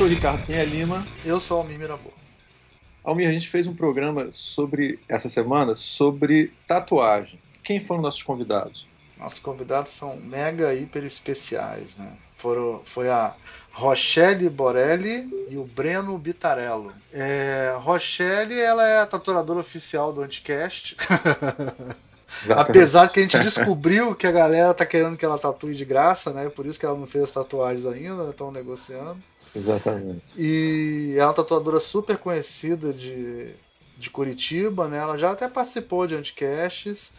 sou o Ricardo Cunha Lima. Eu sou Almir Mirabô. Almir, a gente fez um programa sobre essa semana sobre tatuagem. Quem foram nossos convidados? Nossos convidados são mega hiper especiais, né? Foram, foi a Rochelle Borelli e o Breno Bitarello. É, Rochelle, ela é a tatuadora oficial do Anticast. Apesar que a gente descobriu que a galera tá querendo que ela tatue de graça, né? Por isso que ela não fez as tatuagens ainda, estão negociando. Exatamente. E é uma tatuadora super conhecida de, de Curitiba, né? Ela já até participou de Anticasts.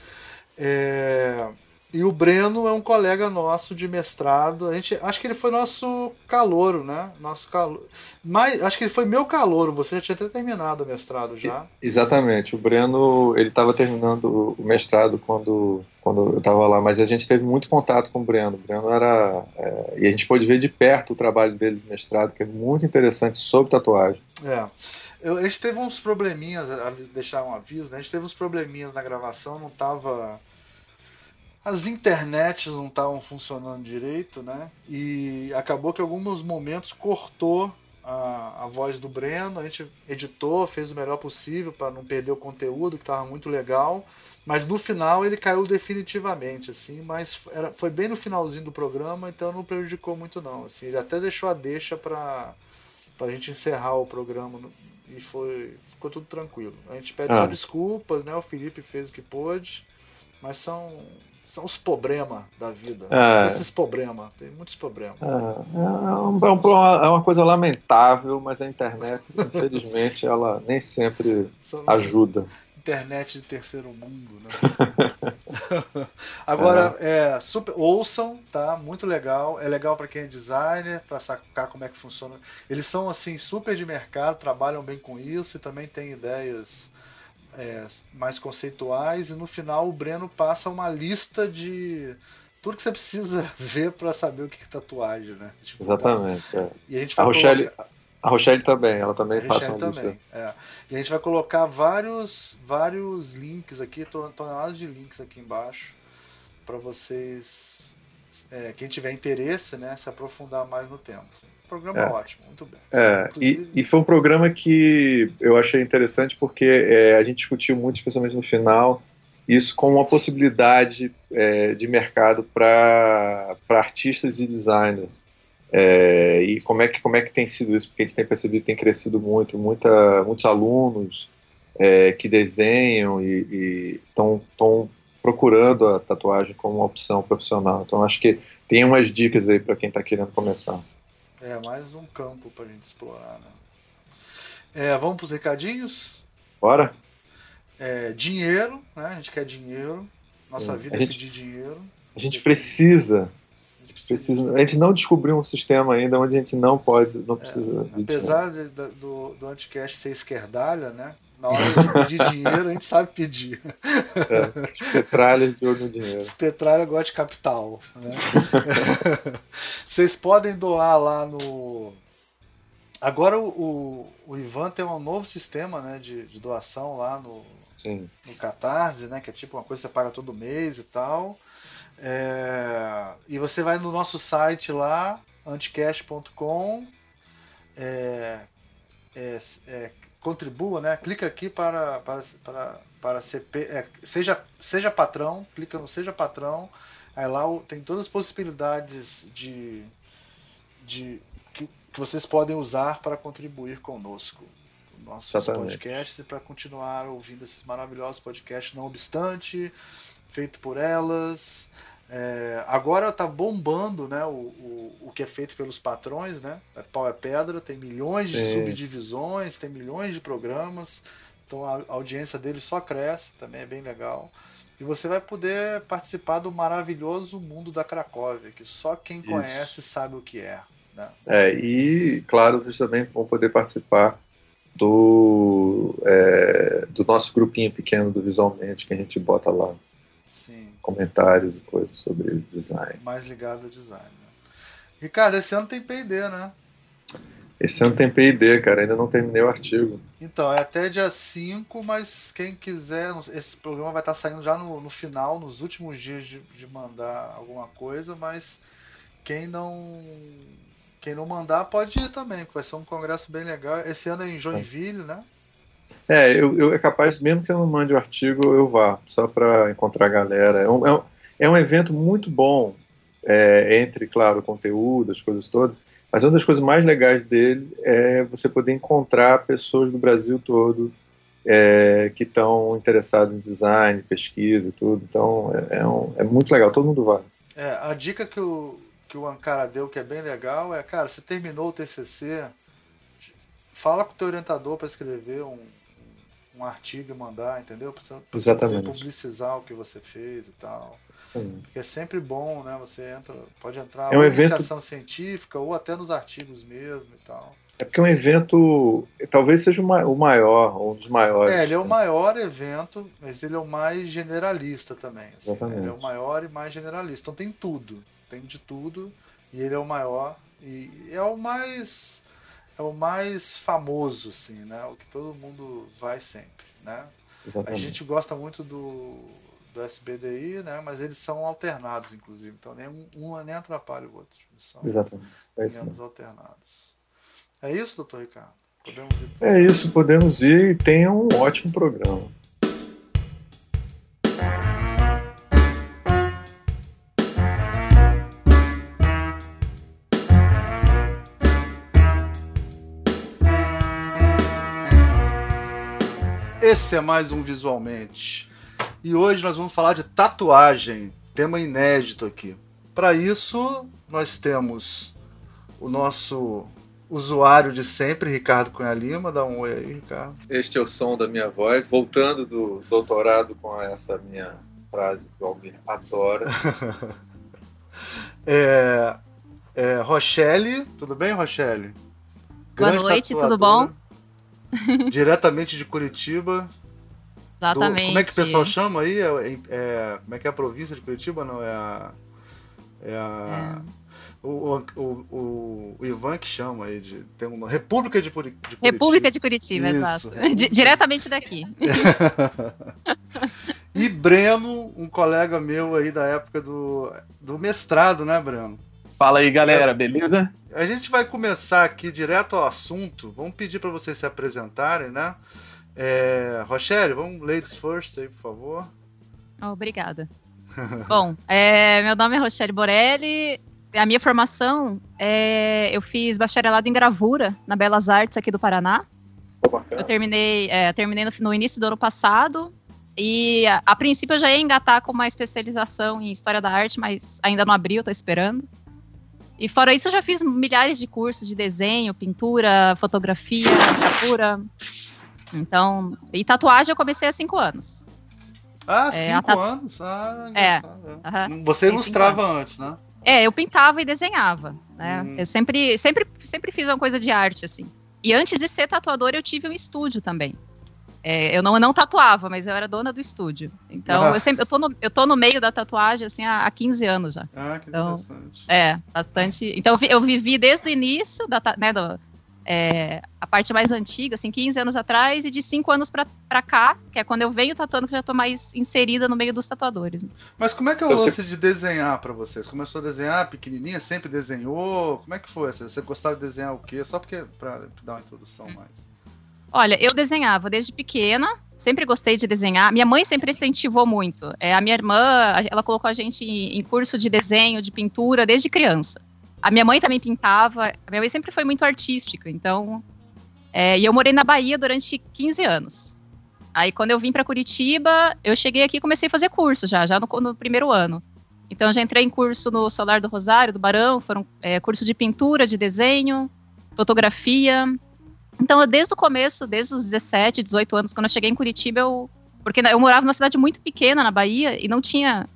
É, e o Breno é um colega nosso de mestrado. A gente, acho que ele foi nosso calouro, né? Nosso calouro. Mas acho que ele foi meu calouro. Você já tinha até terminado o mestrado já. Exatamente. O Breno, ele estava terminando o mestrado quando, quando eu estava lá, mas a gente teve muito contato com o Breno. O Breno era é, e a gente pôde ver de perto o trabalho dele de mestrado, que é muito interessante sobre tatuagem. É. Eu, a gente teve uns probleminhas, deixar um aviso, né? A gente teve uns probleminhas na gravação, não estava as internets não estavam funcionando direito, né? E acabou que em alguns momentos cortou a, a voz do Breno. A gente editou, fez o melhor possível para não perder o conteúdo, que estava muito legal. Mas no final ele caiu definitivamente, assim. Mas era, foi bem no finalzinho do programa, então não prejudicou muito, não. Assim, ele até deixou a deixa para a gente encerrar o programa e foi ficou tudo tranquilo. A gente pede ah. só desculpas, né? O Felipe fez o que pôde, mas são são os problemas da vida. É. Esses problemas, tem muitos problemas. É, é, um, é, um, é, uma coisa lamentável, mas a internet, infelizmente, ela nem sempre ajuda. Internet de terceiro mundo, né? Agora, é. super, ouçam, tá? Muito legal. É legal para quem é designer, para sacar como é que funciona. Eles são assim super de mercado, trabalham bem com isso e também têm ideias é, mais conceituais e no final o Breno passa uma lista de tudo que você precisa ver para saber o que é tatuagem, né? Tipo, Exatamente. É. E a, gente a Rochelle, colocar... a Rochelle também, ela também a faz uma também, lista. É. E a gente vai colocar vários, vários links aqui, toneladas de links aqui embaixo para vocês, é, quem tiver interesse, né, se aprofundar mais no tema. Assim. Programa é. ótimo, muito bem. É, e, e, foi um programa que eu achei interessante porque é, a gente discutiu muito, especialmente no final, isso como uma possibilidade é, de mercado para artistas e designers. É, e como é, que, como é que tem sido isso? Porque a gente tem percebido que tem crescido muito, muita, muitos alunos é, que desenham e estão procurando a tatuagem como uma opção profissional. Então acho que tem umas dicas aí para quem está querendo começar. É, mais um campo pra gente explorar, né? É, vamos pros recadinhos? Bora! É, dinheiro, né? A gente quer dinheiro. Nossa Sim. vida a é pedir dinheiro. A gente precisa. A gente, precisa. a gente não descobriu um sistema ainda onde a gente não pode, não é, precisa. É, apesar de, do, do Anticast ser esquerdalha, né? Na hora de pedir dinheiro, a gente sabe pedir. É, petralha de olho no dinheiro. Petralha gosta de capital. Né? Vocês podem doar lá no. Agora o, o, o, Ivan tem um novo sistema né, de, de doação lá no, Sim. no Catarse, né? Que é tipo uma coisa que você paga todo mês e tal. É, e você vai no nosso site lá, anticash.com. É, é, é, contribua, né? Clica aqui para para para, para CP, é, seja seja patrão, clica no seja patrão. Aí lá tem todas as possibilidades de de que, que vocês podem usar para contribuir conosco nossos Exatamente. podcasts e para continuar ouvindo esses maravilhosos podcasts, não obstante, feito por elas. É, agora está bombando né, o, o, o, que é feito pelos patrões, né? É pau é pedra, tem milhões Sim. de subdivisões, tem milhões de programas, então a, a audiência dele só cresce, também é bem legal. E você vai poder participar do maravilhoso mundo da Cracóvia, que só quem Isso. conhece sabe o que é. Né? É, e claro, vocês também vão poder participar do, é, do nosso grupinho pequeno do Visualmente que a gente bota lá comentários e coisas sobre design. Mais ligado ao design. Né? Ricardo, esse ano tem P&D, né? Esse ano tem P&D, cara, ainda não terminei o artigo. Então, é até dia 5, mas quem quiser, esse programa vai estar saindo já no, no final, nos últimos dias de, de mandar alguma coisa, mas quem não quem não mandar pode ir também, vai ser um congresso bem legal. Esse ano é em Joinville, né? É, eu, eu é capaz, mesmo que eu não mande o artigo, eu vá, só para encontrar a galera. É um, é um, é um evento muito bom, é, entre, claro, o conteúdo, as coisas todas, mas uma das coisas mais legais dele é você poder encontrar pessoas do Brasil todo é, que estão interessados em design, pesquisa e tudo. Então é, é, um, é, muito legal, todo mundo vai. É, a dica que o, que o Ankara deu, que é bem legal, é, cara, você terminou o TCC, fala com o teu orientador para escrever um, um artigo e mandar, entendeu? Pra Exatamente. publicizar o que você fez e tal. Porque é sempre bom, né? Você entra, pode entrar é um evento... iniciação científica ou até nos artigos mesmo e tal. É porque é um evento, talvez seja o maior, um dos maiores. É, ele é o maior evento, mas ele é o mais generalista também. Assim, Exatamente. Ele é o maior e mais generalista. Então tem tudo, tem de tudo, e ele é o maior e é o mais é o mais famoso, assim, né? O que todo mundo vai sempre, né? Exatamente. A gente gosta muito do, do SBDI, né? Mas eles são alternados, inclusive. Então nem um, nem atrapalha o outro. Eles são Exatamente. É isso menos mesmo. alternados. É isso, doutor Ricardo? Podemos ir. É isso, podemos ir e tenha um ótimo programa. Esse é mais um Visualmente. E hoje nós vamos falar de tatuagem, tema inédito aqui. Para isso, nós temos o nosso usuário de sempre, Ricardo Cunha Lima. Dá um oi aí, Ricardo. Este é o som da minha voz, voltando do doutorado com essa minha frase que o Almir adora. É, é, Rochelle, tudo bem, Rochelle? Boa Grande noite, tudo tatuadora, Diretamente de Curitiba. Do- Exatamente. como é que o pessoal chama aí? É, é- como é que é a província de Curitiba? Não, é a. É a. O, o, o, o Ivan que chama aí de. Tem uma. República de, Puri- de Curitiba. República de Curitiba, Isso, exato. República Di- Diretamente daqui. e Breno, um colega meu aí da época do, do mestrado, né, Breno? Fala aí, galera, beleza? A gente vai começar aqui direto ao assunto. Vamos pedir para vocês se apresentarem, né? É, Rochelle, vamos ladies first aí, por favor. Obrigada. Bom, é, meu nome é Rochelle Borelli. A minha formação, é, eu fiz bacharelado em gravura na Belas Artes aqui do Paraná. Pô, Eu terminei, é, terminei no, no início do ano passado. E a, a princípio eu já ia engatar com uma especialização em História da Arte, mas ainda não abriu, tô esperando. E fora isso, eu já fiz milhares de cursos de desenho, pintura, fotografia, gravura. Então, e tatuagem eu comecei há cinco anos. Ah, É, cinco tatu- anos? Ah, É, engraçado, é. Você Tem ilustrava antes, né? É, eu pintava e desenhava, né? Hum. Eu sempre, sempre, sempre fiz uma coisa de arte, assim. E antes de ser tatuadora, eu tive um estúdio também. É, eu, não, eu não tatuava, mas eu era dona do estúdio. Então, Ah. eu sempre, eu tô, no, eu tô no meio da tatuagem, assim, há, há 15 anos já. Ah, que Então, interessante. É, bastante. Então, eu vi- eu vivi desde o início, da, né, do, é, a parte mais antiga, assim, 15 anos atrás, e de 5 anos pra, pra cá, que é quando eu venho tatuando, que eu já tô mais inserida no meio dos tatuadores. né? Mas como é que é o Então, lance de desenhar pra vocês? Começou a desenhar pequenininha, sempre desenhou? Como é que foi? Você você gostava de desenhar o quê? Só porque pra dar uma introdução Hum. mais. Olha, eu desenhava desde pequena, sempre gostei de desenhar. Minha mãe sempre incentivou muito. É, a minha irmã, ela colocou a gente em curso de desenho, de pintura, desde criança. A minha mãe também pintava. A minha mãe sempre foi muito artística, então. é, e eu morei na Bahia durante 15 anos. Aí, quando eu vim para Curitiba, eu cheguei aqui e comecei a fazer curso já, já no, no primeiro ano. Então, eu já entrei em curso no Solar do Rosário, do Barão, foram é, curso de pintura, de desenho, fotografia. Então, eu, desde o começo, desde os 17, 18 anos, quando eu cheguei em Curitiba, eu. Porque eu morava numa cidade muito pequena na Bahia e não tinha.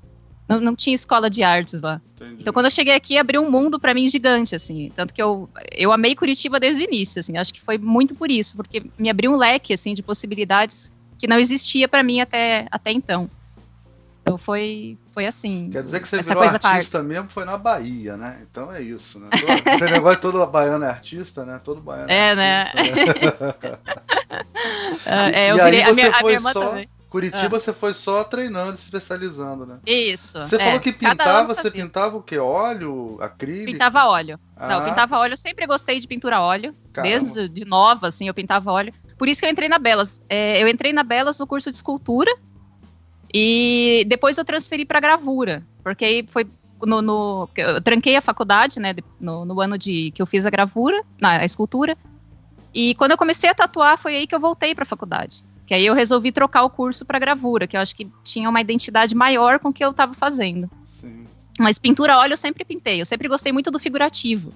Não, não tinha escola de artes lá. Entendi. Então, quando eu cheguei aqui, abriu um mundo pra mim gigante, assim. Tanto que eu, eu amei Curitiba desde o início, assim. Acho que foi muito por isso, porque me abriu um leque, assim, de possibilidades que não existia pra mim até, até então. Então, foi, foi assim. Quer dizer que você virou artista mesmo foi na Bahia, né? Então é isso, né? Todo, não negócio todo baiano é artista, né? Todo baiano É, né? artista, né? Ah, é, E eu aí virei, a você a foi minha irmã só também. Curitiba você foi só treinando, se especializando, né? Isso. Você é. falou que pintava, você pintava o quê? Óleo, acrílico? Pintava óleo. Não, Ah, pintava óleo. Eu sempre gostei de pintura óleo. Caramba. Desde de nova, assim, eu pintava óleo. Por isso que eu entrei na Belas. É, eu entrei na Belas no curso de escultura. E depois eu transferi para gravura. Porque aí foi no, no- Eu tranquei a faculdade, né? No, no ano de que eu fiz a gravura, na a escultura. E quando eu comecei a tatuar, foi aí que eu voltei para a faculdade. Que aí eu resolvi trocar o curso para gravura, que eu acho que tinha uma identidade maior com o que eu estava fazendo. Sim. Mas pintura a óleo eu sempre pintei. Eu sempre gostei muito do figurativo.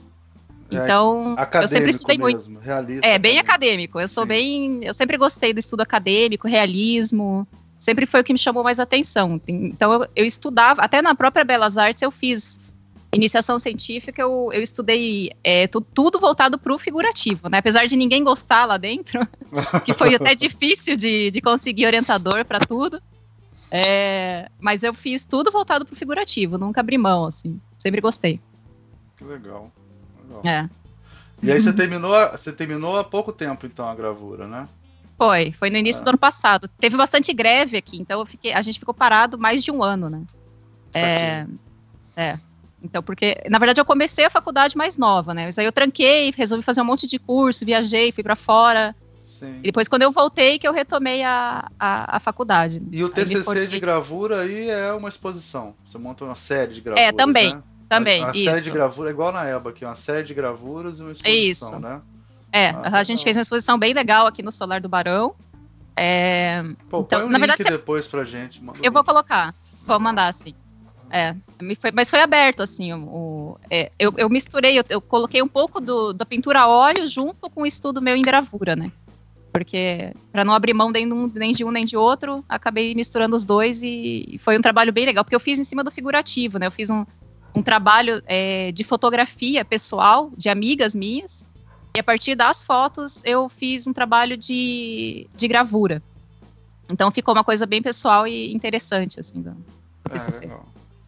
É, Então, eu sempre estudei muito. mesmo, realista. É, bem também. acadêmico. Eu sou Sim. bem. Eu sempre gostei do estudo acadêmico, realismo. Sempre foi o que me chamou mais atenção. Então, eu, eu estudava, até na própria Belas Artes eu fiz iniciação científica, eu, eu estudei é, tu- tudo voltado para o figurativo, né? Apesar de ninguém gostar lá dentro, que foi até difícil de, de conseguir orientador para tudo. É, mas eu fiz tudo voltado para o figurativo, nunca abri mão, assim. Sempre gostei. Que legal. legal. É. E aí você terminou, você terminou há pouco tempo, então, a gravura, né? Foi, foi no início Ah. do ano passado. Teve bastante greve aqui, então fiquei, a gente ficou parado mais de um ano, né? É, é. Então, porque, na verdade, eu comecei a faculdade mais nova, né? Mas aí eu tranquei, resolvi fazer um monte de curso, viajei, fui pra fora. Sim. E depois, quando eu voltei, que eu retomei a, a, a faculdade. né? E o TCC formei. de gravura aí é uma exposição. Você monta uma série de gravuras, É, também, né? Também, Uma isso. série de gravura, igual na EBA aqui, uma série de gravuras e uma exposição, Isso. né? É, Ah, a gente fez uma exposição bem legal aqui no Solar do Barão. É, Pô, Então, põe um na link verdade, depois pra gente. manda Eu vou colocar. Vou mandar, assim. É, foi- mas foi aberto, assim. O, é, eu, eu misturei, eu, eu coloquei um pouco do, da pintura a óleo junto com o estudo meu em gravura, né? Porque, para não abrir mão nem de, um, nem de um nem de outro, acabei misturando os dois e, e foi um trabalho bem legal. Porque eu fiz em cima do figurativo, né? Eu fiz um, um trabalho é, de fotografia pessoal de amigas minhas. E a partir das fotos, eu fiz um trabalho de, de gravura. Então ficou uma coisa bem pessoal e interessante, assim, do, do Ah, legal.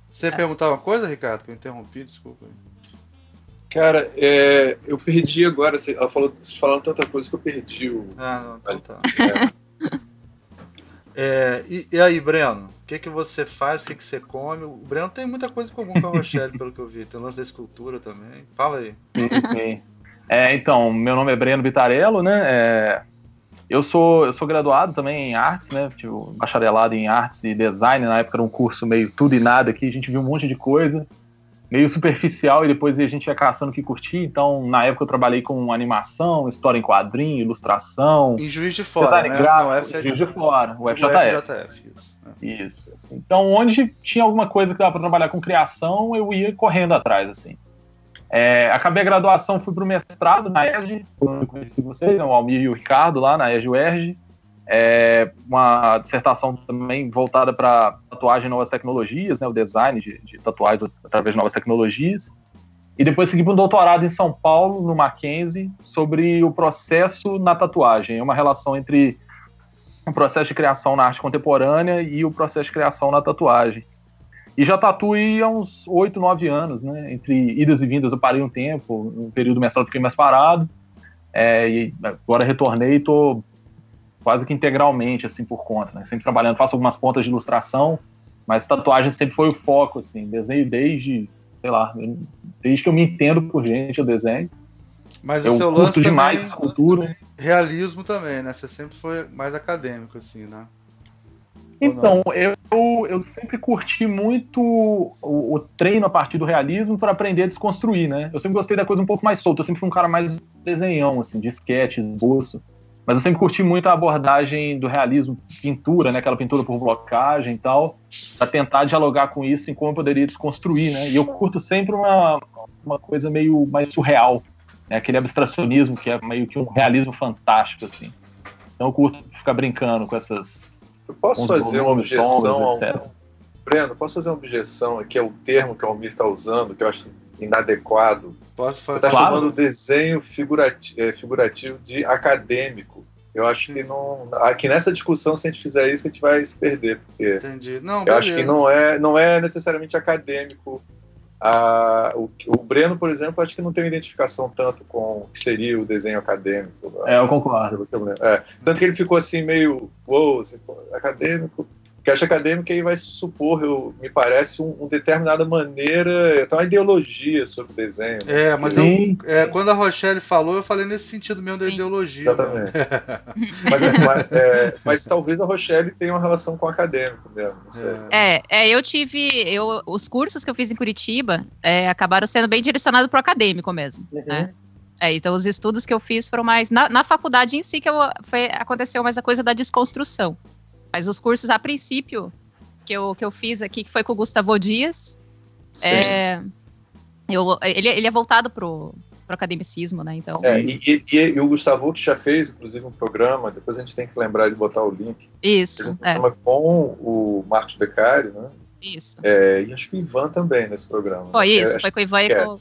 Você ia perguntar uma coisa, Ricardo, que eu interrompi, desculpa. aí. Cara, é, eu perdi agora. Você, ela falou, vocês falaram tanta coisa que eu perdi o. Ah, não, então tá. é, É, e, e aí, Breno? O que, que você faz? O que, que você come? O Breno tem muita coisa em comum com a Rochelle, pelo que eu vi. Tem o lance da escultura também. Fala aí. Sim, sim. É, então, meu nome é Breno Vitarello, né? É, eu sou eu sou graduado também em artes, né? Tive um bacharelado em artes e design. Na época era um curso meio tudo e nada aqui. A gente viu um monte de coisa, meio superficial e depois a gente ia caçando o que curtir. Então, na época eu trabalhei com animação, história em quadrinho, ilustração, Em Juiz de Fora, design né? gráfico, Não, Juiz de Fora, o o FJF. FJF, isso. É. Isso. assim. Então, onde tinha alguma coisa que dava para trabalhar com criação, eu ia correndo atrás, assim. É, acabei a graduação, fui para o mestrado na ESG, eu conheci vocês, né, o Almir e o Ricardo lá na ESG UERJ. É, uma dissertação também voltada para tatuagem e novas tecnologias, né, o design de, de tatuagens através de novas tecnologias. E depois segui para um doutorado em São Paulo, no Mackenzie, sobre o processo na tatuagem. É uma relação entre o processo de criação na arte contemporânea e o processo de criação na tatuagem. E já tatuei há uns 8, 9 anos, né? Entre idas e vindas, eu parei um tempo, um período mestrado fiquei mais parado, é, e agora retornei e estou quase que integralmente, assim, por conta, né? Sempre trabalhando, faço algumas pontas de ilustração, mas tatuagem sempre foi o foco, assim, desenho desde, sei lá, desde que eu me entendo por gente, eu desenho. Mas Eu o seu curto lance demais também, escultura. realismo também, né? Você sempre foi mais acadêmico, assim, né? Então, eu, eu sempre curti muito o, o treino a partir do realismo para aprender a desconstruir, né? Eu sempre gostei da coisa um pouco mais solta, eu sempre fui um cara mais desenhão, assim, de sketch, esboço. Mas eu sempre curti muito a abordagem do realismo, pintura, né? Aquela pintura por blocagem e tal, para tentar dialogar com isso em como eu poderia desconstruir, né? E eu curto sempre uma, uma coisa meio mais surreal, né? Aquele abstracionismo que é meio que um realismo fantástico, assim. Então eu curto ficar brincando com essas eu posso fazer uma objeção ao. Breno, posso fazer uma objeção aqui ao termo que o Almir está usando, que eu acho inadequado. Você fazer. está Claro. chamando o desenho figurati- eh, figurativo de acadêmico. Eu acho que não. Aqui nessa discussão, se a gente fizer isso, a gente vai se perder, porque Entendi. Não, eu acho que beleza. não é, não é necessariamente acadêmico o, o, Breno, por exemplo, acho que não tem identificação tanto com o que seria o desenho acadêmico. É, eu concordo. É, tanto que ele ficou assim meio, uou, wow, assim, acadêmico, que acha acadêmica aí vai supor, eu, me parece, um, um determinada maneira, até uma ideologia sobre o desenho. Né? É, mas eu, é, quando a Rochelle falou, eu falei nesse sentido mesmo da Sim. ideologia. Exatamente. mas, é, mas, é, mas, talvez a Rochelle tenha uma relação com o acadêmico mesmo. É, é, eu tive. Eu, os cursos que eu fiz em Curitiba é, acabaram sendo bem direcionados para o acadêmico mesmo. Uhum. Né? É, então os estudos que eu fiz foram mais na, na faculdade em si que eu, foi, aconteceu mais a coisa da desconstrução. Mas os cursos, a princípio, que eu, que eu fiz aqui, que foi com o Gustavo Dias, é, eu, ele, ele é voltado pro, pro academicismo, né? Então. É, e, e, e, o Gustavo que já fez, inclusive, um programa, depois a gente tem que lembrar de botar o link. Isso. Um é. com o Marcos Beccari, né? Isso. É, e acho que o Ivan também nesse programa. Foi né? isso, foi com o Ivan e é. com.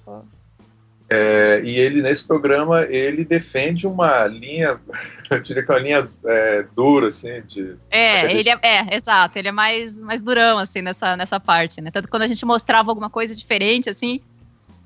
É, e ele, nesse programa, ele defende uma linha, eu diria que é uma linha é, dura, assim, de... É, ele é, é, exato, ele é mais, mais durão, assim, nessa, nessa parte, né? Tanto quando a gente mostrava alguma coisa diferente, assim,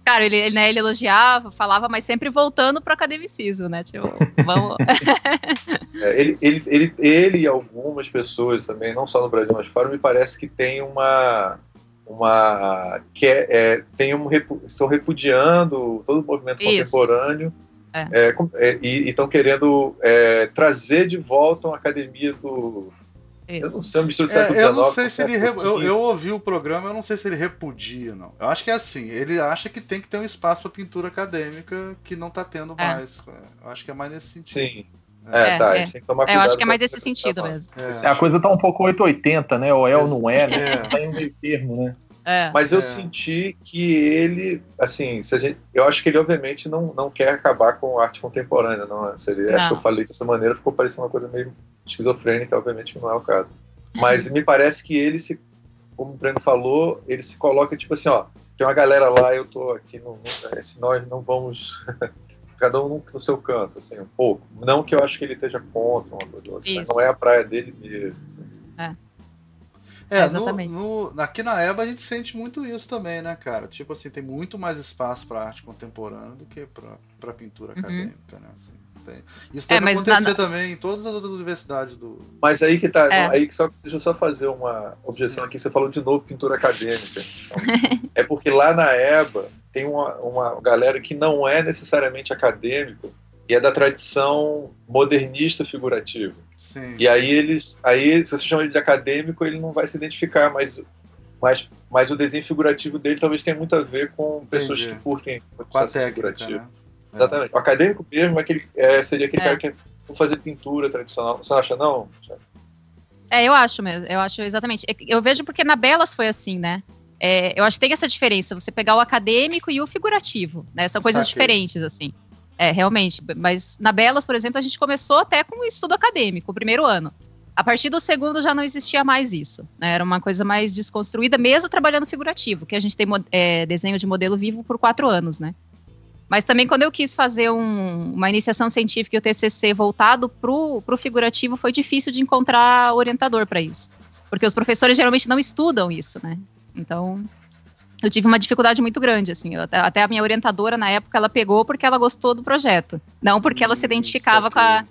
cara, ele, ele, né, ele elogiava, falava, mas sempre voltando pro academicismo, né? Tipo, vamos... é, ele, ele, ele, ele e algumas pessoas também, não só no Brasil, mas fora, me parece que tem uma uma que é, é tem um estão repudiando todo o movimento Isso. contemporâneo é. É, é e estão querendo é, trazer de volta uma academia do isso. Eu não sei, um mistura do século Eu não sei se ele. Re... Eu, eu, ouvi o programa, eu não sei se ele repudia, não. Eu acho que é assim, ele acha que tem que ter um espaço para pintura acadêmica que não está tendo mais. Eu acho que é mais nesse sentido. Sim. É, tá, a gente tem que tomar cuidado. Eu acho que é mais desse sentido mesmo. É. a coisa tá um pouco 880, né? Ou é ou não é, né? Tá em meio termo, né? É, Mas eu é. senti que ele, assim, se a gente, eu acho que ele obviamente não, não quer acabar com a arte contemporânea, não. Se ele, não. Acho que eu falei dessa maneira, ficou parecendo uma coisa meio esquizofrênica, obviamente não é o caso. Mas me parece que ele se, como o Breno falou, ele se coloca tipo assim, ó, tem uma galera lá, eu tô aqui, no, no, se nós não vamos cada um no, seu canto, assim, um pouco. Não que eu acho que ele esteja contra uma coisa outra, não é a praia dele mesmo. Assim. É. É, no, no, aqui na EBA a gente sente muito isso também, né, cara? Tipo assim, tem muito mais espaço para arte contemporânea do que para pintura uhum. acadêmica, né? Assim, isso é, deve é, acontecer na... também em todas as outras universidades do. Mas aí que tá. É. Aí que só, deixa eu só fazer uma objeção aqui. Você falou de novo pintura acadêmica. Então, é porque lá na EBA tem uma, uma galera que não é necessariamente acadêmico e é da tradição modernista figurativa. Sim. E aí eles, aí se você chama ele de acadêmico, ele não vai se identificar, mas, mas, mas o desenho figurativo dele talvez tenha muito a ver com Entendi. pessoas que curtem o processo figurativo. Né? É. Exatamente. O acadêmico mesmo é aquele, é, seria aquele é. cara que quer fazer pintura tradicional. Você acha não? É, eu acho mesmo. Eu acho exatamente. É eu vejo porque na Belas foi assim, né? É, eu acho que tem essa diferença, você pegar o acadêmico e o figurativo, né? São coisas Saquei. diferentes, assim. É, realmente. Mas na Belas, por exemplo, a gente começou até com o estudo acadêmico, o primeiro ano. A partir do segundo já não existia mais isso. Né? Era uma coisa mais desconstruída, mesmo trabalhando figurativo, que a gente tem é, desenho de modelo vivo por quatro anos, né? Mas também quando eu quis fazer um, uma iniciação científica e o TCC voltado para o figurativo, foi difícil de encontrar orientador para isso. Porque os professores geralmente não estudam isso, né? Então, eu tive uma dificuldade muito grande, assim. Até, até, a minha orientadora, na época, ela pegou porque ela gostou do projeto. Não porque ela se hum, identificava com, a,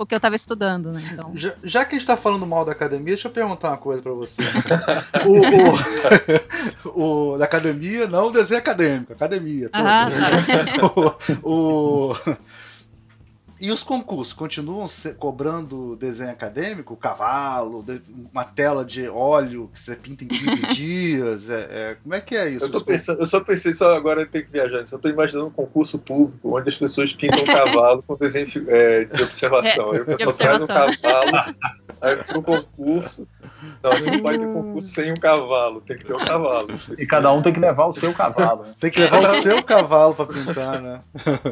com o que eu estava estudando, né? Então... Já, já, que a gente está falando mal da academia, deixa eu perguntar uma coisa para você. o, o, o, da academia, não o desenho acadêmico, academia. Ah, tá. o, o e os concursos continuam cobrando desenho acadêmico? Cavalo, uma tela de óleo que você pinta em 15 dias? É, é, como é que é isso? Eu, pensando, eu só pensei, só agora tenho que viajar. Eu estou imaginando um concurso público onde as pessoas pintam um cavalo com desenho é, de observação. Aí o pessoal traz um cavalo para o concurso. Não, você não pode ter concurso sem um cavalo, tem que ter um cavalo. E cada um tem que levar o seu cavalo. Né? Tem que levar o seu cavalo para pintar, né?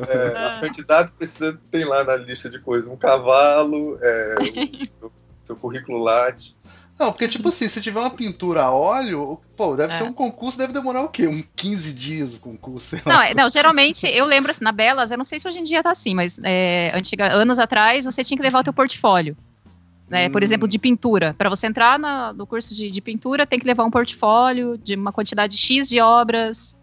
É, a quantidade precisa tem lá na lista de coisas. Um cavalo, é, o seu, seu currículo Lattes. Não, porque, tipo assim, se tiver uma pintura a óleo, pô, deve é. ser um concurso, deve demorar o quê? Um 15 dias o concurso? Não, é, não, geralmente, eu lembro assim, na Belas, eu não sei se hoje em dia tá assim, mas é, antiga, anos atrás, você tinha que levar o teu portfólio. Né? Hum. Por exemplo, de pintura. Para você entrar na, no curso de, de, pintura, tem que levar um portfólio de uma quantidade X de obras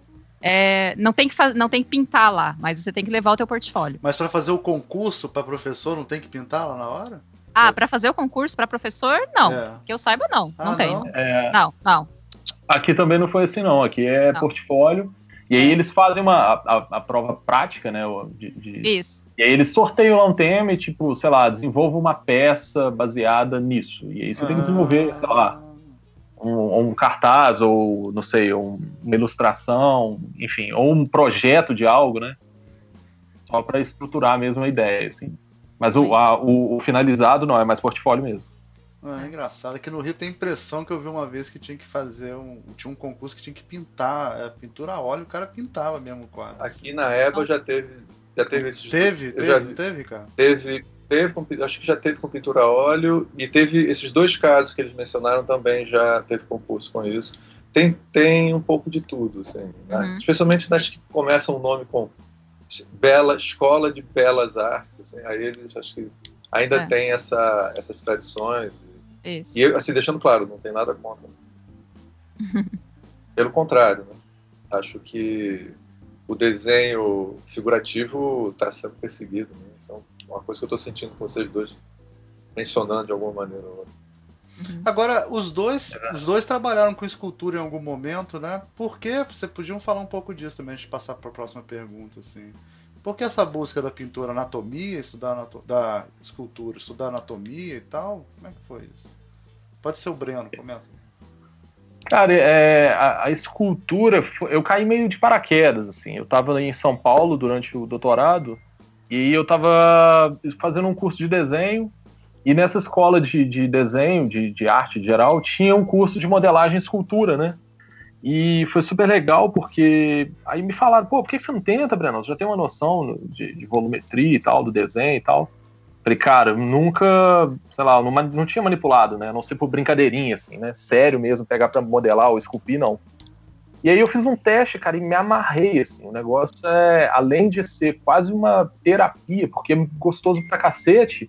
é, não, tem que não tem que pintar lá, mas você tem que levar o teu portfólio. Mas para fazer o concurso para professor, não tem que pintar lá na hora? Ah, para fazer o concurso para professor, não. É. Que eu saiba, não. Ah, não tem. Não? É... não, não. Aqui também não foi assim, não. Aqui é não. portfólio. E aí eles fazem uma, a, a prova prática, né? De, de, Isso. E aí eles sorteiam lá um tema e, tipo, sei lá, desenvolva uma peça baseada nisso. E aí você ah. tem que desenvolver, sei lá, um, um, cartaz ou, não sei, um, uma ilustração, enfim, ou um projeto de algo, né? Só para estruturar mesmo a ideia, assim. Mas o, a, o, o, finalizado não, é mais portfólio mesmo. Ah, é engraçado. Aqui no Rio tem impressão que eu vi uma vez que tinha que fazer um. Tinha um concurso que tinha que pintar. É, pintura a óleo, o cara pintava mesmo o quadro. Aqui assim. na EBA já teve. Já teve esses. Teve, teve, já vi, teve, cara. Teve, teve, acho que já teve com pintura a óleo. E teve esses dois casos que eles mencionaram também já teve concurso com isso. Tem, tem um pouco de tudo, assim. Né? Uhum. Especialmente nas que começam o nome com Bela, Escola de Belas Artes. Assim, aí eles acho que ainda é. tem essa, essas tradições. Isso. E assim, deixando claro, não tem nada contra. Pelo contrário, né? acho que o desenho figurativo está sendo perseguido. Né? Isso é uma coisa que eu estou sentindo com vocês dois mencionando de alguma maneira. Uhum. Agora, os dois, os dois trabalharam com escultura em algum momento, né? Por que? Você podiam falar um pouco disso também, antes de passar para a próxima pergunta, assim. Por que essa busca da pintura anatomia, estudar anato da escultura, estudar anatomia e tal? Como é que foi isso? Pode ser o Breno, começa. Cara, é, a, a, escultura, eu caí meio de paraquedas, assim. Eu estava em São Paulo durante o doutorado e eu estava fazendo um curso de desenho e nessa escola de, de desenho, de, de arte geral, tinha um curso de modelagem e escultura, né? E foi super legal porque aí me falaram, pô, por que você não tenta, Breno? Você já tem uma noção de, de volumetria e tal, do desenho e tal. Falei, cara, nunca, sei lá, não, não tinha manipulado, né? A não ser por brincadeirinha, assim, né? Sério mesmo, pegar pra modelar ou esculpir, não. E aí eu fiz um teste, cara, e me amarrei, assim. O negócio é, além de ser quase uma terapia, porque é gostoso pra cacete,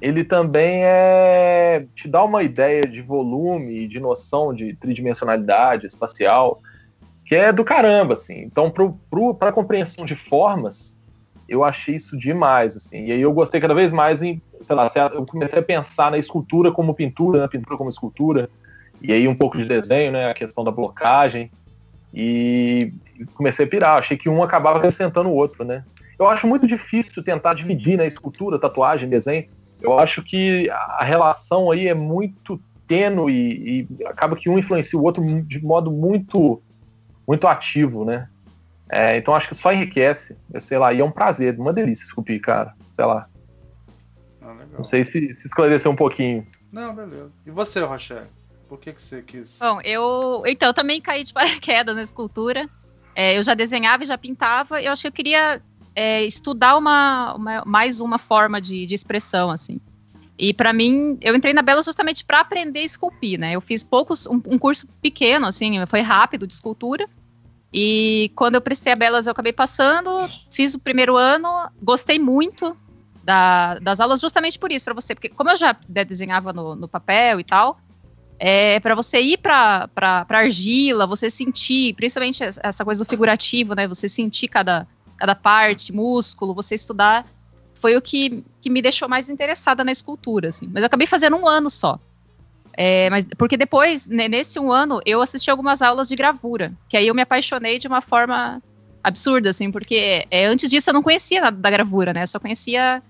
ele também é te dá uma ideia de volume, de noção de tridimensionalidade espacial, que é do caramba, assim. Então, para compreensão de formas, eu achei isso demais, assim. E aí eu gostei cada vez mais em, sei lá, eu comecei a pensar na escultura como pintura, na pintura como escultura, e aí um pouco de desenho, né, a questão da blocagem, e comecei a pirar. Achei que um acabava acrescentando o outro, né. Eu acho muito difícil tentar dividir, né, escultura, tatuagem, desenho, eu acho que a relação aí é muito tênue e, acaba que um influencia o outro de modo muito muito ativo, né? É, então acho que só enriquece, sei lá, e é um prazer, uma delícia esculpir, cara, sei lá. Ah, Não sei se, se esclareceu um pouquinho. Não, beleza. E você, Rochelle? Por que, que você quis? Bom, eu então eu também caí de paraquedas na escultura. É, eu já desenhava e já pintava. Eu acho que eu queria é, estudar uma, uma, mais uma forma de, de expressão, assim. E para mim, eu entrei na Belas justamente para aprender a esculpir, né? Eu fiz poucos, um, um, curso pequeno, assim, foi rápido de escultura. E quando eu prestei a Belas, eu acabei passando, fiz o primeiro ano, gostei muito da, das aulas justamente por isso, para você, porque como eu já desenhava no, no papel e tal, é para você ir para argila, você sentir, principalmente essa coisa do figurativo, né? Você sentir cada cada parte, músculo, você estudar, foi o que, que me deixou mais interessada na escultura, assim. Mas eu acabei fazendo um ano só. É, mas, porque depois, nesse um ano, eu assisti algumas aulas de gravura, que aí eu me apaixonei de uma forma absurda, assim, porque é, antes disso eu não conhecia nada da gravura, né? Só conhecia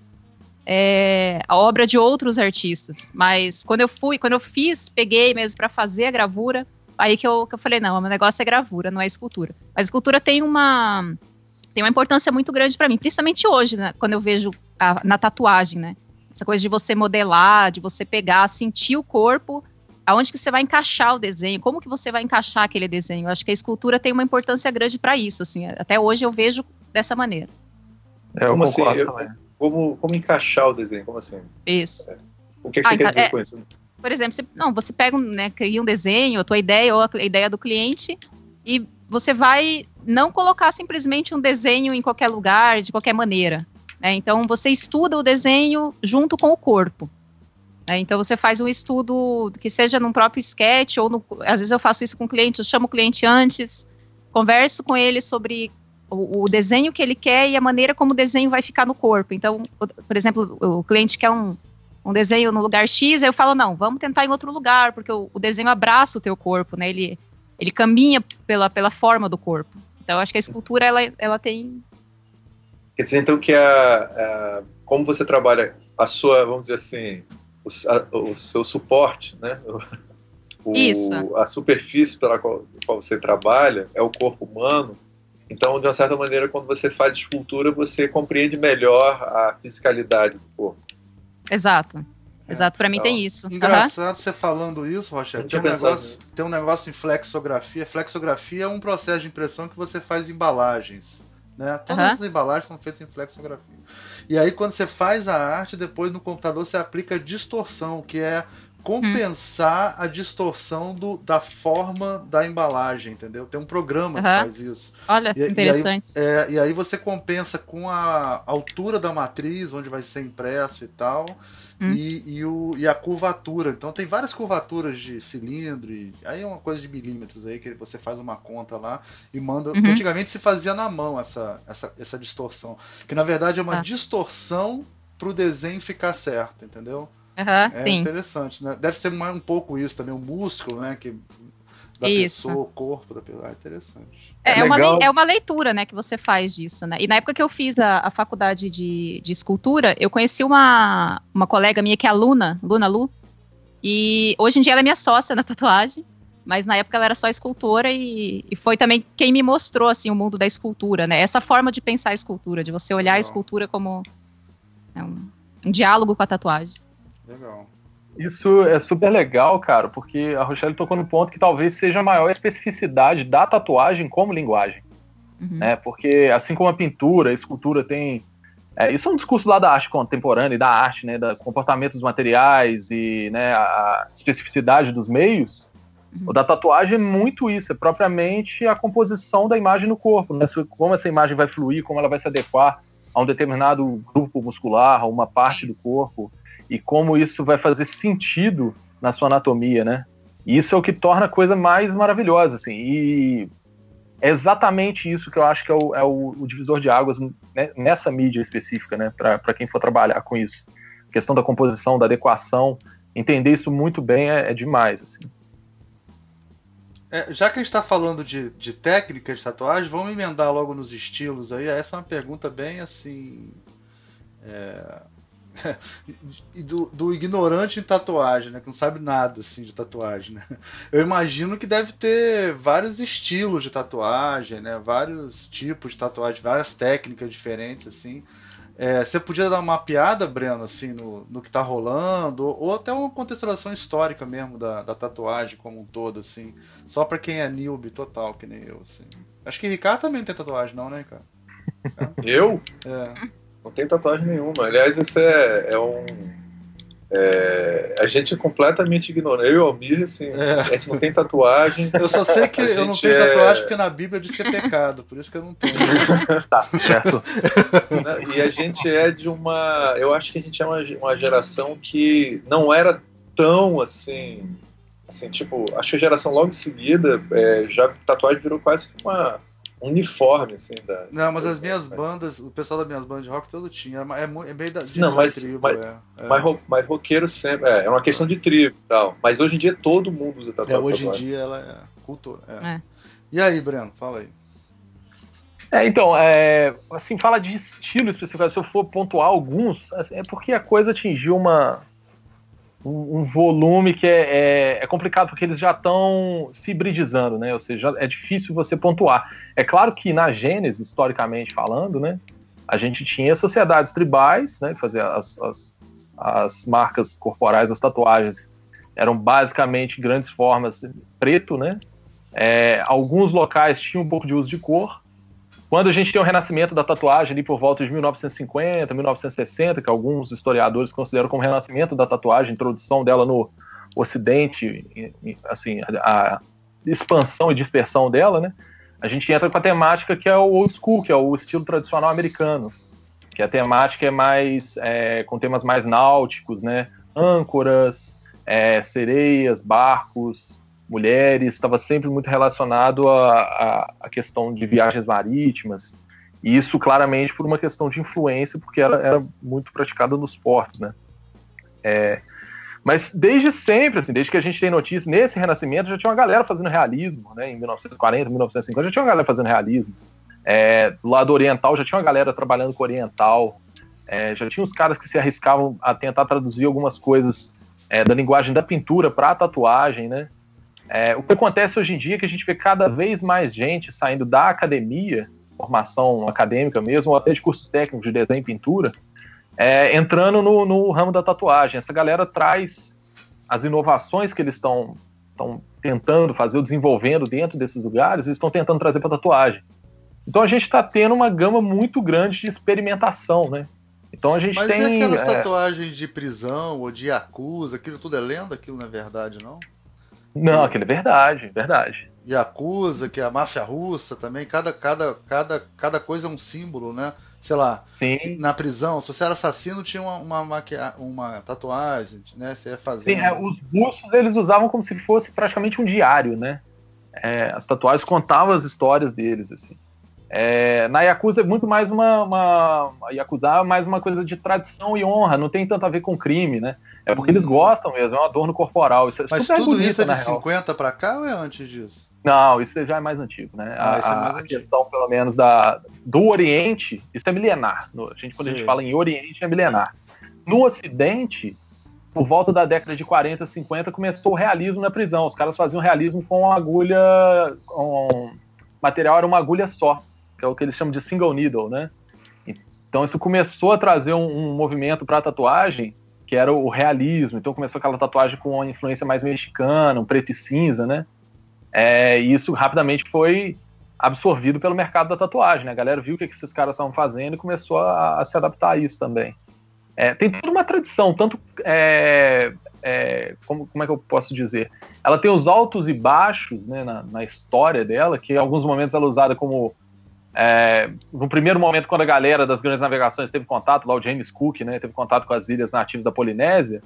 é, a obra de outros artistas. Mas quando eu fui, quando eu fiz, peguei mesmo para fazer a gravura, aí que eu, que eu falei, não, o meu negócio é gravura, não é escultura. A escultura tem uma tem uma importância muito grande para mim, principalmente hoje, né, quando eu vejo a, na tatuagem, né? Essa coisa de você modelar, de você pegar, sentir o corpo, aonde que você vai encaixar o desenho, como que você vai encaixar aquele desenho. Eu acho que a escultura tem uma importância grande para isso, assim. Até hoje eu vejo dessa maneira. É, como assim? Eu, como, como encaixar o desenho? Como assim? Isso. É. O que, que você ah, quer dizer é, com isso? Por exemplo, você, não, você pega, né, cria um desenho, a tua ideia ou a ideia do cliente e você vai não colocar simplesmente um desenho em qualquer lugar, de qualquer maneira. Né? Então, você estuda o desenho junto com o corpo. Né? Então, você faz um estudo que seja num próprio sketch, ou no, às vezes eu faço isso com o cliente, eu chamo o cliente antes, converso com ele sobre o, o, desenho que ele quer e a maneira como o desenho vai ficar no corpo. Então, por exemplo, o cliente quer um, um desenho no lugar X, eu falo, não, vamos tentar em outro lugar, porque o, o desenho abraça o teu corpo, né? Ele, ele caminha pela, pela forma do corpo. Então, acho que a escultura, ela, ela tem... Quer dizer, então, que a, a como você trabalha a sua, vamos dizer assim, o, a, o seu suporte, né? O, Isso. A superfície pela qual, qual você trabalha é o corpo humano, então, de uma certa maneira, quando você faz escultura, você compreende melhor a fisicalidade do corpo. Exato. É, Exato, para mim tem isso. Engraçado uhum. você falando isso, Rochelle. Tem um, negócio, tem um negócio em flexografia. Flexografia é um processo de impressão que você faz embalagens. Né? Todas uhum. as embalagens são feitas em flexografia. E aí, quando você faz a arte, depois no computador você aplica distorção, que é compensar hum. a distorção do, da forma da embalagem, entendeu? Tem um programa uhum. que faz isso. Olha, e, interessante. E aí, é, e aí, você compensa com a altura da matriz, onde vai ser impresso e tal, hum. e, e, o, e a curvatura. Então tem várias curvaturas de cilindro, e aí é uma coisa de milímetros aí, que você faz uma conta lá e manda. Uhum. Antigamente se fazia na mão essa, essa, essa distorção. Que na verdade é uma ah. distorção para o desenho ficar certo, entendeu? Uhum, é sim. interessante, né? Deve ser um pouco isso também, o músculo, né? Que, da isso. pessoa, o corpo da pessoa. É interessante. É, é, uma, é uma leitura, né, que você faz disso, né? E na época que eu fiz a, a faculdade de, de escultura, eu conheci uma, uma colega minha que é aluna, Luna Lu, e hoje em dia ela é minha sócia na tatuagem, mas na época ela era só escultora e, e foi também quem me mostrou, assim, o mundo da escultura, né? Essa forma de pensar a escultura, de você olhar Legal. a escultura como é um, um diálogo com a tatuagem. Legal. Isso é super legal, cara, porque a Rochelle tocou no ponto que talvez seja a maior especificidade da tatuagem como linguagem. Uhum. Né? Porque assim como a pintura, a escultura tem. É, isso é um discurso lá da arte contemporânea e da arte, né? Da comportamento dos materiais e né, a especificidade dos meios. Uhum. O da tatuagem é muito isso, é propriamente a composição da imagem no corpo, né? Como essa imagem vai fluir, como ela vai se adequar a um determinado grupo muscular, a uma parte do corpo e como isso vai fazer sentido na sua anatomia, né? E isso é o que torna a coisa mais maravilhosa, assim. E é exatamente isso que eu acho que é o, é o, o divisor de águas né, nessa mídia específica, né? Para quem for trabalhar com isso. A questão da composição, da adequação, entender isso muito bem é, é demais, assim. É, já que a gente está falando de, de técnica de tatuagem, vamos emendar logo nos estilos aí. Essa é uma pergunta bem assim. É, e do, do, ignorante em tatuagem, né? Que não sabe nada assim de tatuagem, né? Eu imagino que deve ter vários estilos de tatuagem, né? Vários tipos de tatuagem, várias técnicas diferentes, assim. É, você podia dar uma piada, Breno, assim, no, no que tá rolando, ou, ou até uma contextualização histórica mesmo da, da tatuagem como um todo, assim. Só pra quem é newbie total, que nem eu, assim. Acho que Ricardo também tem tatuagem, não, né, cara? Eu? É. Não tem tatuagem nenhuma. Aliás, isso é, é um. É, a gente é completamente ignorante. Eu e o Almir, assim, é. a gente não tem tatuagem. Eu só sei que eu não tenho é... tatuagem porque na Bíblia diz que é pecado, por isso que eu não tenho. tá, certo. E a gente é de uma. Eu acho que a gente é uma, uma geração que não era tão assim. Assim, tipo, acho que a geração logo em seguida, é, já tatuagem virou quase uma uniforme, assim. Da, não, mas as minhas bandas, o pessoal das minhas bandas de rock todo tinha. É, é meio da. Não, mas, tribo, mas, é, é. Mas, mas roqueiro sempre. É, é uma questão de tribo e tal. Mas hoje em dia todo mundo usa tatuagem. É, hoje em dia ela é cultura. É. é. E aí, Breno, fala aí. É, então, é, assim, fala de estilo específico. Se eu for pontuar alguns, assim, é porque a coisa atingiu uma, um, um volume que é, é, é, complicado porque eles já estão se hibridizando, né? Ou seja, é difícil você pontuar. É claro que na Gênese, historicamente falando, né? A gente tinha sociedades tribais, né? Fazer as, as, as marcas corporais, as tatuagens eram basicamente grandes formas preto, né? É, alguns locais tinham um pouco de uso de cor, quando a gente tem o renascimento da tatuagem ali por volta de 1950, 1960, que alguns historiadores consideram como renascimento da tatuagem, introdução dela no Ocidente, assim, a, expansão e dispersão dela, né? A gente entra com a temática que é o old school, que é o estilo tradicional americano, que a temática é mais é, com temas mais náuticos, né? Âncoras, é, sereias, barcos, mulheres, estava sempre muito relacionado à, questão de viagens marítimas, e isso claramente por uma questão de influência, porque ela era muito praticada nos portos, né? É, mas desde sempre, assim, desde que a gente tem notícia, nesse renascimento já tinha uma galera fazendo realismo, né? Em 1940, 1950, já tinha uma galera fazendo realismo. É, do lado oriental já tinha uma galera trabalhando com oriental. É, já tinha os caras que se arriscavam a tentar traduzir algumas coisas é, da linguagem da pintura para a tatuagem, né? É, o que acontece hoje em dia é que a gente vê cada vez mais gente saindo da academia, formação acadêmica mesmo, ou até de cursos técnicos de desenho e pintura, é, entrando no, no, ramo da tatuagem. Essa galera traz as inovações que eles estão tentando fazer, ou desenvolvendo dentro desses lugares, eles estão tentando trazer para tatuagem. Então a gente está tendo uma gama muito grande de experimentação, né? Então a gente Mas tem. Mas e aquelas é... tatuagens de prisão ou de acusa, aquilo tudo é lenda, aquilo não é verdade, não? Não, aquilo é verdade, verdade. Yakuza, que é a máfia russa também, cada, cada, cada, cada coisa é um símbolo, né? Sei lá, Sim. na prisão, se você era assassino, tinha uma, uma, maquia... uma tatuagem, né? Você ia fazer. Sim, é, os russos eles usavam como se fosse praticamente um diário, né? É, as tatuagens contavam as histórias deles, assim. É, na Yakuza é muito mais uma, uma. Yakuza é mais uma coisa de tradição e honra, não tem tanto a ver com crime, né? É porque eles hum. gostam mesmo, é um adorno corporal. Isso é Mas tudo bonito, isso é de 50 para cá ou é antes disso? Não, isso já é mais antigo, né? Ah, a, é mais a antigo. questão, pelo menos, da, do Oriente, isso é milenar. No, a gente, quando Sim. a gente fala em Oriente, é milenar. No Ocidente, por volta da década de 40, 50, começou o realismo na prisão. Os caras faziam realismo com agulha. Com, material era uma agulha só, que é o que eles chamam de single needle, né? Então isso começou a trazer um, um movimento para a tatuagem que era o realismo. Então começou aquela tatuagem com uma influência mais mexicana, um preto e cinza, né? É, e isso rapidamente foi absorvido pelo mercado da tatuagem. Né? A galera viu o que, esses caras estavam fazendo e começou a, a, se adaptar a isso também. É, tem toda uma tradição, tanto. É, é, como, como é que eu posso dizer? Ela tem os altos e baixos né, na, na história dela, que em alguns momentos ela é usada como é, no primeiro momento, quando a galera das grandes navegações teve contato, lá o James Cook, né, teve contato com as ilhas nativas da Polinésia,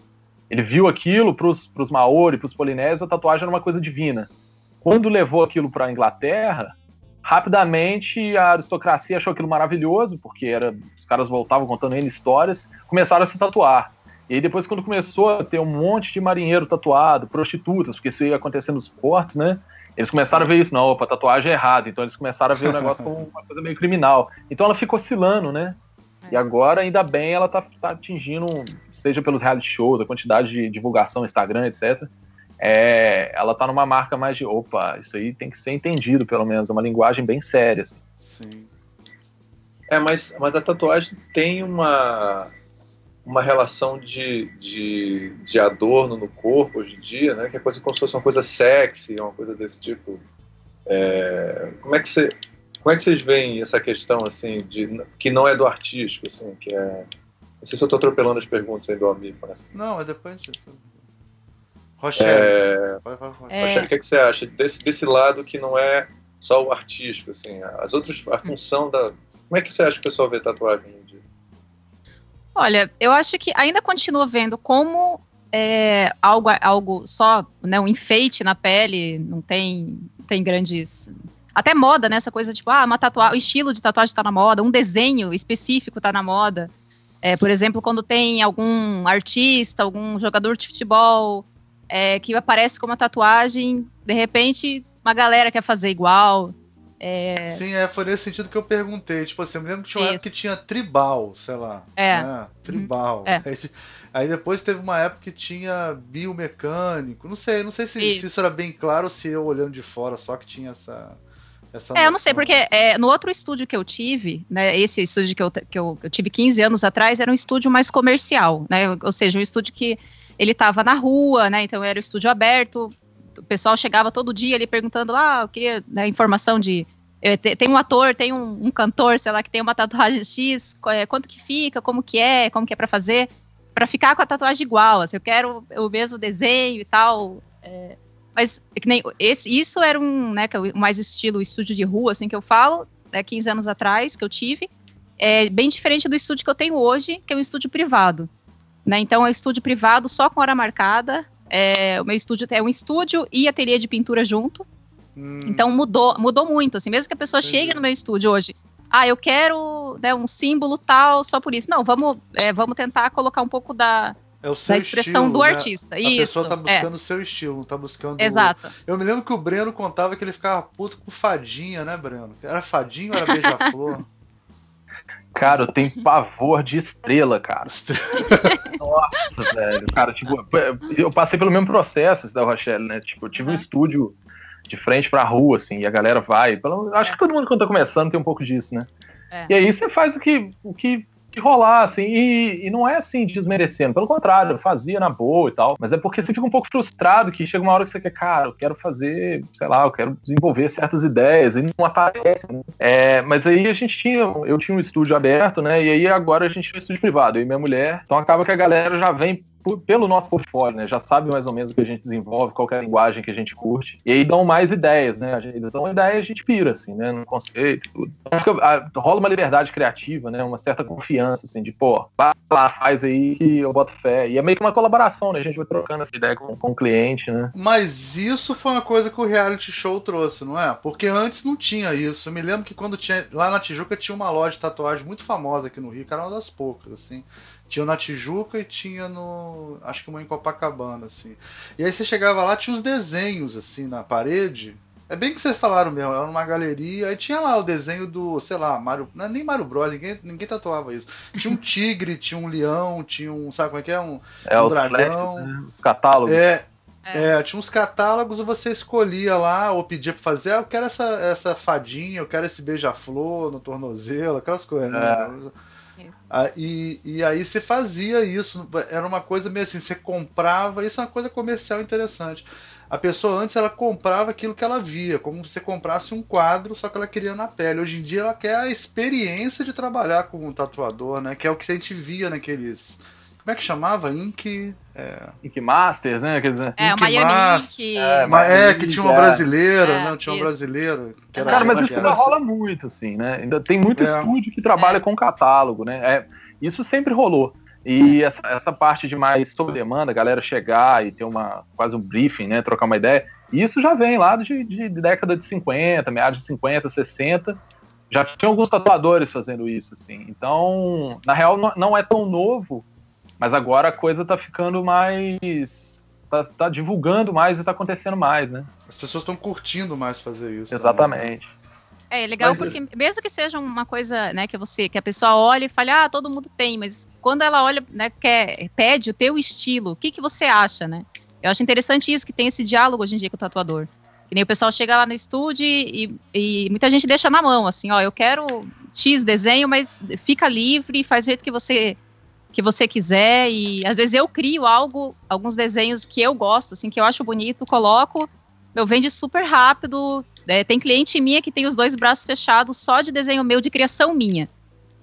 ele viu aquilo para os Maori, para os polinésios, a tatuagem era uma coisa divina. Quando levou aquilo para a Inglaterra, rapidamente a aristocracia achou aquilo maravilhoso, porque era, os caras voltavam contando N histórias, começaram a se tatuar. E aí depois, quando começou a ter um monte de marinheiro tatuado, prostitutas, porque isso ia acontecer nos portos, né? Eles começaram a ver isso, não, opa, tatuagem é errada. Então eles começaram a ver o negócio como uma coisa meio criminal. Então ela fica oscilando, né? E agora, ainda bem, ela tá, tá, atingindo, seja pelos reality shows, a quantidade de divulgação, Instagram, etc. É, ela tá numa marca mais de, opa, isso aí tem que ser entendido, pelo menos, é uma linguagem bem séria. Assim. Sim. É, mas, mas a tatuagem tem uma, uma relação de, de, de adorno no corpo hoje em dia, né? Que é coisa como se fosse uma coisa sexy, uma coisa desse tipo. É, como é que você como é que vocês veem essa questão assim de que não é do artístico, assim, que é não sei se eu estou atropelando as perguntas aí do amigo. Mas... Não, mas depois. Rochelle. É... é... Rochelle, o que, é que você acha desse, desse lado que não é só o artístico, assim, as outras, a função da. Como é que você acha que o pessoal vê tatuagem? Olha, eu acho que ainda continua vendo como é, algo, algo só, né, um enfeite na pele, não tem, tem grandes. Até moda, né? Essa coisa tipo, ah, uma tatuagem, o estilo de tatuagem está na moda, um desenho específico está na moda. É, por exemplo, quando tem algum artista, algum jogador de futebol é, que aparece com uma tatuagem, de repente uma galera quer fazer igual. É... Sim, é, foi nesse sentido que eu perguntei. Tipo assim, eu me lembro que tinha uma Isso. época que tinha tribal, sei lá. É. Né? Tribal. É. Aí, depois teve uma época que tinha biomecânico. Não sei, não sei se isso. se isso, era bem claro ou se eu olhando de fora só que tinha essa. essa é, eu não sei, porque é, no outro estúdio que eu tive, né, esse estúdio que eu, que eu, eu tive 15 anos atrás, era um estúdio mais comercial, né? Ou seja, um estúdio que ele estava na rua, né? Então era o estúdio aberto, o pessoal chegava todo dia ali perguntando, ah, eu queria né, informação de. Tem um ator, tem um, um, cantor, sei lá, que tem uma tatuagem X, é, quanto que fica, como que é, como que é para fazer, para ficar com a tatuagem igual, assim, eu quero o mesmo desenho e tal. É, mas que nem esse, isso era um, né, que é mais o estilo estúdio de rua, assim que eu falo, né, 15 anos atrás que eu tive, é bem diferente do estúdio que eu tenho hoje, que é um estúdio privado. Né? Então é um estúdio privado só com hora marcada, é, o meu estúdio é um estúdio e ateliê de pintura junto. Hum, Então mudou, mudou muito, assim, mesmo que a pessoa Entendi. chegue no meu estúdio hoje, ah, eu quero né, um símbolo tal só por isso. Não, vamos, é, vamos tentar colocar um pouco da, é o seu da expressão estilo, do né? artista. A isso, pessoa tá é, buscando o seu estilo, não tá buscando. exato. Eu me lembro que o Breno contava que ele ficava puto com fadinha, né, Breno? Era fadinha ou era beija-flor? Cara, eu tenho pavor de estrela, cara. Nossa, velho. Cara, tipo, eu passei pelo mesmo processo esse da Rochelle, né? Tipo, eu tive um Uhum. estúdio de frente pra rua, assim, e a galera vai. Acho que todo mundo quando tá começando tem um pouco disso, né? É. E aí você faz o que, o que, que rolar, assim, e, e não é assim desmerecendo, pelo contrário, fazia na boa e tal, mas é porque você fica um pouco frustrado que chega uma hora que você quer, cara, eu quero fazer, sei lá, eu quero desenvolver certas ideias e não aparece, né? É, mas aí a gente tinha, eu tinha um estúdio aberto, né? E aí agora a gente tem um estúdio privado, eu e minha mulher. Então acaba que a galera já vem pelo nosso portfólio, né? Já sabe mais ou menos o que a gente desenvolve, qual é a linguagem que a gente curte. E aí dão mais ideias, né? A gente dão ideia a gente pira, assim, né? No conceito, que ah, rola uma liberdade criativa, né? Uma certa confiança, assim, de, pô, vai lá, faz aí que eu boto fé. E é meio que uma colaboração, né? A gente vai trocando essa ideia com, com o cliente, né? Mas isso foi uma coisa que o reality show trouxe, não é? Porque antes não tinha isso. Eu me lembro que quando tinha. Lá na Tijuca tinha uma loja de tatuagem muito famosa aqui no Rio, que era uma das poucas, assim. Tinha na Tijuca e tinha no. Acho que uma em Copacabana, assim. E aí você chegava lá, tinha os desenhos, assim, na parede. É bem que vocês falaram mesmo, era uma galeria, aí tinha lá o desenho do, sei lá, Mario. Não é nem Mario Bros, ninguém, ninguém tatuava isso. Tinha um tigre, tinha um leão, tinha um. Sabe como é que é? Um, É Um os dragão. flashes, né? os catálogos. é, É. é, tinha uns catálogos e você escolhia lá, ou pedia pra fazer, ah, eu quero essa, essa fadinha, eu quero esse beija-flor no tornozelo, aquelas coisas, né? Ah, e, e aí você fazia isso, era uma coisa meio assim, você comprava, isso é uma coisa comercial interessante. A pessoa antes ela comprava aquilo que ela via, como se você comprasse um quadro, só que ela queria na pele. Hoje em dia ela quer a experiência de trabalhar com um tatuador, né? Que é o que a gente via naqueles. Como é que chamava? Ink. É, Ink Masters, né? Quer dizer, É, o Ink Miami Mask, Ink. é, Mas é, que Mas, tinha uma é. brasileira, É, né? Tinha uma brasileira. Que era Cara, mas que isso ainda rola muito, assim, né? Ainda tem muito É. estúdio que trabalha com catálogo, né? É, isso sempre rolou. E essa, essa parte de mais sob demanda, a galera chegar e ter uma quase um briefing, né? Trocar uma ideia, isso já vem lá de, de década de 50, meados de 50, 60. Já tinha alguns tatuadores fazendo isso, assim. Então, na real, não, não é tão novo, mas agora a coisa tá ficando mais. Tá, tá divulgando mais e tá acontecendo mais, né? As pessoas estão curtindo mais fazer isso. também. Exatamente. É, é legal Mas porque mesmo que seja uma coisa, né, que você, que a pessoa olha e fale, ah, todo mundo tem, mas quando ela olha, né, quer, pede o teu estilo, o que que você acha, né? Eu acho interessante isso, que tem esse diálogo hoje em dia com o tatuador. Que nem o pessoal chega lá no estúdio e, e muita gente deixa na mão, assim, ó, eu quero X desenho, mas fica livre, faz do jeito que você que você quiser e às vezes eu crio algo, alguns desenhos que eu gosto, assim, que eu acho bonito, coloco, eu vende super rápido, é, tem cliente minha que tem os dois braços fechados só de desenho meu, de criação minha.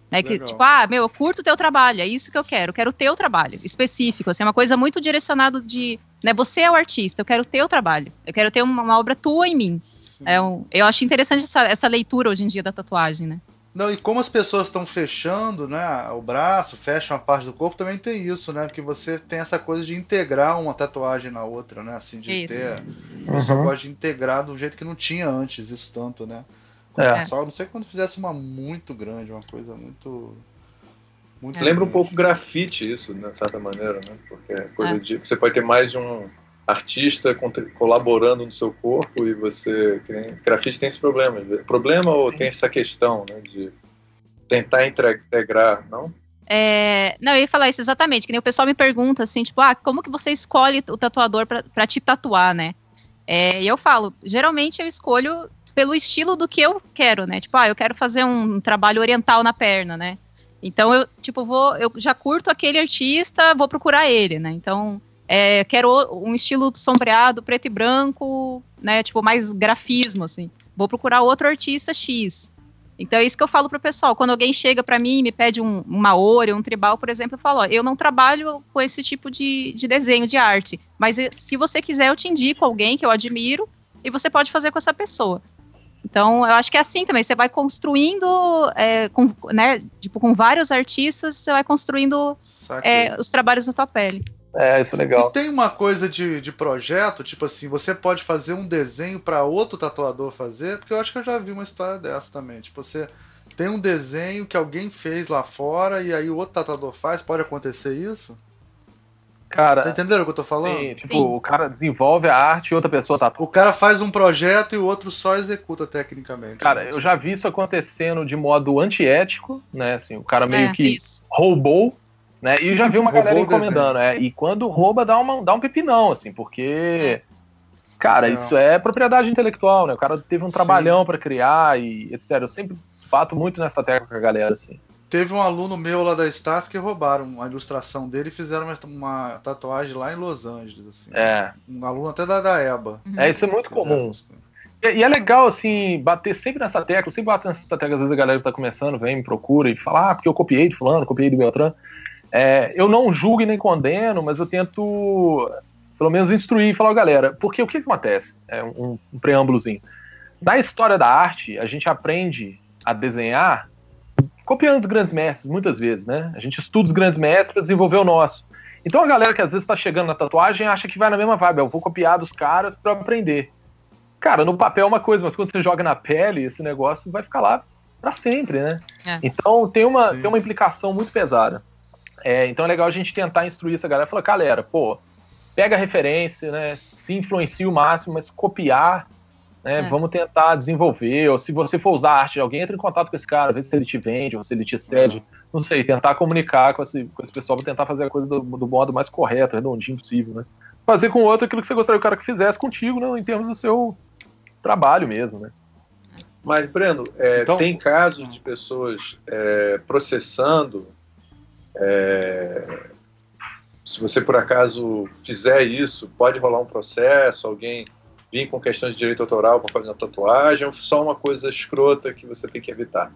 Né, que, tipo, ah, meu, eu curto o teu trabalho, é isso que eu quero, eu quero o teu trabalho, específico, assim, é uma coisa muito direcionada de, né, você é o artista, eu quero o teu trabalho, eu quero ter uma, uma obra tua em mim. É um, eu acho interessante essa, essa leitura hoje em dia da tatuagem, né? Não, e como as pessoas estão fechando, né, o braço, fecham a parte do corpo, também tem isso, né? Porque você tem essa coisa de integrar uma tatuagem na outra, né? Assim, de Isso. ter. Você Uhum. gosta de integrar do jeito que não tinha antes isso tanto, né? É. Só não sei quando fizesse uma muito grande, uma coisa muito. muito Lembra um pouco grafite isso, de certa maneira, né? Porque é coisa É. de você pode ter mais de um artista colaborando no seu corpo e você grafite tem esse problema, problema ou tem essa questão, né, de tentar integrar, não? É, não, eu ia falar isso exatamente, que nem o pessoal me pergunta assim, tipo, ah, como que você escolhe o tatuador pra te tatuar, né? É, e eu falo, geralmente eu escolho pelo estilo do que eu quero, né? Tipo, ah, eu quero fazer um trabalho oriental na perna, né? Então eu, tipo, vou, eu já curto aquele artista, vou procurar ele, né? Então, é, quero um estilo sombreado, preto e branco, né? Tipo, mais grafismo, assim. Vou procurar outro artista X. Então é isso que eu falo pro pessoal. Quando alguém chega para mim e me pede um, uma Ori, um tribal, por exemplo, eu falo, ó, eu não trabalho com esse tipo de, de desenho, de arte. Mas eh, se você quiser, eu te indico alguém que eu admiro e você pode fazer com essa pessoa. Então, eu acho que é assim também. Você vai construindo, é, com, né, tipo, com vários artistas, você vai construindo é, os trabalhos na tua pele. É, isso é legal. E tem uma coisa de, de projeto, tipo assim, você pode fazer um desenho para outro tatuador fazer, porque eu acho que eu já vi uma história dessa também. Tipo, você tem um desenho que alguém fez lá fora e aí o outro tatuador faz, pode acontecer isso? Cara, Tá entendendo o que eu tô falando? sim, tipo, Sim. o cara desenvolve a arte e outra pessoa tá. O cara faz um projeto e o outro só executa tecnicamente. Cara, eu já vi isso acontecendo de modo antiético, né? Assim, o cara meio É, que isso. roubou, né? E já vi uma galera encomendando, é. E quando rouba, dá, uma, dá um pepinão, assim, porque. Cara, Não. isso é propriedade intelectual, né? O cara teve um Sim. trabalhão pra criar e etc. Eu sempre bato muito nessa tecla com a galera, assim. Teve um aluno meu lá da Stars que roubaram a ilustração dele e fizeram uma, uma tatuagem lá em Los Angeles, assim. É. Um aluno até da, da EBA. É, isso é muito comum. E, e é legal, assim, bater sempre nessa tecla. Eu sempre bato nessa tecla, às vezes a galera que tá começando vem, me procura e fala, ah, porque eu copiei de fulano, copiei do Beltrán. É, eu não julgo e nem condeno, mas eu tento, pelo menos, instruir e falar, galera, porque o que, que acontece? É um, um preâmbulozinho. Na história da arte, a gente aprende a desenhar copiando os grandes mestres, muitas vezes, né? A gente estuda os grandes mestres para desenvolver o nosso. Então a galera que às vezes está chegando na tatuagem acha que vai na mesma vibe, eu vou copiar dos caras para aprender. Cara, no papel é uma coisa, mas quando você joga na pele, esse negócio vai ficar lá para sempre, né? É. Então tem uma, Sim. tem uma implicação muito pesada. É, então é legal a gente tentar instruir essa galera. Falar, galera, pô, pega a referência, né? Se influencia o máximo, mas copiar, né? É. Vamos tentar desenvolver. Ou se você for usar arte de alguém, entre em contato com esse cara, vê se ele te vende, ou se ele te cede. Não sei, tentar comunicar com esse, com esse pessoal pra tentar fazer a coisa do, do modo mais correto, redondinho possível, né? Fazer com o outro aquilo que você gostaria que o cara que fizesse contigo, né? Em termos do seu trabalho mesmo, né? Mas, Breno, é, Então- tem casos de pessoas é, processando. É, se você por acaso fizer isso, pode rolar um processo, alguém vir com questões de direito autoral para fazer uma tatuagem, ou só uma coisa escrota que você tem que evitar?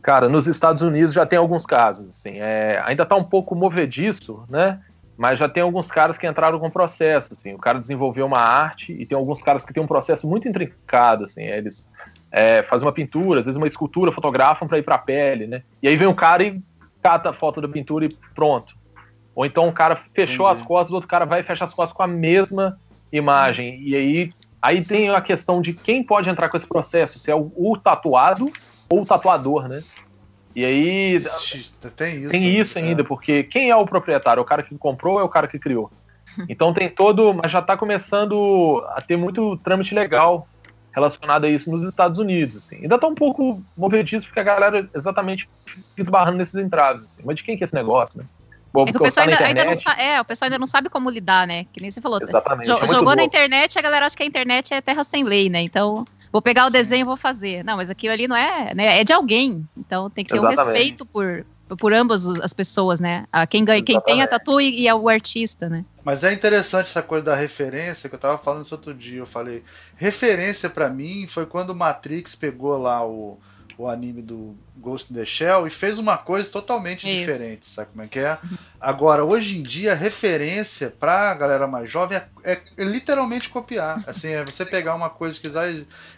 Cara, nos Estados Unidos já tem alguns casos, assim, é, ainda tá um pouco movediço, né? Mas já tem alguns caras que entraram com processo, assim, o cara desenvolveu uma arte e tem alguns caras que tem um processo muito intrincado, assim, eles é, fazem uma pintura, às vezes uma escultura, fotografam para ir para a pele, né? E aí vem um cara e cata a foto da pintura e pronto. Ou então o cara fechou Entendi. as costas, o outro cara vai e fecha as costas com a mesma imagem. E aí, aí tem a questão de quem pode entrar com esse processo, se é o, o tatuado ou o tatuador, né? E aí Ixi, Tem isso. tem isso é. ainda, porque quem é o proprietário? É o cara que comprou ou é o cara que criou? Então tem todo. Mas já está começando a ter muito trâmite legal relacionado a isso nos Estados Unidos. Assim. Ainda está um pouco movediço, porque a galera exatamente esbarrando nesses entraves. Assim. Mas de quem que é esse negócio, né? Vou É que o pessoal na ainda, ainda não internet. sabe. É, o pessoal ainda não sabe como lidar, né? Que nem você falou. Exatamente. Jo- é jogou na louco. internet, a galera acha que a internet é terra sem lei, né? Então, vou pegar o Sim. desenho e vou fazer. Não, mas aquilo ali não é, né? É de alguém. Então tem que ter um Exatamente. respeito por, por ambas as pessoas, né? Quem ganha, quem tem a tatu e, e é o artista, né? Mas é interessante essa coisa da referência, que eu tava falando isso outro dia. Eu falei, referência pra mim foi quando o Matrix pegou lá o, o anime do Ghost in the Shell e fez uma coisa totalmente Isso. diferente, sabe como é que é? Agora, hoje em dia, referência pra galera mais jovem é, é- é literalmente copiar. Assim, é você pegar uma coisa que já-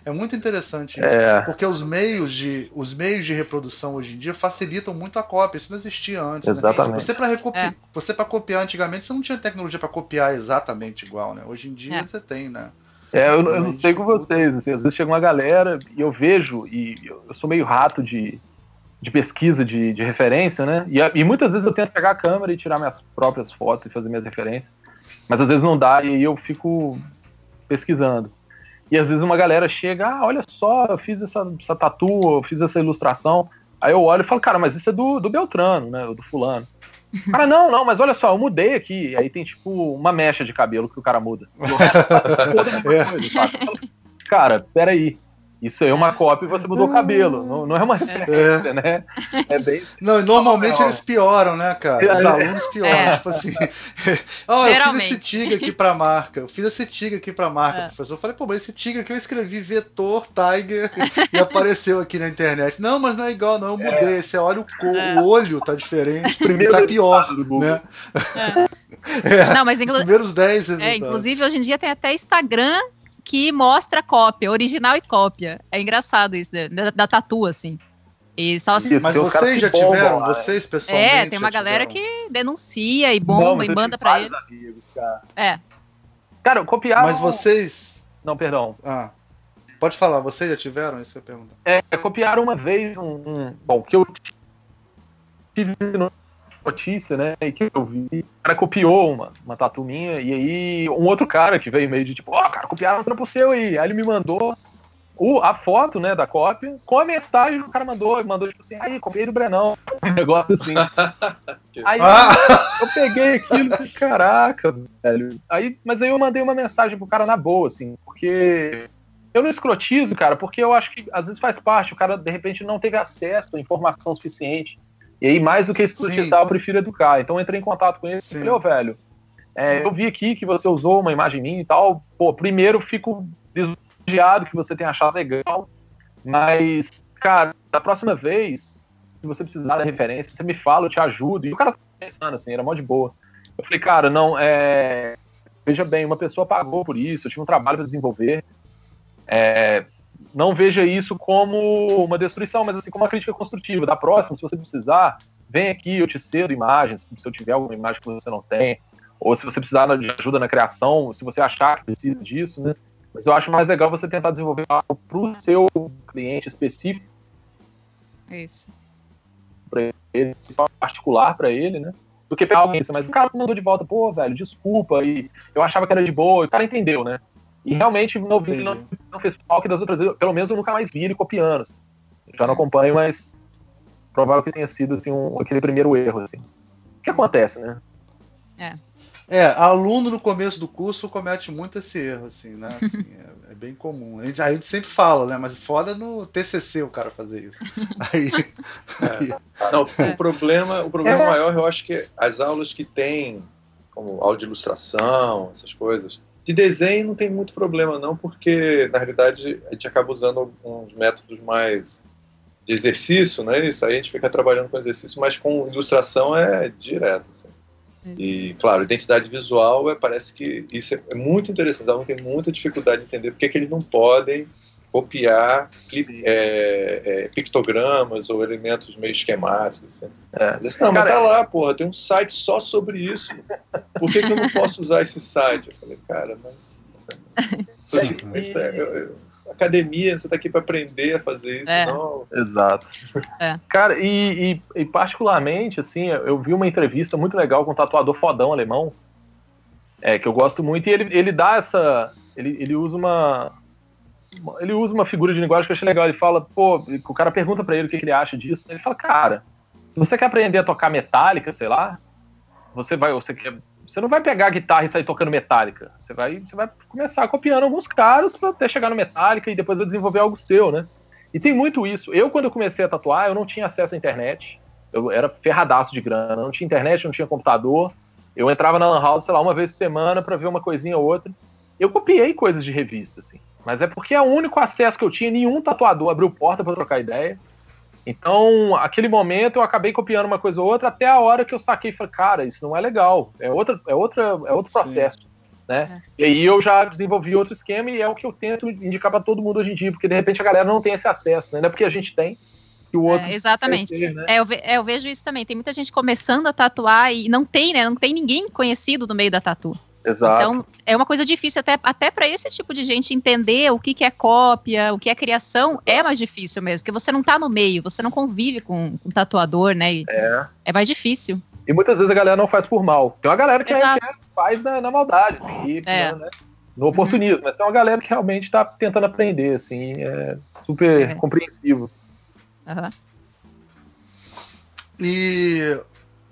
é muito interessante isso. É, Porque os meios de os meios de reprodução hoje em dia facilitam muito a cópia. Isso não existia antes. né? exatamente. Você para recopi... É. você para copiar antigamente você não tinha tecnologia para copiar exatamente igual, né? Hoje em dia É. você tem, né? É, eu, eu não sei com vocês, assim, às vezes chega uma galera e eu vejo, e eu sou meio rato de, de pesquisa, de, de referência, né? E, e muitas vezes eu tento pegar a câmera e tirar minhas próprias fotos e fazer minhas referências, mas às vezes não dá e eu fico pesquisando. E às vezes uma galera chega, ah, olha só, eu fiz essa, essa tatu, eu fiz essa ilustração. Aí eu olho e falo, cara, mas isso é do, do Beltrano, né? Do fulano. Cara, não, não, mas olha só, eu mudei aqui. Aí tem tipo uma mecha de cabelo que o cara muda. Resto tá É. coisa, Cara, peraí. Isso aí é uma cópia e você mudou o cabelo. Não, não é uma referência, né? É bem. Não, e normalmente eles pioram, né, cara? Os É. alunos pioram, É. tipo assim. Ó, eu fiz esse tigre aqui pra marca. Eu fiz esse tigre aqui pra marca, É. professor. Eu falei, pô, mas esse tigre aqui eu escrevi vetor, tiger, e apareceu aqui na internet. Não, mas não é igual, não. Eu mudei. Você olha o, co- É. o olho, tá diferente. Primeiro tá pior, né? É. Não, mas Os inclu- primeiros 10 é, inclusive hoje em dia tem até Instagram que mostra cópia, original e cópia. É engraçado isso, né? da, da tatu, assim. E só se... Mas vocês já bombam, tiveram, lá, vocês pessoalmente. É, tem uma galera que denuncia e bomba e manda pra eles. Amigos, cara. É. Cara, copiaram. Mas vocês. Não, perdão. Ah. Pode falar, vocês já tiveram? Isso que eu ia perguntar. É, copiaram uma vez um, um- Bom, que eu tive notícia, né? E que eu vi. O cara copiou uma, uma tatu minha, e aí um outro cara que veio meio de tipo, ó, cara, copiaram um trampo seu aí. Aí ele me mandou o, a foto, né, da cópia, com a mensagem que o cara mandou, ele mandou tipo assim, aí, copiei do Brenão. Um negócio assim. Aí Ah! eu peguei aquilo e falei, caraca, velho. Aí, mas aí eu mandei uma mensagem pro cara na boa, assim, porque eu não escrotizo, cara, porque eu acho que às vezes faz parte, o cara de repente não teve acesso à informação suficiente. E aí, mais do que escrotizar, Sim. eu prefiro educar. Então eu entrei em contato com ele e Sim. falei, ô, velho, é, eu vi aqui que você usou uma imagem minha e tal. Pô, primeiro fico lisonjeado que você tenha achado legal, mas, cara, da próxima vez, se você precisar da referência, você me fala, eu te ajudo. E o cara tá pensando assim, era mó de boa. Eu falei, cara, não, é. Veja bem, uma pessoa pagou por isso, eu tive um trabalho para desenvolver. É, não veja isso como uma destruição, mas assim, como uma crítica construtiva. Da próxima, se você precisar, vem aqui, eu te cedo imagens, se eu tiver alguma imagem que você não tem, ou se você precisar de ajuda na criação, se você achar que precisa disso, né? Mas eu acho mais legal você tentar desenvolver algo para o seu cliente específico, Isso. ele, particular para ele, né? Do que pegar alguém, mas o cara mandou de volta, pô, velho, desculpa, e eu achava que era de boa, e o cara entendeu, né? E realmente não, vi, não, não fez falta das outras vezes, pelo menos eu nunca mais vi ele copiando. Assim. Já não acompanho, mas provável que tenha sido assim, um, aquele primeiro erro. Assim. O que acontece, né? É, aluno no começo do curso comete muito esse erro, assim, né? Assim, é, é bem comum. A gente, a gente sempre fala, né? Mas foda no TCC o cara fazer isso. Aí, Não, o problema, o problema É. maior, eu acho que as aulas que tem, como aula de ilustração, essas coisas, de desenho não tem muito problema não, porque na realidade a gente acaba usando alguns métodos mais de exercício, né? Isso aí a gente fica trabalhando com exercício, mas com ilustração é direto. Assim. E, claro, identidade visual é, parece que isso é, muito interessante. Aluno tem muita dificuldade de entender porque que eles não podem copiar é, é, pictogramas ou elementos meio esquemáticos. Assim. É. Assim, não, Cara, mas tá lá, porra, tem um site só sobre isso. Por que, que eu não posso usar esse site? Eu falei, cara, mas. mas tá, eu- eu- academia, você tá aqui para aprender a fazer isso, É. não. Exato. É. Cara, e, e- e particularmente, assim, eu vi uma entrevista muito legal com um tatuador fodão alemão, é, que eu gosto muito, e ele, ele dá essa. Ele, ele usa uma. Ele usa uma figura de linguagem que eu achei legal. Ele fala, pô, o cara pergunta pra ele o que ele acha disso. Ele fala, cara, se você quer aprender a tocar metálica, sei lá, você vai, você quer. Você não vai pegar a guitarra e sair tocando metálica. Você vai, você vai começar copiando alguns caras pra até chegar no metálica e depois vai desenvolver algo seu, né? E tem muito isso. Eu, quando eu comecei a tatuar, eu não tinha acesso à internet. Eu era ferradaço de grana. Não tinha internet, não tinha computador. Eu entrava na Lan House, sei lá, uma vez por semana pra ver uma coisinha ou outra. Eu copiei coisas de revista, assim. Mas é porque é o único acesso que eu tinha. Nenhum tatuador abriu porta pra trocar ideia. Então, aquele momento eu acabei copiando uma coisa ou outra até a hora que eu saquei e falei, cara, isso não é legal. É, outra, é, outra, é outro Sim. processo. Né? E aí eu já desenvolvi outro esquema e é o que eu tento indicar para todo mundo hoje em dia, porque de repente a galera não tem esse acesso, né? Não é porque a gente tem que o outro. É, exatamente. ter, né? É eu, ve- é, eu vejo isso também. Tem muita gente começando a tatuar e não tem, né? Não tem ninguém conhecido no meio da tatu. Exato. Então, é uma coisa difícil até, até para esse tipo de gente entender o que, que é cópia, o que é criação, é mais difícil mesmo, porque você não tá no meio, você não convive com o tatuador, né? E É. é mais difícil. E muitas vezes a galera não faz por mal. Tem uma galera que, é, é- faz na, na maldade, assim, É. né, no oportunismo, mas tem uma galera que realmente tá tentando aprender, assim, é super É. compreensivo. Aham. E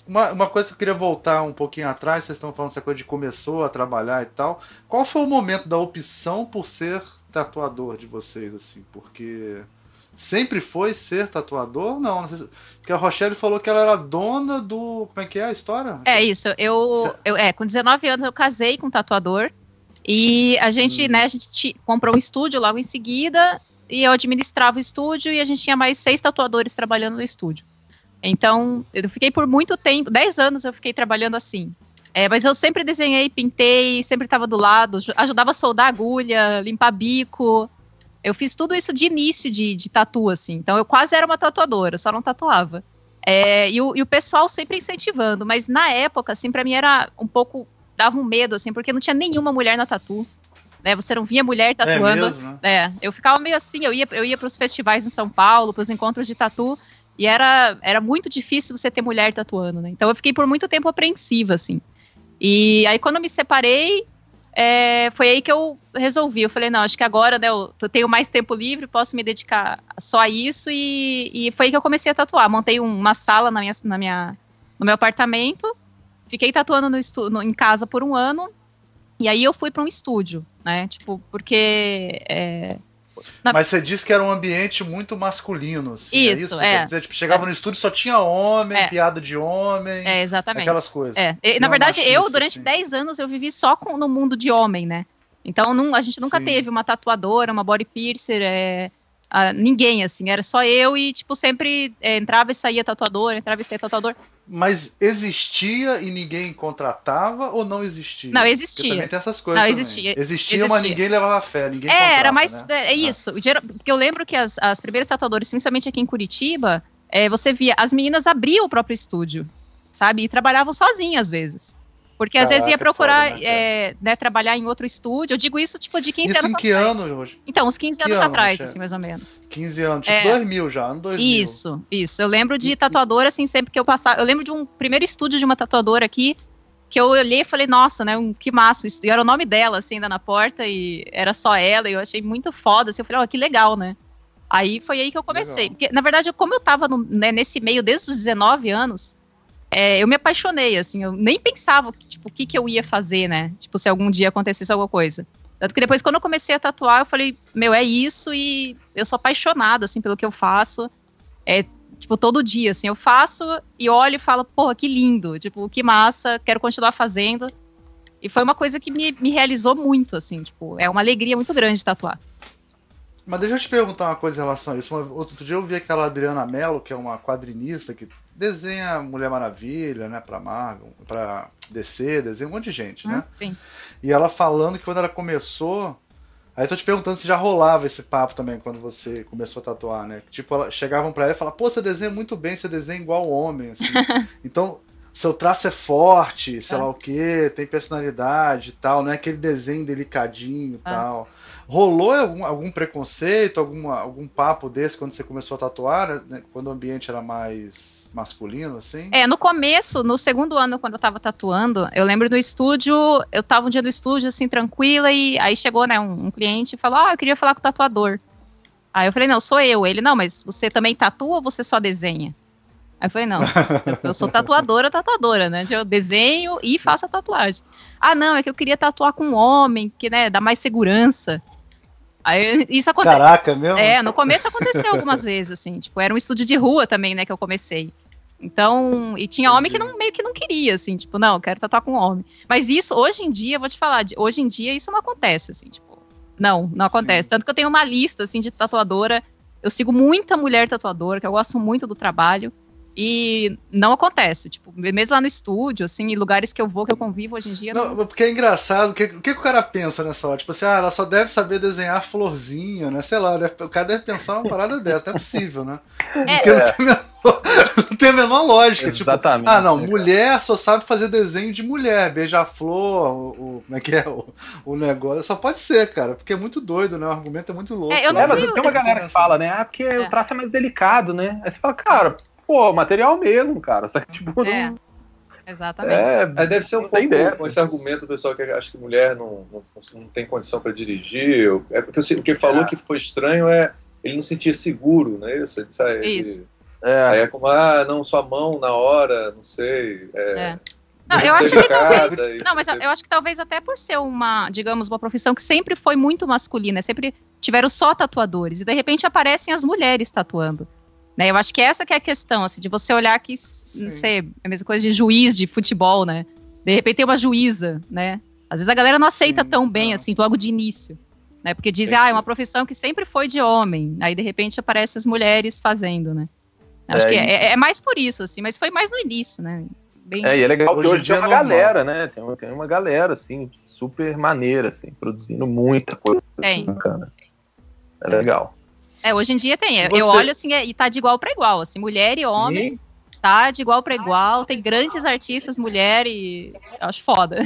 uma, uma coisa que eu queria voltar um pouquinho atrás, vocês estão falando essa coisa de começou a trabalhar e tal. Qual foi o momento da opção por ser tatuador de vocês, assim? Porque sempre foi ser tatuador? Não, não sei se- porque a Rochelle falou que ela era dona do. Como é que é a história? É isso. Eu, eu, é, com 19 anos eu casei com um tatuador e a gente, Hum. né, a gente comprou um estúdio logo em seguida e eu administrava o estúdio e a gente tinha mais seis tatuadores trabalhando no estúdio. Então, eu fiquei por muito tempo, 10 anos eu fiquei trabalhando assim. É, mas eu sempre desenhei, pintei, sempre estava do lado, ju- ajudava a soldar agulha, limpar bico. Eu fiz tudo isso de início de, de tatu, assim. Então eu quase era uma tatuadora, só não tatuava. É, e, o, e, o, pessoal sempre incentivando, mas na época, assim, pra mim era um pouco. dava um medo, assim, porque não tinha nenhuma mulher na tatu. Né, você não via mulher é tatuando. É, mesmo, né? é eu ficava meio assim, eu ia, eu ia pros festivais em São Paulo, pros encontros de tatu, e era, era muito difícil você ter mulher tatuando, né? Então eu fiquei por muito tempo apreensiva, assim. E aí quando eu me separei, é, foi aí que eu resolvi. Eu falei, não, acho que agora né, eu tenho mais tempo livre, posso me dedicar só a isso. E, e foi aí que eu comecei a tatuar. Montei uma sala na minha, na minha, no meu apartamento, fiquei tatuando no, no, em casa por um ano. E aí eu fui para um estúdio, né? Tipo, porque é, na... Mas você disse que era um ambiente muito masculino. Assim, isso, é. Isso? é. Quer dizer, tipo, chegava é. no estúdio só tinha homem, é. piada de homem. É, exatamente. Aquelas coisas. É. E, na verdade, eu, durante assim. 10 anos, eu vivi só com, no mundo de homem, né? Então, não, a gente nunca Sim. teve uma tatuadora, uma body piercer, é, a, ninguém, assim. Era só eu e, tipo, sempre é, entrava e saía tatuador, entrava e saía tatuador. Mas existia e ninguém contratava ou não existia? Não, existia. Porque também tem essas coisas. Não, existia. Existia, existia, mas ninguém levava fé, ninguém É, era mais. Né? É, é isso. Ah. Porque eu lembro que as, as primeiras tatuadoras, principalmente aqui em Curitiba, é, você via, as meninas abriam o próprio estúdio, sabe? E trabalhavam sozinhas às vezes. Porque Caraca, às vezes ia procurar foda, né, é, né, trabalhar em outro estúdio. Eu digo isso tipo de 15 isso anos em que atrás. ano hoje? Então, uns 15 que anos ano, atrás, assim, mais ou menos. 15 anos, tipo é, 2000 já, ano 2000. Isso, isso. Eu lembro de tatuadora, assim, sempre que eu passava. Eu lembro de um primeiro estúdio de uma tatuadora aqui, que eu olhei e falei, nossa, né, um, que massa. E era o nome dela, assim, ainda na porta, e era só ela, e eu achei muito foda. Assim, eu falei, ó, oh, que legal, né? Aí foi aí que eu comecei. Porque, na verdade, como eu tava no, né, nesse meio desde os 19 anos, é, eu me apaixonei, assim, eu nem pensava, tipo, o que, que eu ia fazer, né? Tipo, se algum dia acontecesse alguma coisa. Tanto que depois, quando eu comecei a tatuar, eu falei, meu, é isso, e eu sou apaixonada, assim, pelo que eu faço. É, tipo, todo dia, assim, eu faço e olho e falo, porra, que lindo, tipo, que massa, quero continuar fazendo. E foi uma coisa que me, me realizou muito, assim, tipo, é uma alegria muito grande tatuar. Mas deixa eu te perguntar uma coisa em relação a isso. outro dia eu vi aquela Adriana Mello, que é uma quadrinista que desenha Mulher Maravilha, né, pra Marvel, pra DC, desenha um monte de gente, né? Hum, sim. E ela falando que quando ela começou. Aí eu tô te perguntando se já rolava esse papo também quando você começou a tatuar, né? Tipo, ela, chegavam pra ela e falavam, pô, você desenha muito bem, você desenha igual homem, assim. então, seu traço é forte, sei é. lá o quê, tem personalidade e tal, não é aquele desenho delicadinho e é. tal. Rolou algum, algum preconceito, alguma, algum papo desse quando você começou a tatuar, né? quando o ambiente era mais masculino, assim? É, no começo, no segundo ano, quando eu tava tatuando, eu lembro do estúdio, eu tava um dia no estúdio, assim, tranquila, e aí chegou, né, um, um cliente e falou, ah, eu queria falar com o tatuador. Aí eu falei, não, sou eu. Ele, não, mas você também tatua ou você só desenha? Aí eu falei, não, eu sou tatuadora, tatuadora, né? Eu desenho e faço a tatuagem. Ah, não, é que eu queria tatuar com um homem, que, né, dá mais segurança. Aí isso aconteceu. Caraca, mesmo? É, no começo aconteceu algumas vezes, assim, tipo, era um estúdio de rua também, né, que eu comecei. Então, e tinha homem que não, meio que não queria, assim, tipo, não, quero tatuar com homem. Mas isso, hoje em dia, vou te falar, hoje em dia isso não acontece, assim, tipo, não, não acontece. Sim. Tanto que eu tenho uma lista, assim, de tatuadora, eu sigo muita mulher tatuadora, que eu gosto muito do trabalho, e não acontece, tipo, mesmo lá no estúdio, assim, em lugares que eu vou, que eu convivo hoje em dia. Não, não... porque é engraçado, o que, o que o cara pensa nessa hora? Tipo assim, ah, ela só deve saber desenhar florzinha, né? Sei lá, deve, o cara deve pensar uma parada dessa, não é possível, né? É. Porque não tem, menor, não tem a menor lógica. Tipo, Exatamente. Tipo, ah, não, mulher só sabe fazer desenho de mulher, beija-flor, o, como é que é o, o negócio. Só pode ser, cara, porque é muito doido, né? O argumento é muito louco. É, eu não é, sei, mas tem uma galera que fala, né? Ah, porque é. o traço é mais delicado, né? Aí você fala, cara pô, material mesmo, cara. Só que, tipo, é. Não... Exatamente. É, é, deve ser um pouco com esse argumento, pessoal, que acha que mulher não, não, não tem condição para dirigir. É porque o que falou é. que foi estranho é ele não sentia seguro, não é isso? Ele, isso. Ele, é. Aí é como, ah, não, sua mão na hora, não sei. É, é. Não, eu acho que talvez, não, mas eu acho que talvez até por ser uma, digamos, uma profissão que sempre foi muito masculina, sempre tiveram só tatuadores, e de repente aparecem as mulheres tatuando. Né? Eu acho que essa que é a questão, assim, de você olhar que, Sim. não sei, é a mesma coisa de juiz de futebol, né? De repente tem uma juíza, né? Às vezes a galera não aceita Sim, tão bem, não. assim, logo de início. Né? Porque dizem, ah, é uma profissão que sempre foi de homem. Aí, de repente, aparecem as mulheres fazendo, né? Acho é, que é, é, mais por isso, assim, mas foi mais no início, né? Bem... É, e é legal hoje, hoje tem uma normal. galera, né? Tem uma, tem uma galera, assim, super maneira, assim, produzindo muita coisa tem. bacana. É legal. É, hoje em dia tem. Eu, Você- eu olho assim é, e tá de igual para igual, assim, mulher e homem, tá de igual para igual. Tem grandes artistas mulher e eu acho foda.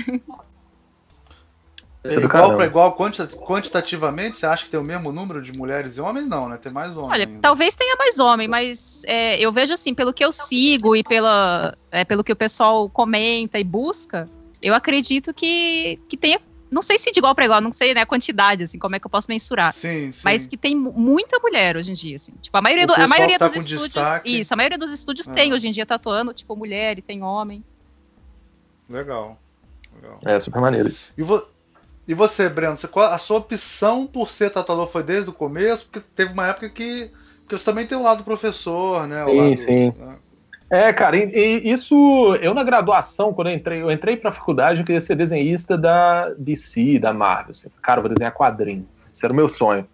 É igual para igual quanti- quantitativamente, você acha que tem o mesmo número de mulheres e homens? Não, né? Tem mais homens. Olha, ainda. talvez tenha mais homem, mas é, eu vejo assim, pelo que eu sigo e pela, é, pelo que o pessoal comenta e busca, eu acredito que, que tenha. Não sei se de igual para igual, não sei né, a quantidade, assim, como é que eu posso mensurar. Sim, sim. Mas que tem mu- muita mulher hoje em dia, assim. Tipo, a maioria, do- a maioria tá dos estúdios. destaque. Isso, a maioria dos estúdios Ah. tem hoje em dia tatuando, tipo, mulher e tem homem. Legal. Legal. É super maneiro isso. E, vo- e você, Breno, você- qual- a sua opção por ser tatuador foi desde o começo? Porque teve uma época que, que você também tem o lado professor, né? O Sim, lado, sim. né? É, cara, e, e isso, eu na graduação, quando eu entrei, eu entrei pra faculdade, eu queria ser desenhista da DC, da Marvel. Assim. Cara, vou desenhar quadrinho. Esse era o meu sonho.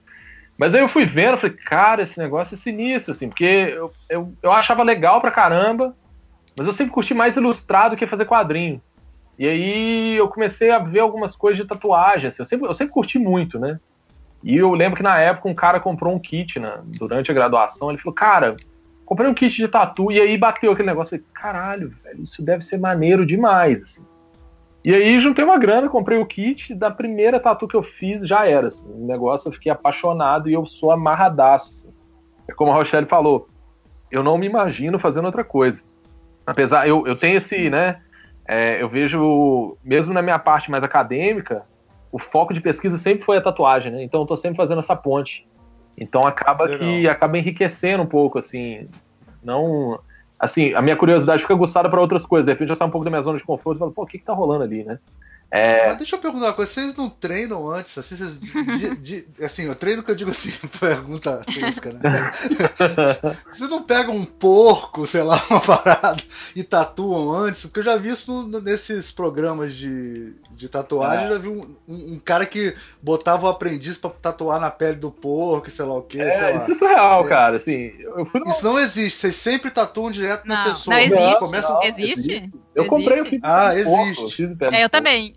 Mas aí eu fui vendo, falei, cara, esse negócio é sinistro, assim, porque eu, eu, eu achava legal pra caramba, mas eu sempre curti mais ilustrado que fazer quadrinho. E aí eu comecei a ver algumas coisas de tatuagem, assim, eu sempre, eu sempre curti muito, né? E eu lembro que na época um cara comprou um kit né, durante a graduação, ele falou, cara, comprei um kit de tatu, e aí bateu aquele negócio, falei, caralho, velho, isso deve ser maneiro demais, assim. E aí juntei uma grana, comprei o kit, da primeira tatu que eu fiz, já era, assim, o negócio eu fiquei apaixonado e eu sou amarradaço, assim. É como a Rochelle falou, eu não me imagino fazendo outra coisa. Apesar, eu, eu tenho esse, né, é, eu vejo, mesmo na minha parte mais acadêmica, o foco de pesquisa sempre foi a tatuagem, né, então eu tô sempre fazendo essa ponte. Então acaba Legal. que acaba enriquecendo um pouco, assim, não... Assim, a minha curiosidade fica aguçada para outras coisas. De repente eu saio um pouco da minha zona de conforto e falo, pô, o que que tá rolando ali, né? É, Mas deixa eu perguntar uma coisa, vocês não treinam antes? Assim, vocês, de- de- assim eu treino que eu digo assim, pergunta tosca, né? Vocês não pegam um porco, sei lá, uma parada, e tatuam antes? Porque eu já vi isso no- nesses programas de, de tatuagem, É. eu já vi um, um- um cara que botava o aprendiz pra tatuar na pele do porco, e sei lá o que, sei é, lá. isso é surreal, É. cara. Assim, eu fui no- Isso não existe, vocês sempre tatuam direto na Não, pessoa. não existe. começam- Existe? Eu comprei o Existe? kit Ah, porco, existe. pele É, eu porco. também.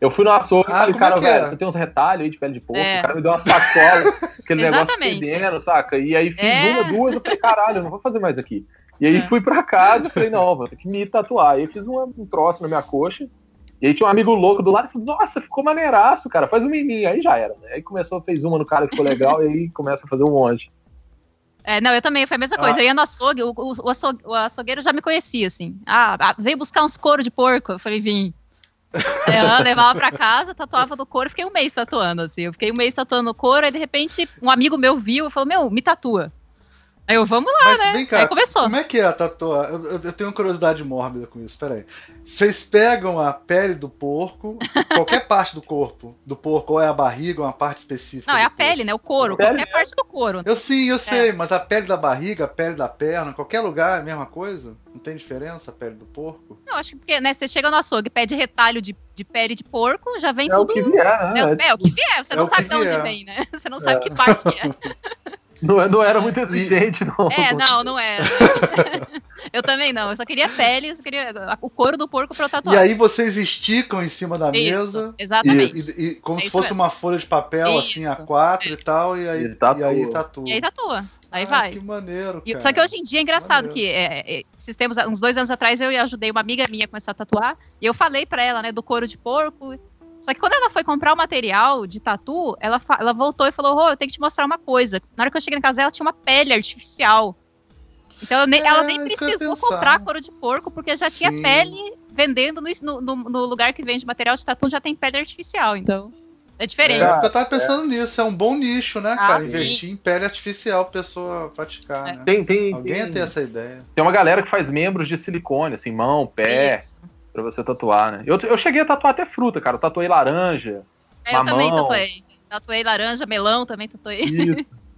Eu fui no açougue e Ah, falei, como é cara, é? velho, você tem uns retalhos aí de pele de porco. É. O cara me deu uma sacola, aquele negócio Exatamente. fedendo, saca? E aí fiz É. uma, duas, eu falei, caralho, eu não vou fazer mais aqui. E aí É. fui pra casa e falei, não, vou ter que me tatuar. Aí eu fiz uma- um troço na minha coxa. E aí tinha um amigo louco do lado e falou, nossa, ficou maneiraço, cara, faz uma em mim. Aí já era, né? Aí começou, fez uma no cara que ficou legal, e aí começa a fazer um monte. É, não, eu também, foi a mesma Ah. coisa. Eu ia no açougue, o, o, o açougue- o açougueiro já me conhecia, assim. Ah, ah, veio buscar uns couro de porco. Eu falei, vim. Aí eu levava pra casa, tatuava no couro, fiquei um mês tatuando, assim. Eu fiquei um mês tatuando no couro, aí de repente um amigo meu viu e falou, meu, me tatua. Aí eu, vamos lá, Mas né? vem cá, aí começou. Como é que é a tatuagem? Eu, eu- eu tenho uma curiosidade mórbida com isso, peraí. Vocês pegam a pele do porco, qualquer parte do corpo do porco, ou é a barriga, ou uma parte específica? Não, é a porco? pele, né? O couro, pele qualquer parte do couro. Eu sim, eu É. sei, mas a pele da barriga, a pele da perna, qualquer lugar é a mesma coisa? Não tem diferença a pele do porco? Não, acho que porque, né, você chega no açougue, pede retalho de, de pele de porco, já vem É o tudo. que vier, né? É, os- é, o que vier, você É não o sabe de onde vem, né? Você não sabe que parte que é. Não, não era muito exigente, não. É, não, não é. eu também não. Eu só queria pele, eu só queria o couro do porco pra eu tatuar. E aí vocês esticam em cima da Isso, mesa. exatamente. E, e- como É se fosse mesmo. uma folha de papel, assim, a Isso. quatro e tal, e aí, E tatua. e aí tatua. E aí tatua. Aí Ah, vai. Que maneiro, E- cara. só que hoje em dia é engraçado Maneiro. que é, é, esses tempos, uns dois anos atrás, eu ajudei uma amiga minha a começar a tatuar. E eu falei pra ela, né, do couro de porco. Só que quando ela foi comprar o material de tatu, ela, ela voltou e falou: Rô, eu tenho que te mostrar uma coisa. Na hora que eu cheguei na casa dela, tinha uma pele artificial. Então eu nem- É, ela nem precisou comprar couro de porco, porque já tinha Sim. pele vendendo no, no- no lugar que vende material de tatu, já tem pele artificial. Então é diferente. É, eu tava pensando nisso, é um bom nicho, né, Ah, cara? sim. Investir em pele artificial pra pessoa praticar, É. né? Tem, tem, Alguém ia tem, ter essa ideia. tem uma galera que faz membros de silicone, assim, mão, pé, Isso. Pra você tatuar, né? Eu, eu cheguei a tatuar até fruta, cara. Eu tatuei laranja. É, eu também Mamão. tatuei. Tatuei laranja, melão também tatuei. Isso.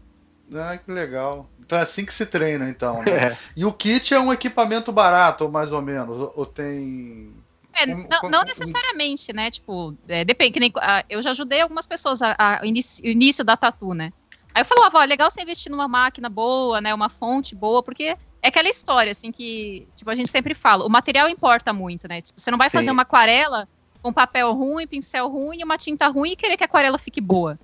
Ah, que legal. Então é assim que se treina, então, né? É. E o kit é um equipamento barato, ou mais ou menos? Ou, tem. É, não, não necessariamente, né? Tipo, é, depende. que nem, ah, eu já ajudei algumas pessoas a, a inici- o início da tatu, né? Aí eu falava, ó, legal você investir numa máquina boa, né? Uma fonte boa, porque é aquela história, assim, que, tipo, a gente sempre fala, o material importa muito, né? Tipo, você não vai fazer Sim. uma aquarela com papel ruim, pincel ruim e uma tinta ruim e querer que a aquarela fique boa.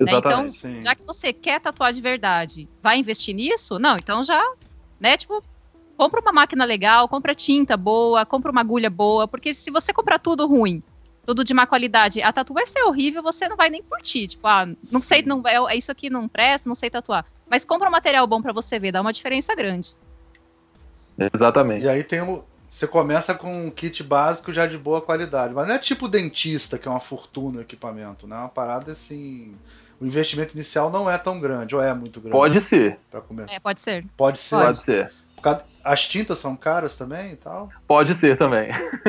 Né? Então, Exatamente. Sim. já que você quer tatuar de verdade, vai investir nisso? Não, então já, né, tipo, compra uma máquina legal, compra tinta boa, compra uma agulha boa, porque se você comprar tudo ruim, tudo de má qualidade, a tatu vai ser horrível, você não vai nem curtir, tipo, ah, não sei, Sim. não é, é isso aqui não presta, não sei tatuar. Mas compra um material bom pra você ver, dá uma diferença grande. Exatamente. E aí tem o. Você começa com um kit básico já de boa qualidade. Mas não é tipo dentista, que é uma fortuna o equipamento, né? É uma parada assim. O investimento inicial não é tão grande, ou é muito grande Pode ser, para começar. É, pode ser. Pode ser. pode ser. Por causa- As tintas são caras também e tal. Pode ser também.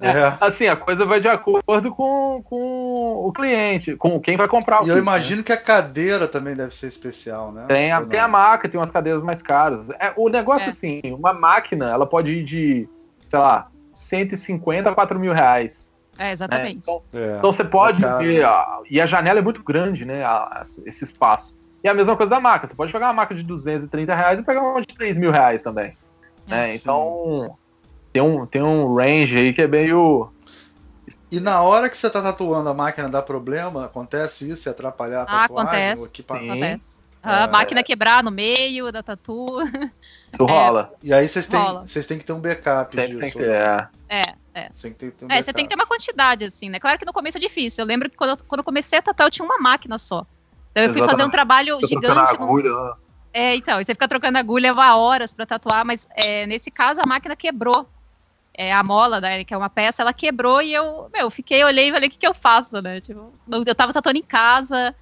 É. Assim, a coisa vai de acordo com, com o cliente, com quem vai comprar o E eu né? imagino que a cadeira também deve ser especial, né? Tem a, tem a marca, tem umas cadeiras mais caras. É, o negócio, É. assim, uma máquina, ela pode ir de, sei lá, 150 a 4 mil reais. É, né? exatamente. Então, É. então você pode é ver, ó, e a janela é muito grande, né, a- a- esse espaço. E a mesma coisa da marca, você pode pegar uma marca de 230 reais e pegar uma de 3 mil reais também. né? Então, tem um, tem um range aí que é meio... E na hora que você tá tatuando a máquina dá problema, acontece isso e atrapalhar a Ah, tatuagem? acontece. o equipamento? Acontece. A É. máquina quebrar no meio da tatu. Isso rola. E aí vocês têm, vocês têm que ter um backup Sempre disso. tem que ter. É. É, Você tem que ter um É, você tem que ter uma quantidade, assim, né? Claro que no começo é difícil. Eu lembro que quando eu, quando eu comecei a tatuar, eu tinha uma máquina só. Então eu fui fazer um trabalho Tô gigante. agulha, né? É, então, e você fica trocando agulha, leva horas pra tatuar, mas é, nesse caso a máquina quebrou. É, a mola, né, que é uma peça, ela quebrou e eu, meu, fiquei, olhei e falei, o que, que eu faço, né? Tipo, eu tava tatuando em casa,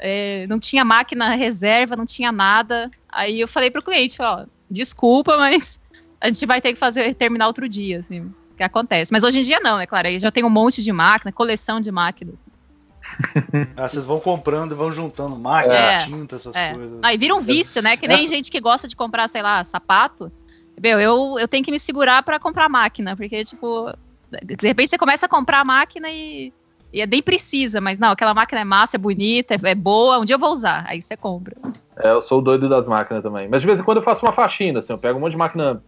é, não tinha máquina reserva, não tinha nada. Aí eu falei pro cliente, ó, desculpa, mas a gente vai ter que fazer, terminar outro dia, assim, que acontece. Mas hoje em dia não, né, claro, aí já tem um monte de máquina, coleção de máquinas. Ah, vocês vão comprando e vão juntando máquina, É. tinta, essas É. coisas. Aí vira um vício, né? Que nem Essa- gente que gosta de comprar, sei lá, sapato. Meu, eu, eu tenho que me segurar pra comprar máquina, porque, tipo, de repente você começa a comprar a máquina e, e é nem precisa, mas não, aquela máquina é massa, é bonita, é, é boa, um dia eu vou usar. Aí você compra. É, eu sou o doido das máquinas também. Mas de vez em quando eu faço uma faxina, assim, eu pego um monte de máquina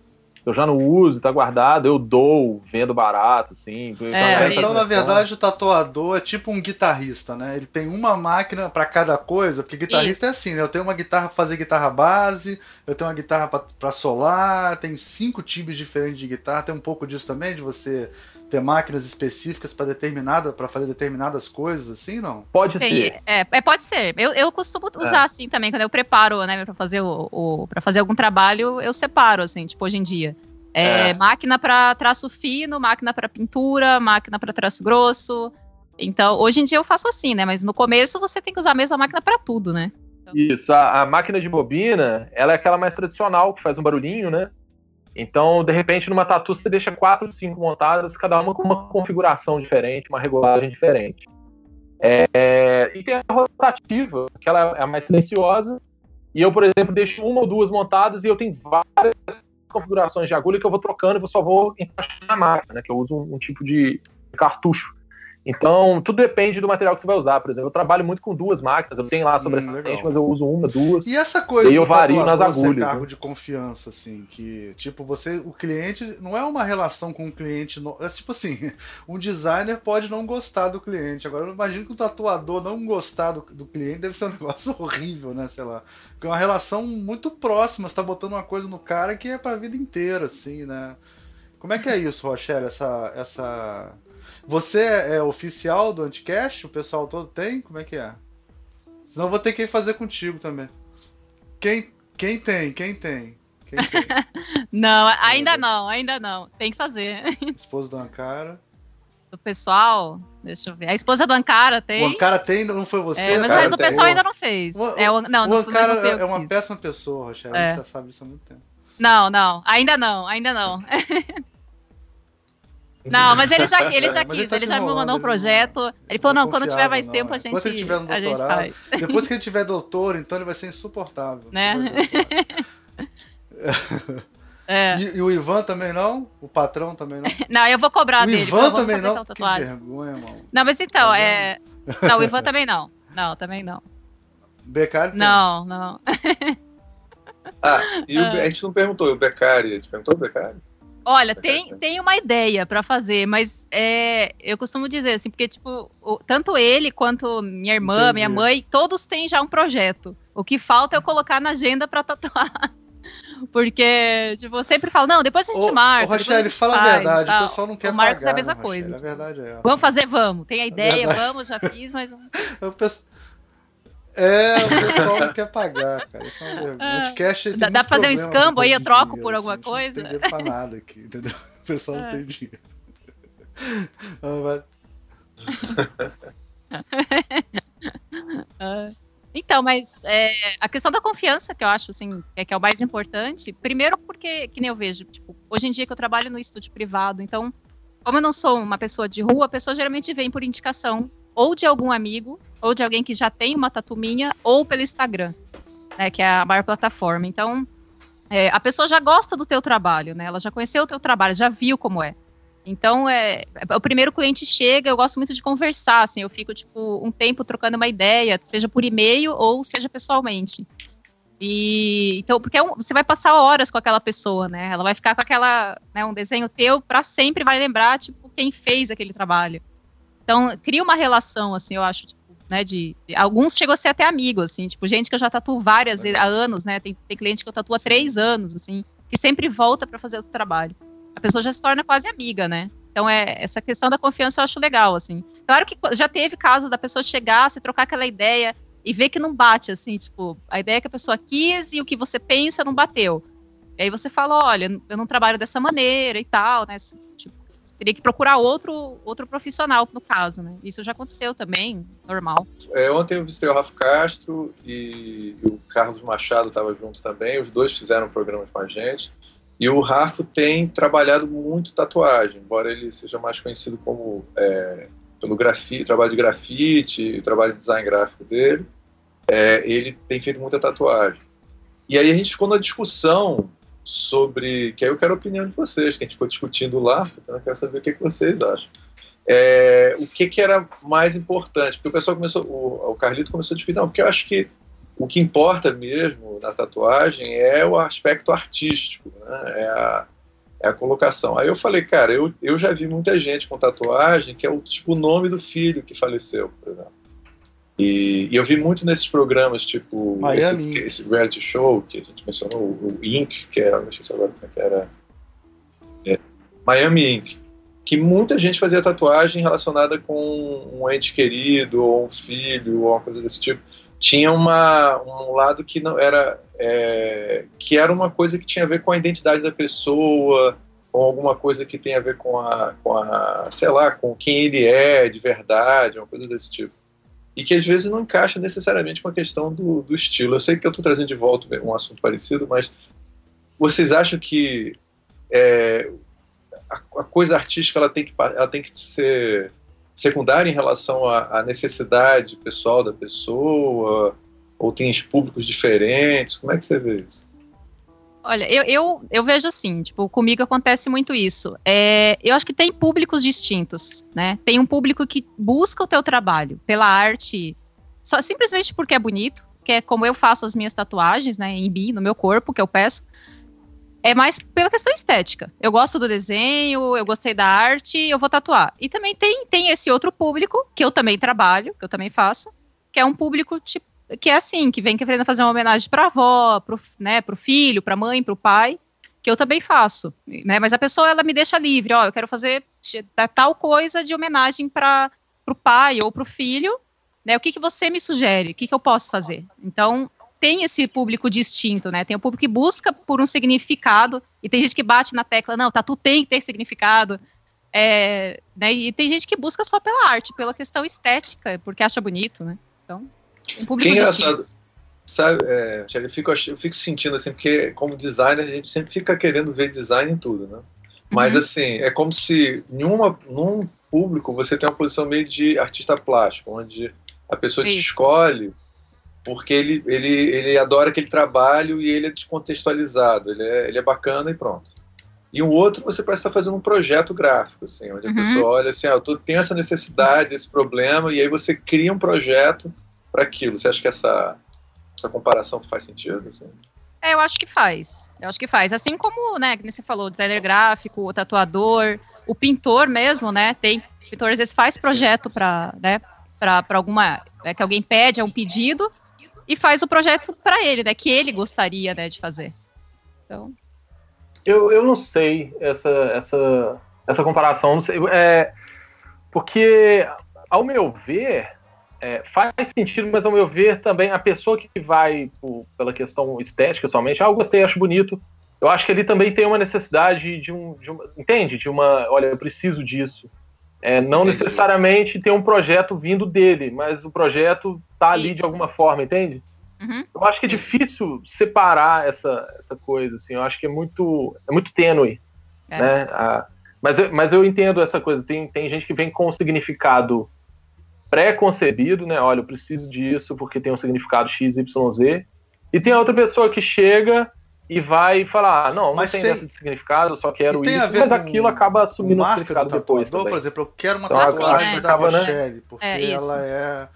eu já não uso, tá guardado, eu dou, vendo barato, assim. É, É, isso. então, na verdade, o tatuador é tipo um guitarrista, né? Ele tem uma máquina pra cada coisa, porque guitarrista é assim, né? Eu tenho uma guitarra pra fazer guitarra base, eu tenho uma guitarra pra- pra solar, tem cinco tipos diferentes de guitarra, tem um pouco disso também, de você ter máquinas específicas para determinada, para fazer determinadas coisas, assim, não? Pode Tem- ser. é, é, pode ser. Eu, eu costumo usar assim também, quando eu preparo, né, pra fazer, o, o, pra fazer algum trabalho, eu separo, assim, tipo, hoje em dia. É, É. Máquina pra traço fino, máquina pra pintura, máquina pra traço grosso. Então, hoje em dia eu faço assim, né? Mas no começo você tem que usar a mesma máquina pra tudo, né? Isso, a, a máquina de bobina, ela é aquela mais tradicional, que faz um barulhinho, né? Então, de repente, numa tatu você deixa quatro, cinco montadas, cada uma com uma configuração diferente, uma regulagem diferente. É, e tem a rotativa, que ela é a mais silenciosa. E eu, por exemplo, deixo uma ou duas montadas e eu tenho várias configurações de agulha que eu vou trocando e eu só vou encaixando na máquina, né? Que eu uso um, um tipo de cartucho. Então, tudo depende do material que você vai usar. Por exemplo, eu trabalho muito com duas máquinas. Eu tenho lá sobre Hum, essa mas eu uso uma, duas. E essa coisa E eu vario nas agulhas, cargo né? de confiança, assim, que, tipo, você, o cliente, não é uma relação com o cliente, no- é tipo assim, um designer pode não gostar do cliente, agora eu imagino que o tatuador não gostar do, do cliente deve ser um negócio horrível, né, sei lá, porque é uma relação muito próxima, você tá botando uma coisa no cara que é pra vida inteira, assim, né. Como é que é isso, Rochelle, essa, essa... Você é oficial do Anticast? O pessoal todo tem? Como é que é? Senão eu vou ter que fazer contigo também. Quem, quem tem? Quem tem? Quem tem? Não, ainda não, ainda não. Tem que fazer. Esposa do Ancara. Do pessoal, deixa eu ver. A esposa do Ancara O tem. Ancara tem, não foi você? É, mas o do tem. pessoal ainda não fez. O- é, o, não, o não, Ancara não é uma péssima pessoa, Rochelle. É. Você sabe disso há muito tempo. Não, não, ainda não, ainda não. Não, mas ele já, ele já É, ele quis, tá ele te já me mandou um ele projeto. não- Ele ele falou, não não, quando tiver mais confiável, tempo não. a gente, Enquanto ele tiver no a gente doutorado, faz. Depois que ele tiver doutor, então ele vai ser insuportável. Né? É. E, e o Ivan também não? O patrão também não? Não, eu vou cobrar o dele. Ivan então vamos também não? Que vergonha, mano. Não, mas então, Tá é. Não, o Ivan também não. Não, também não. Becari tem. Não, não. Ah, e o, Ah. a gente não perguntou, e o Beccari? A gente perguntou o Beccari? Olha, tem, tem uma ideia para fazer, mas é, eu costumo dizer assim, porque, tipo, o, tanto ele quanto minha irmã, Entendi. minha mãe, todos têm já um projeto. O que falta é eu colocar na agenda para tatuar. Porque, tipo, eu sempre falo, não, depois a gente ô, marca. Ô, Rochelle, fala a verdade, o pessoal não quer o Marcos pagar. é a mesma né, coisa. Rochelle, a verdade é. Vamos fazer, vamos. Tem a ideia, a vamos, já fiz, mas. o pessoal... É, o pessoal não quer pagar, cara. Isso é uma vergonha. Podcast dá, dá pra fazer um escambo aí, eu troco dinheiro, por alguma assim, coisa? Não tem dinheiro pra nada aqui, entendeu? O pessoal é. não tem dinheiro. Ah, então, mas é, a questão da confiança, que eu acho assim, é, que é o mais importante, primeiro porque, que nem eu vejo, tipo, hoje em dia que eu trabalho no estúdio privado, então, como eu não sou uma pessoa de rua, a pessoa geralmente vem por indicação ou de algum amigo, ou de alguém que já tem uma tatu minha, ou pelo Instagram, né, que é a maior plataforma. Então, é, a pessoa já gosta do teu trabalho, né? Ela já conheceu o teu trabalho, já viu como é. Então, é, o primeiro cliente chega, eu gosto muito de conversar, assim, eu fico, tipo, um tempo trocando uma ideia, seja por e-mail ou seja pessoalmente. E, então, porque é um, você vai passar horas com aquela pessoa, né? Ela vai ficar com aquela, né, um desenho teu para sempre vai lembrar, tipo, quem fez aquele trabalho. Então, cria uma relação, assim, eu acho, tipo, né, de, alguns chegam a ser até amigos, assim, tipo, gente que eu já tatuo várias há anos, né, tem, tem cliente que eu tatuo há três anos, assim, que sempre volta para fazer o trabalho. A pessoa já se torna quase amiga, né? Então, é, essa questão da confiança eu acho legal, assim. Claro que já teve caso da pessoa chegar, se trocar aquela ideia e ver que não bate, assim, tipo, a ideia que a pessoa quis e o que você pensa não bateu. E aí você fala, olha, eu não trabalho dessa maneira e tal, né? Tipo, teria que procurar outro, outro profissional, no caso, né? Isso já aconteceu também, normal. É, ontem eu visitei o Rafa Castro e, o Carlos Machado estava junto também, os dois fizeram um programa com a gente. E o Rafa tem trabalhado muito tatuagem, embora ele seja mais conhecido como é, pelo grafite, trabalho de grafite, trabalho de design gráfico dele. É, ele tem feito muita tatuagem. E aí a gente ficou na discussão sobre. Que aí eu quero a opinião de vocês, que a gente ficou discutindo lá, então eu quero saber o que, que vocês acham. É, o que, que era mais importante? Porque o pessoal começou, o, o Carlito começou a discutir, não, porque eu acho que o que importa mesmo na tatuagem é o aspecto artístico, né? é, a, é a colocação. Aí eu falei, cara, eu, eu já vi muita gente com tatuagem que é o tipo o nome do filho que faleceu, por exemplo. E, e, eu vi muito nesses programas, tipo esse, esse, reality show que a gente mencionou, o, o Inc., que era, não sei agora como é que era, é, Miami Inc., que muita gente fazia tatuagem relacionada com um ente querido, ou um filho, ou uma coisa desse tipo. Tinha uma, um lado que não era é, que era uma coisa que tinha a ver com a identidade da pessoa, com alguma coisa que tem a ver com a, com a sei lá, com quem ele é de verdade, uma coisa desse tipo e que às vezes não encaixa necessariamente com a questão do, do estilo. Eu sei que eu estou trazendo de volta um assunto parecido, mas vocês acham que é, a, a, coisa artística ela tem que, ela tem que ser secundária em relação à, à necessidade pessoal da pessoa? Ou tem públicos diferentes? Como é que você vê isso? Olha, eu, eu, eu, vejo assim, tipo, comigo acontece muito isso. É, eu acho que tem públicos distintos, né? Tem um público que busca o teu trabalho pela arte, só simplesmente porque é bonito, que é como eu faço as minhas tatuagens, né, em mim, no meu corpo, que eu peço. É mais pela questão estética. Eu gosto do desenho, eu gostei da arte, eu vou tatuar. E também tem, tem esse outro público, que eu também trabalho, que eu também faço, que é um público, tipo, que é assim, que vem querendo fazer uma homenagem para a avó, pro, né, pro filho, para a mãe, para o pai, que eu também faço, né? Mas a pessoa ela me deixa livre, ó, eu quero fazer tal coisa de homenagem para o pai ou para o filho, né? O que, que você me sugere? O que, que eu posso fazer? Então tem esse público distinto, né? Tem o público que busca por um significado e tem gente que bate na tecla, não, tatu tem que ter significado. É, né, e tem gente que busca só pela arte, pela questão estética, porque acha bonito, né? Então, um público que engraçado. Sabe, é, eu, fico, eu fico sentindo assim, porque como designer a gente sempre fica querendo ver design em tudo, né? Mas uhum. assim, é como se em uma, num público você tem uma posição meio de artista plástico, onde a pessoa Isso. te escolhe porque ele, ele, ele adora aquele trabalho e ele é descontextualizado, ele é, ele é bacana e pronto. E um outro você parece estar fazendo um projeto gráfico, assim, onde a uhum. pessoa olha assim, ah, eu tenho essa necessidade, esse problema, e aí você cria um projeto para aquilo. Você acha que essa, essa comparação faz sentido? Assim? É, eu acho que faz. Eu acho que faz. Assim como, né, que você falou, designer gráfico, o tatuador, o pintor mesmo, né? Tem pintor às vezes faz projeto para, né, para alguma, é, que alguém pede, é um pedido e faz o projeto para ele, né, que ele gostaria, né, de fazer. Então, eu, eu não sei essa essa essa comparação, não sei, é, porque ao meu ver é, faz sentido, mas ao meu ver também a pessoa que vai por, pela questão estética somente, ah, eu gostei, acho bonito. Eu acho que ele também tem uma necessidade de um, de uma, entende? De uma, olha, eu preciso disso. É, não Entendi. necessariamente ter um projeto vindo dele, mas o projeto tá ali Isso. de alguma forma, entende? Uhum. Eu acho que é difícil separar essa, essa coisa, assim. Eu acho que é muito, é muito tênue, é. né? A, mas, eu, mas eu entendo essa coisa. Tem, tem gente que vem com um significado pré-concebido, né? Olha, eu preciso disso porque tem um significado X, Y, Z. E tem outra pessoa que chega e vai falar, ah, não, mas não tem, tem esse significado, eu só quero isso, mas aquilo acaba assumindo o significado depois também. Por exemplo, eu quero uma então, tatuagem da Rochelle, né? porque é ela é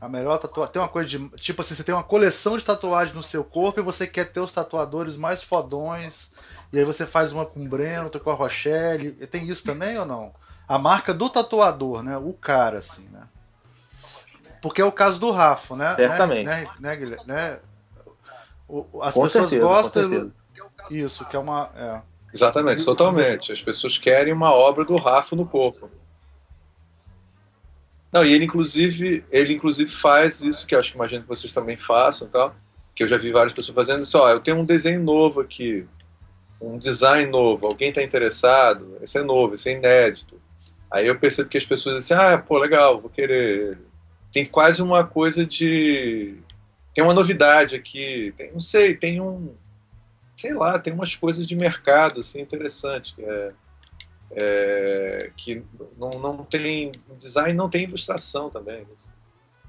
a melhor tatuagem. Tem uma coisa de. Tipo assim, você tem uma coleção de tatuagens no seu corpo e você quer ter os tatuadores mais fodões. E aí você faz uma com o Breno, outra com a Rochelle. Tem isso também ou não? A marca do tatuador, né? O cara, assim, né? Porque é o caso do Rafa, né? Certamente. Né, né, né, né? As com pessoas certeza, gostam. Isso, que é uma. É. Exatamente, e, totalmente. As pessoas querem uma obra do Rafa no corpo. Não, e ele inclusive, ele inclusive faz isso que eu acho que imagino que vocês também façam, tal, que eu já vi várias pessoas fazendo isso, ó, eu tenho um desenho novo aqui, um design novo, alguém está interessado, esse é novo, esse é inédito. Aí eu percebo que as pessoas dizem, ah, pô, legal, vou querer. Tem quase uma coisa de tem uma novidade aqui, tem, não sei, tem um, sei lá, tem umas coisas de mercado assim interessantes que é, é, que não, não tem design, não tem ilustração também.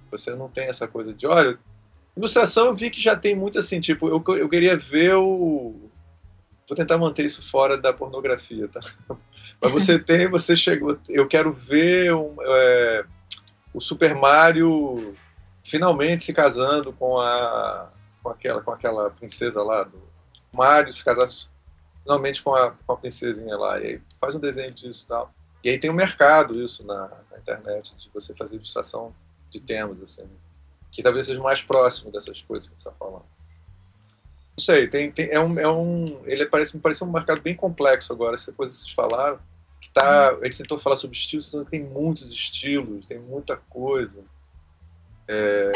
Você não tem essa coisa de, olha, ilustração eu vi que já tem muito assim, tipo, eu, eu queria ver o, vou tentar manter isso fora da pornografia, tá? Mas você tem, você chegou, eu quero ver um, é, o Super Mario finalmente se casando com a com aquela com aquela princesa lá do Mario se casar finalmente com a, com a princesinha lá. E aí faz um desenho disso e tal. E aí tem um mercado isso na, na internet de você fazer ilustração de temas assim que talvez seja mais próximo dessas coisas que você está falando. Não sei tem, tem é um é um ele parece me parece um mercado bem complexo agora essa coisa que vocês falaram tá a gente tentou falar sobre estilos tem muitos estilos tem muita coisa é...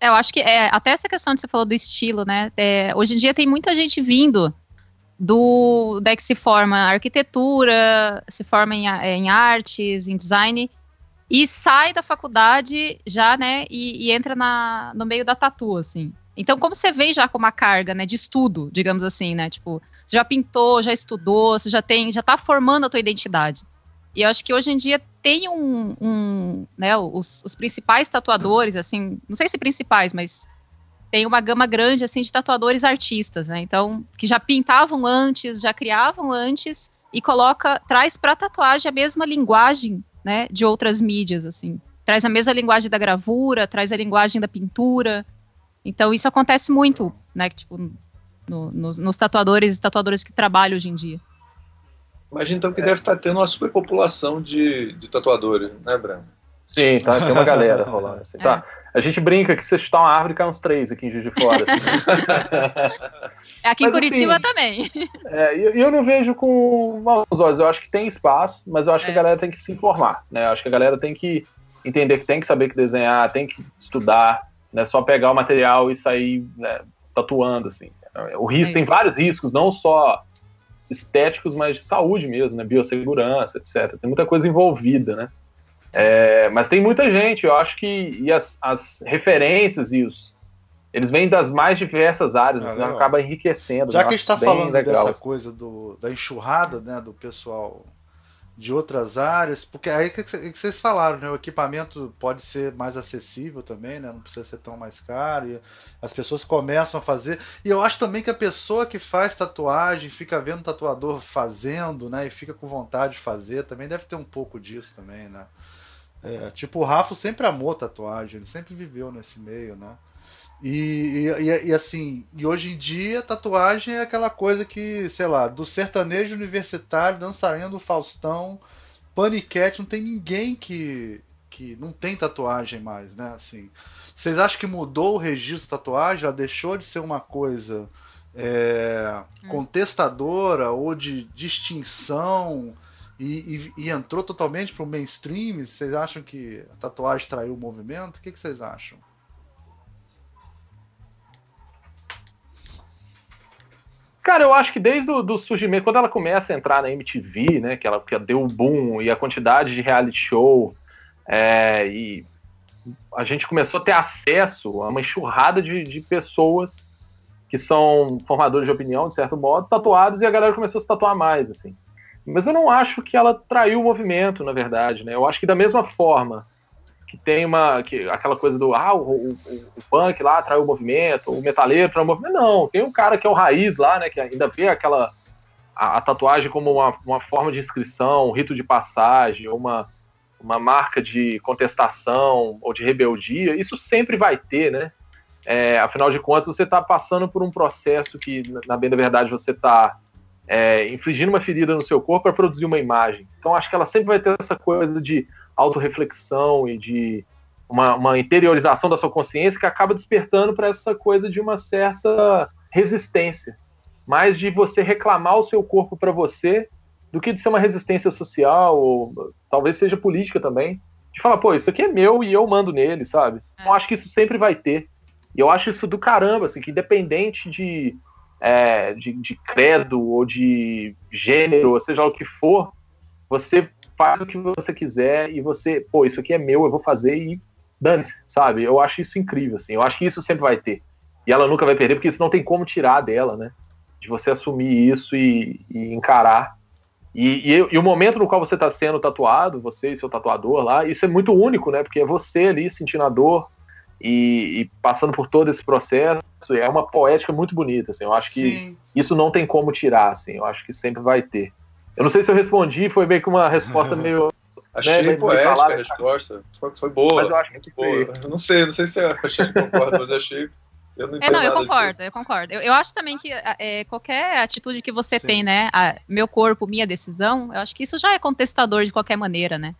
é... eu acho que é, até essa questão que você falou do estilo, né? É, hoje em dia tem muita gente vindo do da que se forma arquitetura, se forma em, em artes, em design e sai da faculdade já, né? E, e, entra na, no meio da tatu, assim. Então, como você vem já com uma carga, né, de estudo, digamos assim, né? Tipo, você já pintou, já estudou, você já tem, já tá formando a tua identidade. E eu acho que hoje em dia tem um, um né, os, os, principais tatuadores, assim, não sei se principais, mas tem uma gama grande, assim, de tatuadores artistas, né, então, que já pintavam antes, já criavam antes, e coloca, traz para tatuagem a mesma linguagem, né, de outras mídias, assim, traz a mesma linguagem da gravura, traz a linguagem da pintura, então isso acontece muito, né, tipo, no, nos, nos tatuadores e tatuadoras que trabalham hoje em dia. Imagina então que é. deve estar tá tendo uma superpopulação de, de tatuadores, né, Breno? Sim, tá, tem uma galera rolando assim. Tá. É. A gente brinca que se chutar uma árvore cai uns três aqui em Juiz de Fora. Assim. É aqui mas, em Curitiba assim, também. É, eu, eu não vejo com maus olhos. Eu acho que tem espaço, mas eu acho é. que a é. galera tem que se informar. Né? Eu acho que a galera tem que entender que tem que saber que desenhar, tem que estudar, não é só pegar o material e sair né, tatuando. Assim. O risco, é tem vários riscos, não só estéticos, mas de saúde mesmo, né? Biossegurança, etc. Tem muita coisa envolvida, né? É, mas tem muita gente, eu acho que e as, as referências e os eles vêm das mais diversas áreas, ah, né? acaba enriquecendo. Já que a gente está falando legal, dessa assim. coisa do, da enxurrada, né, do pessoal de outras áreas, porque aí que, vocês falaram, né? O equipamento pode ser mais acessível também, né? Não precisa ser tão mais caro. E as pessoas começam a fazer. E eu acho também que a pessoa que faz tatuagem fica vendo o tatuador fazendo, né? E fica com vontade de fazer, também deve ter um pouco disso também, né? É, tipo, o Rafa sempre amou tatuagem, ele sempre viveu nesse meio, né? E, e, e, assim, e hoje em dia tatuagem é aquela coisa que, sei lá, do sertanejo universitário, dançarina do Faustão, paniquete, não tem ninguém que, que não tem tatuagem mais, né? Assim, vocês acham que mudou o registro da tatuagem? Já deixou de ser uma coisa é, hum. contestadora ou de distinção e, e, e entrou totalmente para o mainstream? Vocês acham que a tatuagem traiu o movimento? O que, que vocês acham? Cara, eu acho que desde o do surgimento, quando ela começa a entrar na MTV, né, que ela que deu o boom e a quantidade de reality show, é, e a gente começou a ter acesso a uma enxurrada de, de pessoas que são formadores de opinião, de certo modo, tatuados, e a galera começou a se tatuar mais, assim. Mas eu não acho que ela traiu o movimento, na verdade, né? Eu acho que da mesma forma que tem uma. Que, aquela coisa do ah, o, o, o punk lá traiu o movimento, o metaleiro traiu o movimento. Não, tem um cara que é o raiz lá, né? Que ainda vê aquela. A, a tatuagem como uma, uma forma de inscrição, um rito de passagem, uma, uma marca de contestação ou de rebeldia, isso sempre vai ter, né? É, afinal de contas, você está passando por um processo que, na bem da verdade, você está é, infligindo uma ferida no seu corpo para produzir uma imagem. Então, acho que ela sempre vai ter essa coisa de autorreflexão e de uma, uma interiorização da sua consciência que acaba despertando para essa coisa de uma certa resistência, mais de você reclamar o seu corpo para você do que de ser uma resistência social ou talvez seja política também, de falar, pô, isso aqui é meu e eu mando nele, sabe? Então acho que isso sempre vai ter. E eu acho isso do caramba, assim, que independente de, é, de, de credo ou de gênero, ou seja o que for, você faz o que você quiser e você, pô, isso aqui é meu, eu vou fazer e dane-se, sabe? Eu acho isso incrível, assim. Eu acho que isso sempre vai ter. E ela nunca vai perder, porque isso não tem como tirar dela, né? De você assumir isso e, e encarar. E, e, e, o momento no qual você está sendo tatuado, você e seu tatuador lá, isso é muito único, né? Porque é você ali sentindo a dor e, e passando por todo esse processo. É uma poética muito bonita, assim. Eu acho Sim. que isso não tem como tirar, assim. Eu acho que sempre vai ter. Eu não sei se eu respondi, foi meio que uma resposta meio. Achei né, poética a resposta. Foi, foi, boa. Mas eu acho muito boa. Eu não sei, não sei se eu achei que concordo, mas achei. Eu não, é, não eu concordo, disso. eu concordo. Eu, eu acho também que é, qualquer atitude que você Sim. tem, né? A, meu corpo, minha decisão, eu acho que isso já é contestador de qualquer maneira, né?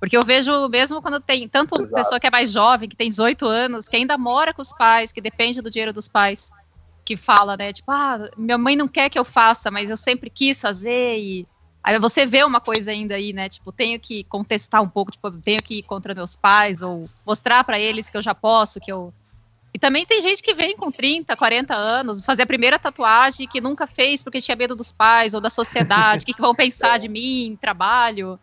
Porque eu vejo mesmo quando tem tanto Exato. pessoa que é mais jovem, que tem 18 anos, que ainda mora com os pais, que depende do dinheiro dos pais, que fala, né? Tipo, ah, minha mãe não quer que eu faça, mas eu sempre quis fazer e Aí você vê uma coisa ainda aí, né? Tipo, tenho que contestar um pouco, tipo, tenho que ir contra meus pais, ou mostrar para eles que eu já posso, que eu. E também tem gente que vem com 30, 40 anos, fazer a primeira tatuagem que nunca fez porque tinha medo dos pais ou da sociedade, o que, que vão pensar de mim, trabalho.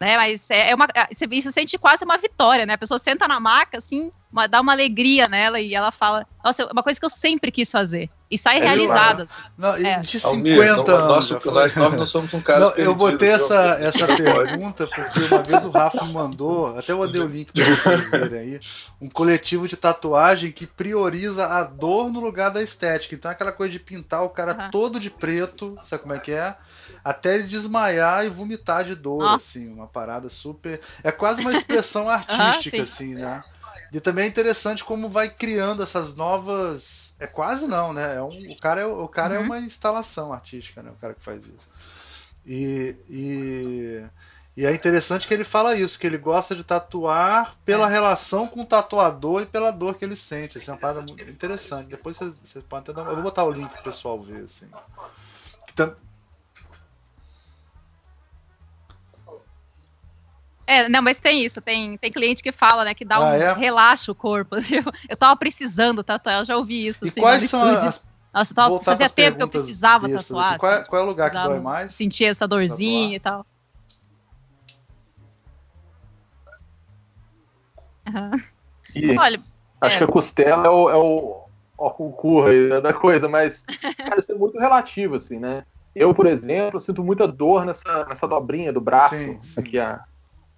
Né, mas é, é uma, isso sente quase uma vitória, né? A pessoa senta na maca, assim, uma, dá uma alegria nela e ela fala, nossa, é uma coisa que eu sempre quis fazer. E sai é realizado. Assim. Não, é. De 50 anos. nós, nós não somos um caso. Não, eu botei essa, essa pergunta porque uma vez o Rafa me mandou, até eu mandei o link para vocês verem aí, um coletivo de tatuagem que prioriza a dor no lugar da estética. Então aquela coisa de pintar o cara uhum. todo de preto, sabe como é que é? Até ele desmaiar e vomitar de dor, Nossa. assim, uma parada super. É quase uma expressão artística, uhum, assim, né? E também é interessante como vai criando essas novas. É quase não, né? É um, o cara, é, o cara é uhum. é uma instalação artística, né? O cara que faz isso. E, e, e, é interessante que ele fala isso, que ele gosta de tatuar pela é. relação com o tatuador e pela dor que ele sente. Isso é uma parada muito interessante. Depois você, você pode até dar. Eu vou botar o link pro pessoal ver, assim. Que tam, É, não, mas tem isso, tem, tem cliente que fala, né, que dá ah, um é? relaxa o corpo. Assim, eu, eu tava precisando tatuar, eu já ouvi isso. E assim, quais são as. Nossa, tava, fazia tempo que eu precisava tatuar. Qual, é, qual, é o lugar que dói mais? Sentir essa dorzinha tatuar. e tal. Uhum. E, Olha, acho é. que a costela é o, é o, o concurso da coisa, mas cara, isso é muito relativo, assim, né? Eu, por exemplo, sinto muita dor nessa, nessa dobrinha do braço, sim, sim. aqui a,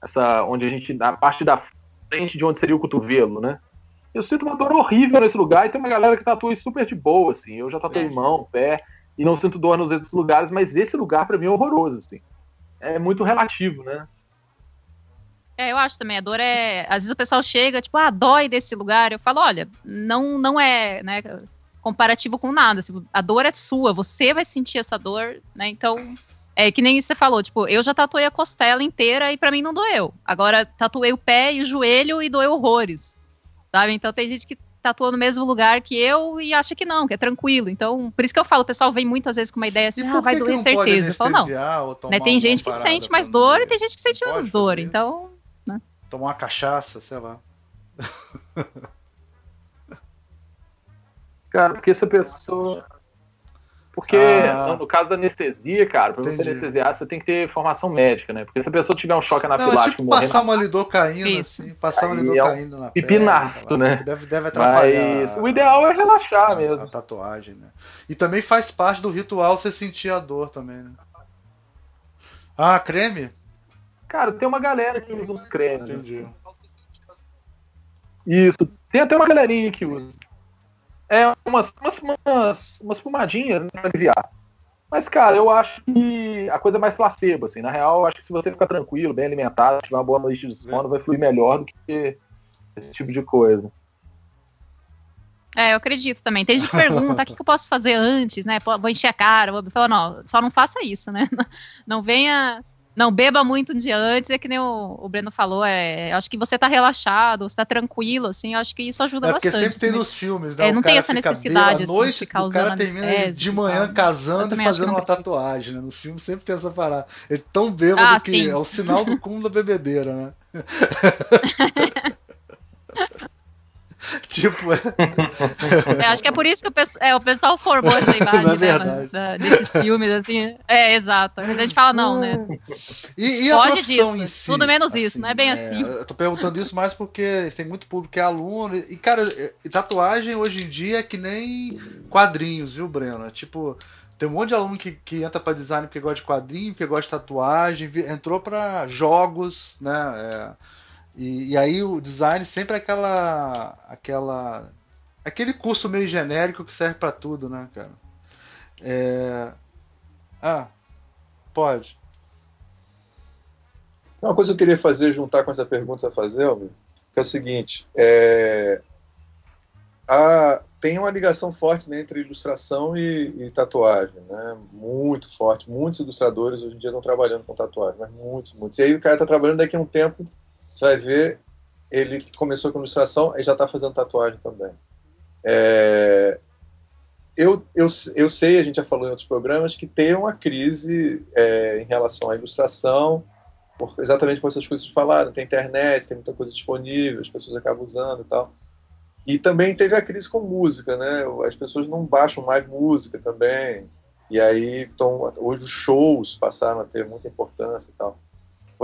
essa onde a gente a parte da frente de onde seria o cotovelo, né? Eu sinto uma dor horrível nesse lugar e tem uma galera que tatua super de boa, assim. Eu já tatuei mão, pé e não sinto dor nos outros lugares, mas esse lugar para mim é horroroso, assim. É muito relativo, né? É, eu acho também, a dor é. Às vezes o pessoal chega, tipo, ah, dói desse lugar. Eu falo, olha, não, não é né, comparativo com nada. A dor é sua, você vai sentir essa dor, né? Então, é que nem você falou, tipo, eu já tatuei a costela inteira e para mim não doeu. Agora, tatuei o pé e o joelho e doeu horrores. Sabe? Então tem gente que tatua no mesmo lugar que eu e acha que não, que é tranquilo. Então, por isso que eu falo, o pessoal vem muitas vezes com uma ideia assim, ah, vai doer certeza. Eu falo, não. Né, tem gente que sente mais dor e tem gente que sente menos dor. Então, tomar uma cachaça, sei lá. Cara, porque essa pessoa. Porque ah, no caso da anestesia, cara, pra entendi. você anestesiar, você tem que ter formação médica, né? Porque se a pessoa tiver um choque anafilático Não, é tipo passar uma lidocaína, assim, passar uma lidocaína é um na pipinasto, né? Deve, deve atrapalhar. Mas o ideal é relaxar a, mesmo. A tatuagem, né? E também faz parte do ritual você sentir a dor também, né? Ah, creme? Cara, tem uma galera que usa uns cremes. Entendi. Isso. Tem até uma galerinha que usa. É umas, umas, umas, umas fumadinhas pra aliviar. Mas, cara, eu acho que a coisa é mais placebo, assim. Na real, eu acho que se você ficar tranquilo, bem alimentado, tiver uma boa noite de sono, vai fluir melhor do que esse tipo de coisa. É, eu acredito também. Tem gente que pergunta, o que, que, eu posso fazer antes, né? Vou encher a cara, vou falar, não, só não faça isso, né? Não venha não beba muito um dia antes, é que nem o, o Breno falou, é, acho que você tá relaxado, você tá tranquilo, assim, acho que isso ajuda é bastante. Porque sempre assim, tem nos filmes, né? É, não tem essa necessidade assim, noite, de ficar o cara termina de manhã casando e fazendo uma tatuagem, né? No filme sempre tem essa parada. Ele é tão bêbado ah, que sim. é o sinal do cúmulo da bebedeira, né? tipo. É... acho que é por isso que o, pessoal, é, o pessoal formou essa imagem né, da, desses filmes, assim. É, exato. Mas a gente fala, não, né? E, e a Pode disso, em si, tudo menos assim, isso, não é bem é, assim. Eu tô perguntando isso mais porque tem muito público que é aluno. E, cara, tatuagem hoje em dia é que nem quadrinhos, viu, Breno? É tipo. Tem um monte de aluno que, que entra para design porque gosta de quadrinho, porque gosta de tatuagem, entrou para jogos, né? É, e, e, aí o design sempre é aquela. aquela. aquele curso meio genérico que serve para tudo, né, cara? É... Ah, pode. Uma coisa que eu queria fazer, juntar com essa pergunta a fazer, que é o seguinte: é... a... tem uma ligação forte né, entre ilustração e, e, tatuagem, né? Muito forte. Muitos ilustradores hoje em dia estão trabalhando com tatuagem, mas muitos, muitos. E aí o cara está trabalhando daqui a um tempo você vai ver ele começou com ilustração e já está fazendo tatuagem também. É, eu, eu, eu sei, a gente já falou em outros programas, que tem uma crise é, em relação à ilustração, por, exatamente por essas coisas falaram. Tem internet, tem muita coisa disponível, as pessoas acabam usando e tal. E também teve a crise com música, né? As pessoas não baixam mais música também. E aí, então, hoje os shows passaram a ter muita importância e tal.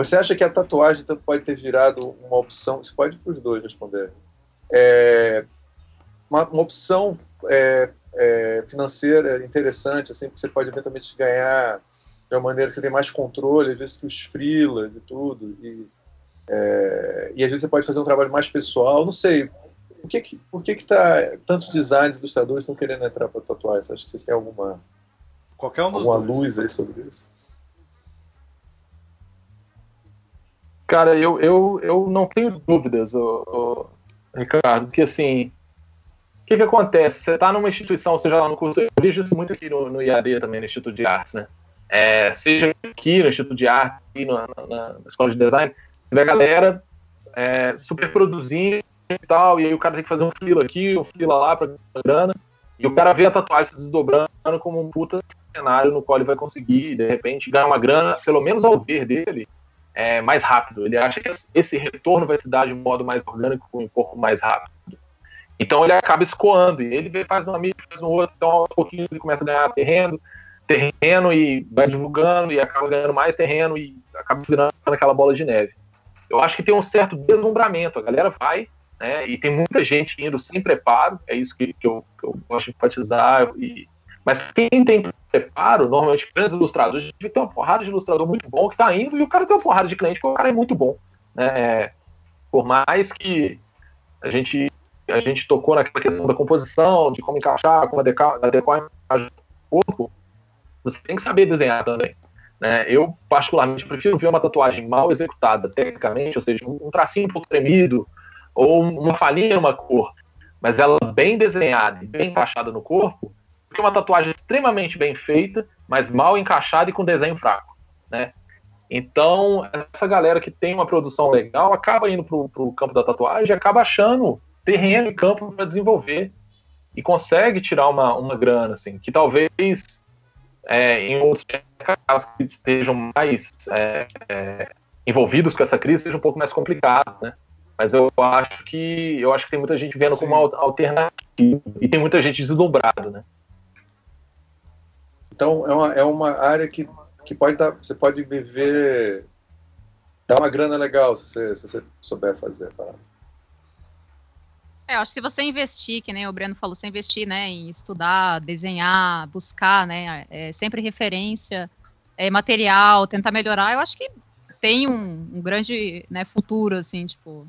Você acha que a tatuagem pode ter virado uma opção? Você pode para os dois responder. É, uma, uma, opção é, é, financeira interessante, assim, que você pode eventualmente ganhar de uma maneira que você tem mais controle, às vezes que os frilas e tudo. E, é, e às vezes você pode fazer um trabalho mais pessoal. Não sei. Por que, que, por que, que tá, tantos designers, ilustradores estão querendo entrar para tatuagem? Você acha que vocês têm alguma, Qualquer um alguma dois. luz aí sobre isso? Cara, eu, eu, eu não tenho dúvidas, ô, ô, Ricardo, que assim, o que, que acontece? Você está numa instituição, seja lá no curso, eu vejo isso muito aqui no, no IAD também, no Instituto de Artes, né? É, seja aqui no Instituto de Arte, aqui na, na, na Escola de Design, vê a galera é, super produzindo e tal, e aí o cara tem que fazer um fila aqui, um fila lá para grana, e o cara vê a tatuagem se desdobrando como um puta cenário no qual ele vai conseguir, de repente, ganhar uma grana, pelo menos ao ver dele, é, mais rápido. Ele acha que esse retorno vai se dar de um modo mais orgânico, com um pouco mais rápido. Então ele acaba escoando, e ele faz no amigo, faz no outro, então aos pouquinhos ele começa a ganhar terreno, terreno e vai divulgando, e acaba ganhando mais terreno, e acaba virando aquela bola de neve. Eu acho que tem um certo deslumbramento, a galera vai, né, e tem muita gente indo sem preparo, é isso que, que, eu, que eu gosto de enfatizar, e mas quem tem preparo, normalmente grandes ilustradores, tem uma porrada de ilustrador muito bom que está indo e o cara tem uma porrada de cliente que o cara é muito bom. Né? É, por mais que a gente, a gente tocou naquela questão da composição, de como encaixar, como adequar, a imagem do corpo, você tem que saber desenhar também. Né? Eu, particularmente, prefiro ver uma tatuagem mal executada tecnicamente, ou seja, um tracinho um pouco tremido, ou uma falhinha numa cor, mas ela bem desenhada e bem encaixada no corpo, do que uma tatuagem extremamente bem feita, mas mal encaixada e com desenho fraco. Né? Então, essa galera que tem uma produção legal acaba indo para o campo da tatuagem e acaba achando terreno e campo para desenvolver e consegue tirar uma, uma grana, assim, que talvez é, em outros casos que estejam mais é, é, envolvidos com essa crise seja um pouco mais complicado, né? Mas eu acho que eu acho que tem muita gente vendo Sim. como uma alternativa e tem muita gente deslumbrado, né? Então é uma, é uma área que, que pode dar, você pode viver, dar uma grana legal se você, se você souber fazer. Tá? É, acho que se você investir, que nem o Breno falou, você investir, né, em estudar, desenhar, buscar, né, é, sempre referência, é, material, tentar melhorar, eu acho que tem um, um grande né, futuro, assim, tipo,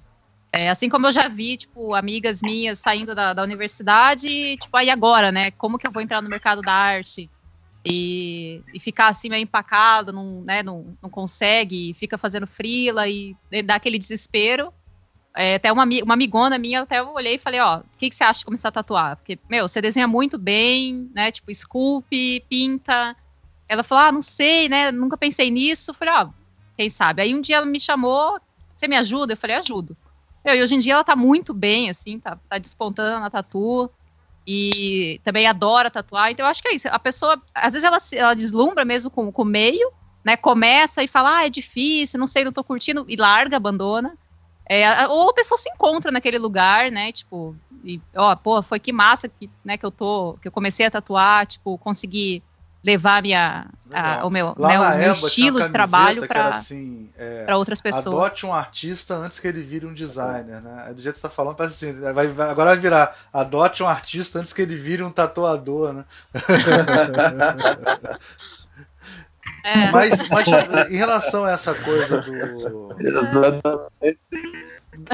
é, assim como eu já vi, tipo, amigas minhas saindo da, da universidade, tipo, aí agora, né, como que eu vou entrar no mercado da arte? E, e ficar assim meio empacado, não, né, não, não consegue, fica fazendo frila e dá aquele desespero. É, até uma, uma amigona minha, até eu olhei e falei, ó, o que, que você acha de começar a tatuar? Porque, meu, você desenha muito bem, né? Tipo, esculpe, pinta. Ela falou, ah, não sei, né? Nunca pensei nisso. Eu falei, ó, quem sabe? Aí um dia ela me chamou, você me ajuda? Eu falei, ajudo. Meu, e hoje em dia ela tá muito bem, assim, tá, tá despontando na tatu. E também adora tatuar. Então eu acho que é isso. A pessoa, às vezes ela, ela deslumbra mesmo com, com o meio, né? Começa e fala, ah, é difícil, não sei, não tô curtindo, e larga, abandona. É, ou a pessoa se encontra naquele lugar, né? Tipo, e, ó, pô, foi que massa que, né, que eu tô, que eu comecei a tatuar, tipo, consegui levar minha, a, o meu, né, o meu estilo de trabalho para assim, é, outras pessoas. Adote um artista antes que ele vire um designer, né? É do jeito que você tá falando, parece assim, vai, vai, agora vai virar adote um artista antes que ele vire um tatuador, né? É. Mas, mas em relação a essa coisa do.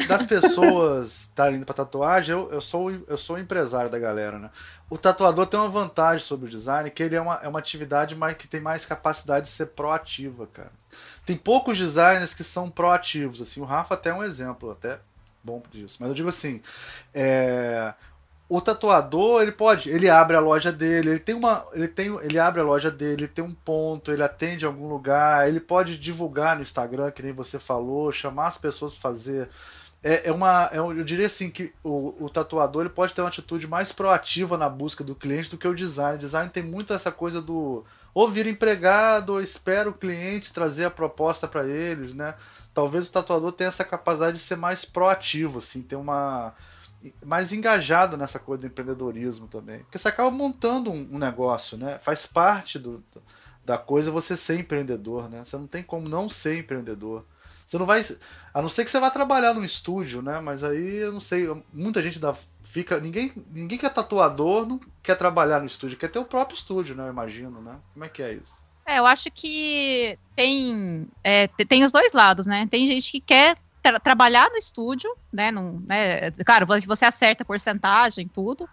Das pessoas estarem indo pra tatuagem, eu, eu, sou, eu sou empresário da galera, né? O tatuador tem uma vantagem sobre o design, que ele é uma, é uma atividade mais, que tem mais capacidade de ser proativa, cara. Tem poucos designers que são proativos, assim. O Rafa até é um exemplo, até bom disso. Mas eu digo assim, é, o tatuador, ele pode, ele abre a loja dele, ele tem uma, ele tem, ele abre a loja dele, ele tem um ponto, ele atende em algum lugar, ele pode divulgar no Instagram, que nem você falou, chamar as pessoas para fazer. É, é uma, é, eu diria assim que o, o tatuador ele pode ter uma atitude mais proativa na busca do cliente do que o design. O design tem muito essa coisa do ou vir empregado, ou espera o cliente trazer a proposta para eles, né? Talvez o tatuador tenha essa capacidade de ser mais proativo, assim, ter uma mais engajado nessa coisa do empreendedorismo também. Porque você acaba montando um, um negócio, né? Faz parte do, da coisa você ser empreendedor, né? Você não tem como não ser empreendedor. Você não vai. A não ser que você vá trabalhar num estúdio, né? Mas aí eu não sei. Muita gente dá, fica. Ninguém, ninguém que é tatuador não quer trabalhar no estúdio, quer ter o próprio estúdio, né? Eu imagino, né? Como é que é isso? É, eu acho que tem, é, tem os dois lados, né? Tem gente que quer tra trabalhar no estúdio, né, num, né? Claro, você acerta a porcentagem, tudo.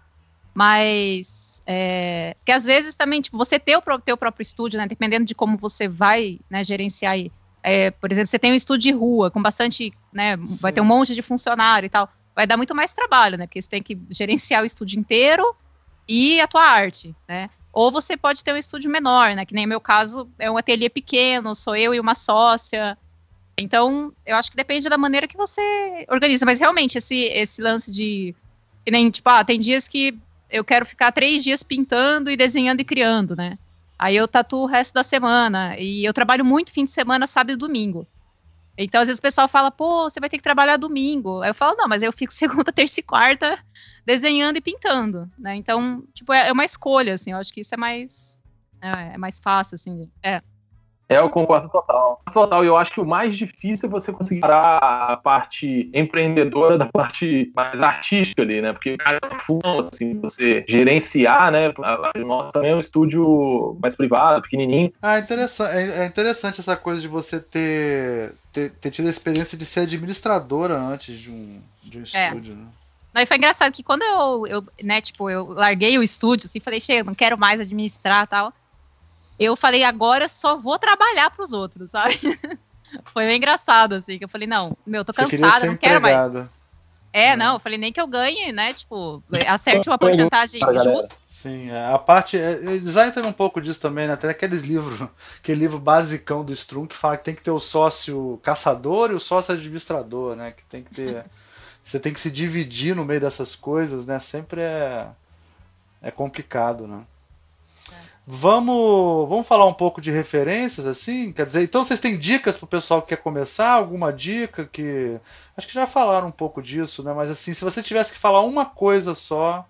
Mas é, que às vezes também, tipo, você ter o teu próprio estúdio, né? Dependendo de como você vai né, gerenciar é, por exemplo, você tem um estúdio de rua com bastante, né? Sim. Vai ter um monte de funcionário e tal. Vai dar muito mais trabalho, né? Porque você tem que gerenciar o estúdio inteiro e a tua arte, né? Ou você pode ter um estúdio menor, né? Que nem o meu caso é um ateliê pequeno, sou eu e uma sócia. Então, eu acho que depende da maneira que você organiza. Mas realmente, esse, esse lance de. Que nem, tipo, ah, tem dias que eu quero ficar três dias pintando e desenhando e criando, né? Aí eu tatuo o resto da semana. E eu trabalho muito fim de semana, sábado e domingo. Então, às vezes o pessoal fala, pô, você vai ter que trabalhar domingo. Aí eu falo, não, mas eu fico segunda, terça e quarta desenhando e pintando, né? Então, tipo, é, é uma escolha, assim. Eu acho que isso é mais, é, é mais fácil, assim. É. É, eu concordo total. Total, eu acho que o mais difícil é você conseguir parar a parte empreendedora da parte mais artística ali, né? Porque é fundo, assim, você gerenciar, né? O nosso também é um estúdio mais privado, pequenininho. Ah, interessante, é, é interessante essa coisa de você ter, ter, ter tido a experiência de ser administradora antes de um, de um é. estúdio, né? Não, e foi engraçado que quando eu, eu, né, tipo, eu larguei o estúdio, assim, falei, chega, não quero mais administrar tal eu falei, agora eu só vou trabalhar pros outros, sabe? Foi bem engraçado, assim, que eu falei, não, meu, tô cansada, não quero mais. É, não, eu falei nem que eu ganhe, né? Tipo, acerte uma porcentagem justa. Sim, é, a parte. É, design tem um pouco disso também, né? Tem aqueles livros, aquele livro basicão do Strum que fala que tem que ter o sócio caçador e o sócio administrador, né? Que tem que ter. você tem que se dividir no meio dessas coisas, né? Sempre é, é complicado, né? Vamos, vamos falar um pouco de referências, assim? Quer dizer, então vocês têm dicas para o pessoal que quer começar? Alguma dica que. Acho que já falaram um pouco disso, né? Mas assim, se você tivesse que falar uma coisa só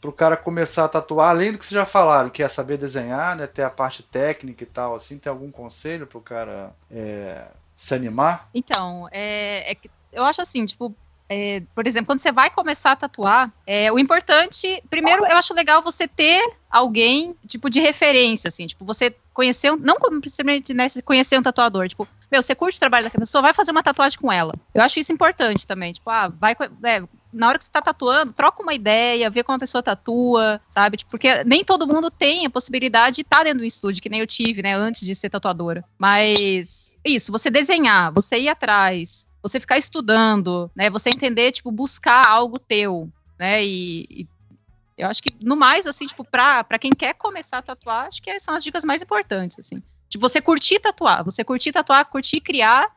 para o cara começar a tatuar, além do que vocês já falaram, que é saber desenhar, né? Ter a parte técnica e tal, assim, tem algum conselho para o cara é, se animar? Então, é, é, eu acho assim, tipo, é, por exemplo, quando você vai começar a tatuar, é, o importante, primeiro, eu acho legal você ter alguém, tipo, de referência, assim, tipo, você conhecer, não simplesmente né, conhecer um tatuador, tipo, meu, você curte o trabalho daquela pessoa, vai fazer uma tatuagem com ela. Eu acho isso importante também, tipo, ah, vai, é, na hora que você tá tatuando, troca uma ideia, vê como a pessoa tatua, sabe? Tipo, porque nem todo mundo tem a possibilidade de estar tá dentro do estúdio, que nem eu tive, né, antes de ser tatuadora. Mas isso, você desenhar, você ir atrás, você ficar estudando, né? Você entender, tipo, buscar algo teu, né? E, e eu acho que, no mais, assim, tipo, pra, pra quem quer começar a tatuar, acho que são as dicas mais importantes, assim. Tipo, você curtir tatuar, você curtir tatuar, curtir criar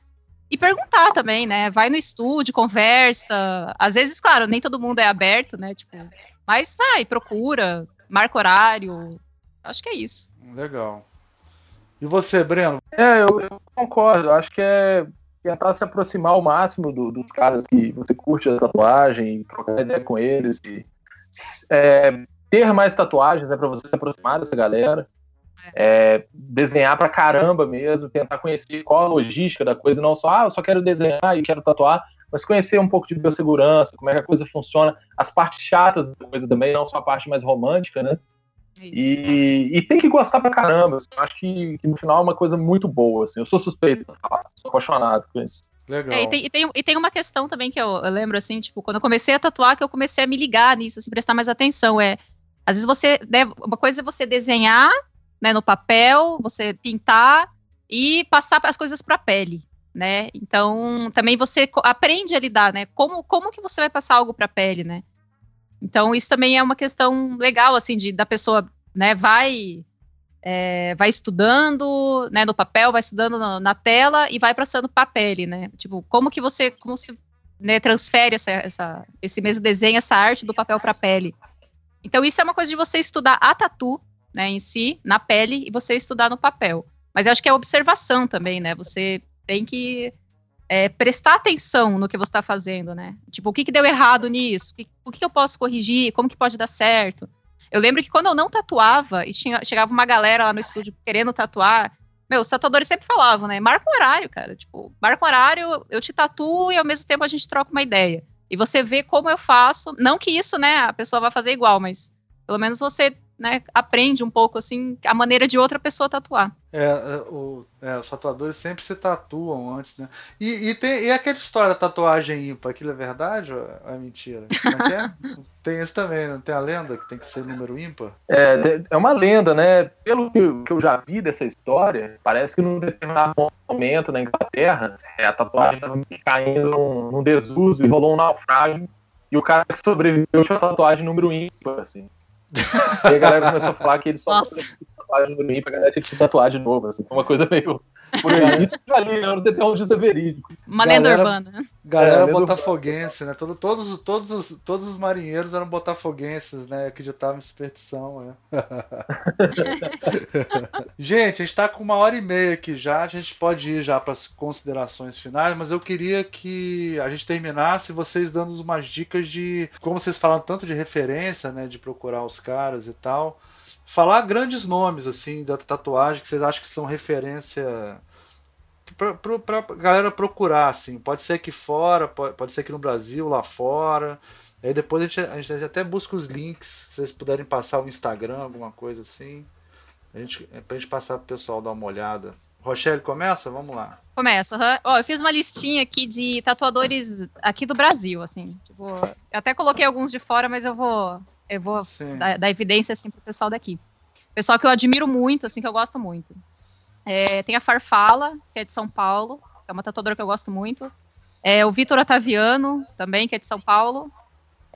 e perguntar também, né? Vai no estúdio, conversa. Às vezes, claro, nem todo mundo é aberto, né? Tipo, mas vai, procura, marca horário. Acho que é isso. Legal. E você, Breno? É, eu, eu concordo. Acho que é tentar se aproximar ao máximo do, dos caras que você curte a tatuagem, trocar ideia com eles, e, é, ter mais tatuagens é para você se aproximar dessa galera, é, desenhar pra caramba mesmo, tentar conhecer qual a logística da coisa, não só, ah, eu só quero desenhar e quero tatuar, mas conhecer um pouco de biossegurança, como é que a coisa funciona, as partes chatas da coisa também, não só a parte mais romântica, né? E, e, tem que gostar pra caramba. Assim, eu acho que, que, no final é uma coisa muito boa. Assim. Eu sou suspeito, sou apaixonado com isso. Legal. É, e, tem, e, tem, e, tem, uma questão também que eu, eu, lembro, assim, tipo, quando eu comecei a tatuar, que eu comecei a me ligar nisso, assim, prestar mais atenção. É, às vezes você, né, uma coisa é você desenhar, né, no papel, você pintar e passar as coisas para a pele, né? Então, também você aprende a lidar, né? Como, como que você vai passar algo para a pele, né? Então, isso também é uma questão legal, assim, de da pessoa, né, vai é, vai estudando, né, no papel, vai estudando no, na tela e vai passando papel, né? Tipo, como que você, como se né, transfere essa, essa, esse mesmo desenho, essa arte do papel para a pele. Então, isso é uma coisa de você estudar a tatu, né, em si, na pele, e você estudar no papel. Mas eu acho que é observação também, né? Você tem que é, prestar atenção no que você está fazendo, né? Tipo, o que, que deu errado nisso? O que, o que eu posso corrigir? Como que pode dar certo? Eu lembro que quando eu não tatuava e tinha, chegava uma galera lá no estúdio querendo tatuar, meu, os tatuadores sempre falavam, né? Marca um horário, cara. Tipo, marca um horário, eu te tatuo e ao mesmo tempo a gente troca uma ideia. E você vê como eu faço. Não que isso, né, a pessoa vai fazer igual, mas pelo menos você né, aprende um pouco assim a maneira de outra pessoa tatuar. É, é, o, é, os tatuadores sempre se tatuam antes, né? E, e, tem, e aquela história da tatuagem ímpar, aquilo é verdade ou é mentira? Como é que é? tem isso também, não tem a lenda que tem que ser número ímpar? É, é uma lenda, né? Pelo que eu já vi dessa história, parece que num determinado momento na Inglaterra, é, a tatuagem estava caindo num, num desuso e rolou um naufrágio. E o cara que sobreviveu tinha a tatuagem número ímpar, assim e a galera começou a falar que ele só tatuagem no mim pra galera ter que se tatuar de novo. Assim, uma coisa meio. Por aí, ali, eu não sei até onde isso é verídico. Uma lenda urbana. Galera é, botafoguense, né? Todo, todos, todos, os, todos os marinheiros eram botafoguenses, né? Acreditavam em superstição, né? gente, a gente tá com uma hora e meia aqui já. A gente pode ir já para as considerações finais, mas eu queria que a gente terminasse vocês dando umas dicas de como vocês falam tanto de referência, né? De procurar os caras e tal. Falar grandes nomes, assim, da tatuagem que vocês acham que são referência pra galera procurar, assim. Pode ser aqui fora, pode, pode ser aqui no Brasil, lá fora. Aí depois a gente, a gente até busca os links, se vocês puderem passar o Instagram, alguma coisa assim. A gente, é pra gente passar pro pessoal dar uma olhada. Rochelle, começa? Vamos lá. Começa. Uhum. Ó, eu fiz uma listinha aqui de tatuadores aqui do Brasil, assim. Tipo, até coloquei alguns de fora, mas eu vou, eu vou dar, dar, evidência assim pro pessoal daqui. Pessoal que eu admiro muito, assim, que eu gosto muito. É, tem a Farfala, que é de São Paulo, que é uma tatuadora que eu gosto muito. É, o Vitor Otaviano, também, que é de São Paulo.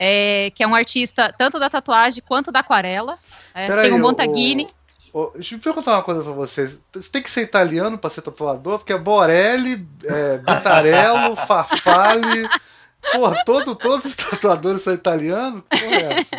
É, que é um artista tanto da tatuagem quanto da aquarela. É, tem Peraí, o o- Montaguini. Ô, deixa eu perguntar uma coisa pra vocês. Você tem que ser italiano pra ser tatuador? Porque é Borelli, é, Bitarello, Farfalle. Porra, todo, todos os tatuadores são italianos? Que porra é essa?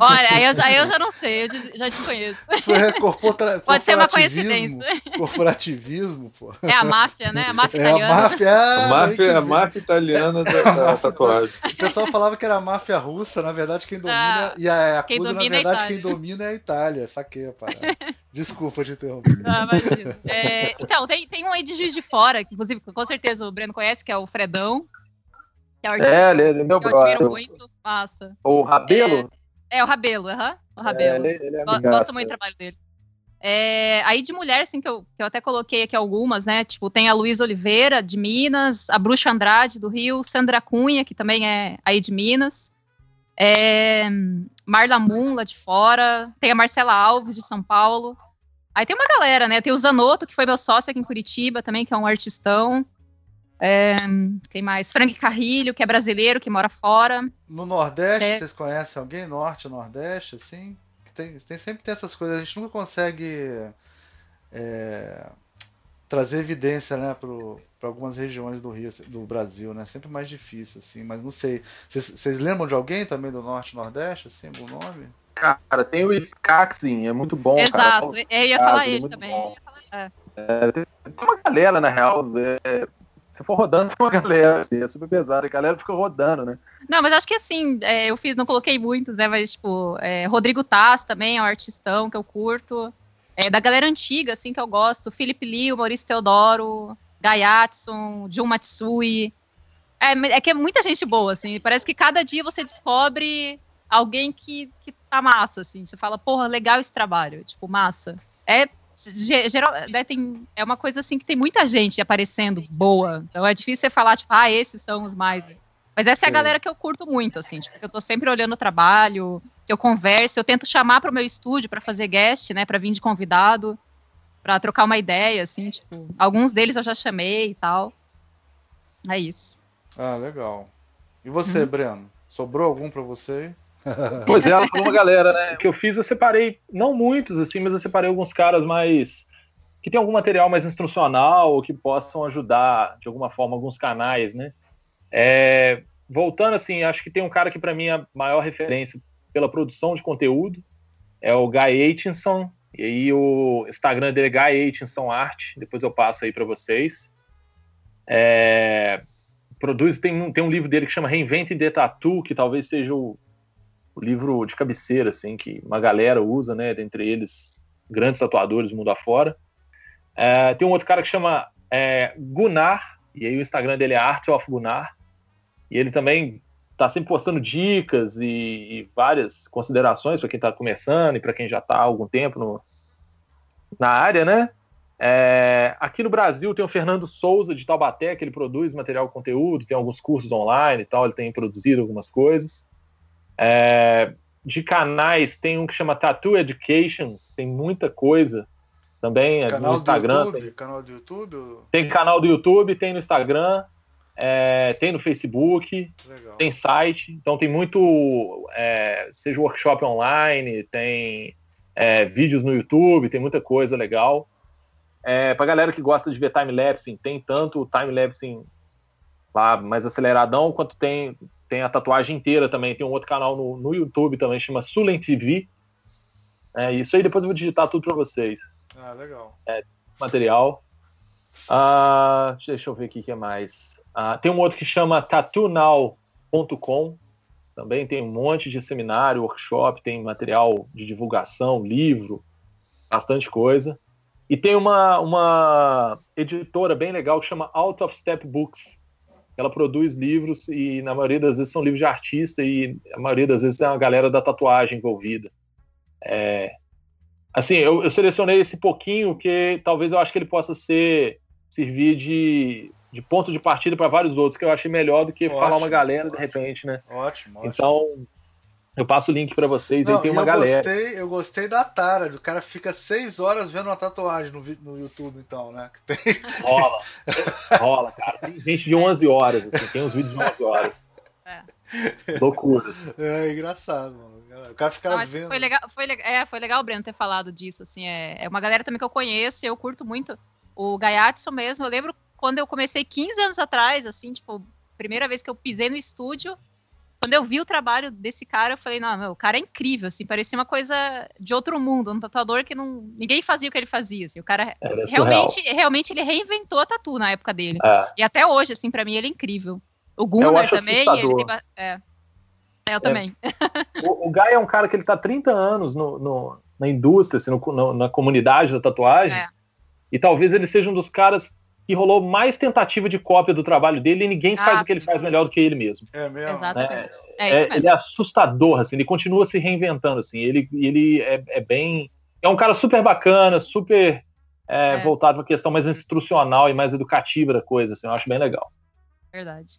Olha, aí eu, já, aí eu já não sei, eu já desconheço. é corpora- Pode ser uma coincidência. Corporativismo, pô. É a máfia, né? A máfia É a italiana. máfia. A máfia, que a máfia italiana da, da tatuagem. O pessoal falava que era a máfia russa, na verdade quem domina. Ah, e a quem acusa, na domina é a verdade, quem Itália. domina é a Itália. Saquei a parada. Desculpa te interromper. Ah, imagina. É, então, tem, tem um aí de Juiz de Fora, que inclusive com certeza o Breno conhece, que é o Fredão. Que é o É, ele, ele é meu que eu admiro brother. muito. Massa. O Rabelo? É, o Rabelo, aham. O Rabelo. É, ele, ele é. Gosto muito do trabalho dele. É, aí de mulher, assim, que eu, que eu até coloquei aqui algumas, né? Tipo, tem a Luísa Oliveira, de Minas, a Bruxa Andrade, do Rio, Sandra Cunha, que também é aí de Minas, é, Marla Moon, lá de fora, tem a Marcela Alves, de São Paulo. Aí tem uma galera, né? Tem o Zanotto, que foi meu sócio aqui em Curitiba também, que é um artistão. É, quem mais? Frank Carrilho, que é brasileiro, que mora fora. No Nordeste, É. vocês conhecem alguém? Norte, Nordeste, assim? Tem, tem, sempre tem essas coisas. A gente nunca consegue é, trazer evidência, né, para algumas regiões do Rio, do Brasil, né? Sempre mais difícil, assim. Mas não sei. Vocês, lembram de alguém também do Norte, Nordeste, assim, algum nome? Cara, tem o Skaxin, é muito bom. Exato, Cara. eu ia falar ele é também. bom. falar- É, tem, tem uma galera, na real. Se for rodando, tem uma galera. Assim, é super pesado. A galera fica rodando, né? Não, mas acho que assim, é, eu fiz, não coloquei muitos, né? Mas, tipo, é, Rodrigo Taz também é um artistão que eu curto. É, da galera antiga, assim, que eu gosto. Felipe Liu, Maurício Teodoro, Gayatson, Jun Matsui. É, é que é muita gente boa, assim. Parece que cada dia você descobre alguém que, que tá massa, assim. Você fala, porra, legal esse trabalho. Tipo, massa. É, geral, né, tem, é uma coisa assim que tem muita gente aparecendo boa. Então é difícil você falar, tipo, ah, esses são os mais. Mas essa é a galera que eu curto muito, assim, tipo, eu tô sempre olhando o trabalho, que eu converso, eu tento chamar para o meu estúdio para fazer guest, né, para vir de convidado, para trocar uma ideia, assim, tipo, alguns deles eu já chamei e tal. É isso. Ah, legal. E você, Breno? Sobrou algum para você? Pois é, ela falou uma galera, né? O que eu fiz, eu separei, não muitos, assim, mas eu separei alguns caras mais. que tem algum material mais instrucional, ou que possam ajudar, de alguma forma, alguns canais, né? É, voltando, assim, acho que tem um cara que, para mim, é a maior referência pela produção de conteúdo, é o Guy Aitchison, e aí o Instagram dele é Guy Aitchison Art, depois eu passo aí para vocês. É, produz, tem, um- tem um livro dele que chama Reinvente the Tattoo, que talvez seja o, o livro de cabeceira, assim, que uma galera usa, né, dentre eles grandes tatuadores mundo afora. É, tem um outro cara que chama é, Gunnar, e aí o Instagram dele é Art of Gunnar, e ele também tá sempre postando dicas e, e várias considerações para quem está começando e para quem já está há algum tempo no, na área, né? É, aqui no Brasil tem o Fernando Souza de Taubaté, que ele produz material conteúdo, tem alguns cursos online e tal, ele tem produzido algumas coisas. É, de canais, tem um que chama Tattoo Education, tem muita coisa também é, no Instagram. Tem? Canal do YouTube? ou- tem canal do YouTube, tem no Instagram, é, tem no Facebook, Legal. tem site, então tem muito, é, seja workshop online, tem é, vídeos no YouTube, tem muita coisa legal. É, pra galera que gosta de ver time-lapse, tem tanto o time-lapse lá mais aceleradão, quanto tem, tem a tatuagem inteira também. Tem um outro canal no, no YouTube também, chama Sulen TV. É, isso aí depois eu vou digitar tudo para vocês. Ah, legal. Material. Ah, deixa eu ver aqui o que é mais. Ah, tem um outro que chama tattoonow.com. Também tem um monte de seminário, workshop, tem material de divulgação, livro, bastante coisa. E tem uma, uma editora bem legal que chama Out of Step Books. Ela produz livros e, na maioria das vezes, são livros de artista e, a maioria das vezes, é uma galera da tatuagem envolvida. É, assim, eu, eu selecionei esse pouquinho que talvez eu acho que ele possa ser servir de, de ponto de partida para vários outros, que eu achei melhor do que falar Ótimo, uma galera de ótimo. repente, né? Ótimo, ótimo. Então, Eu passo o link para vocês, Não, aí tem e uma eu galera. Gostei, eu gostei da tara, do cara fica seis horas vendo uma tatuagem no, no YouTube, então, né? Que tem- Rola. Rola, cara. Tem gente de 11 horas, assim, tem uns vídeos de 11 horas. Loucuras. É engraçado, mano. O cara fica Não, vendo. foi legal, foi, le- é, foi legal o Breno ter falado disso, assim, é, é uma galera também que eu conheço, eu curto muito. O Gaiatson mesmo, eu lembro quando eu comecei 15 anos atrás, assim, tipo, primeira vez que eu pisei no estúdio, quando eu vi o trabalho desse cara, eu falei, não, meu, o cara é incrível, assim, parecia uma coisa de outro mundo, um tatuador que não, ninguém fazia o que ele fazia, assim, o cara Era surreal. realmente, realmente ele reinventou a tatu na época dele. É. E até hoje, assim, pra mim ele é incrível. O Gunnar também, ele tem é. É, eu também. O, o Guy é um cara que ele tá 30 anos no, no- na indústria, assim, no- no- na comunidade da tatuagem. É. E talvez ele seja um dos caras que rolou mais tentativa de cópia do trabalho dele e ninguém faz Ah, o que ele sim. faz melhor do que ele mesmo. É mesmo. Exatamente. É, É, isso mesmo. ele é assustador, assim, ele continua se reinventando, assim, ele, ele é, é bem... É um cara super bacana, super é, É. voltado para a questão mais instrucional e mais educativa da coisa, assim, eu acho bem legal. Verdade.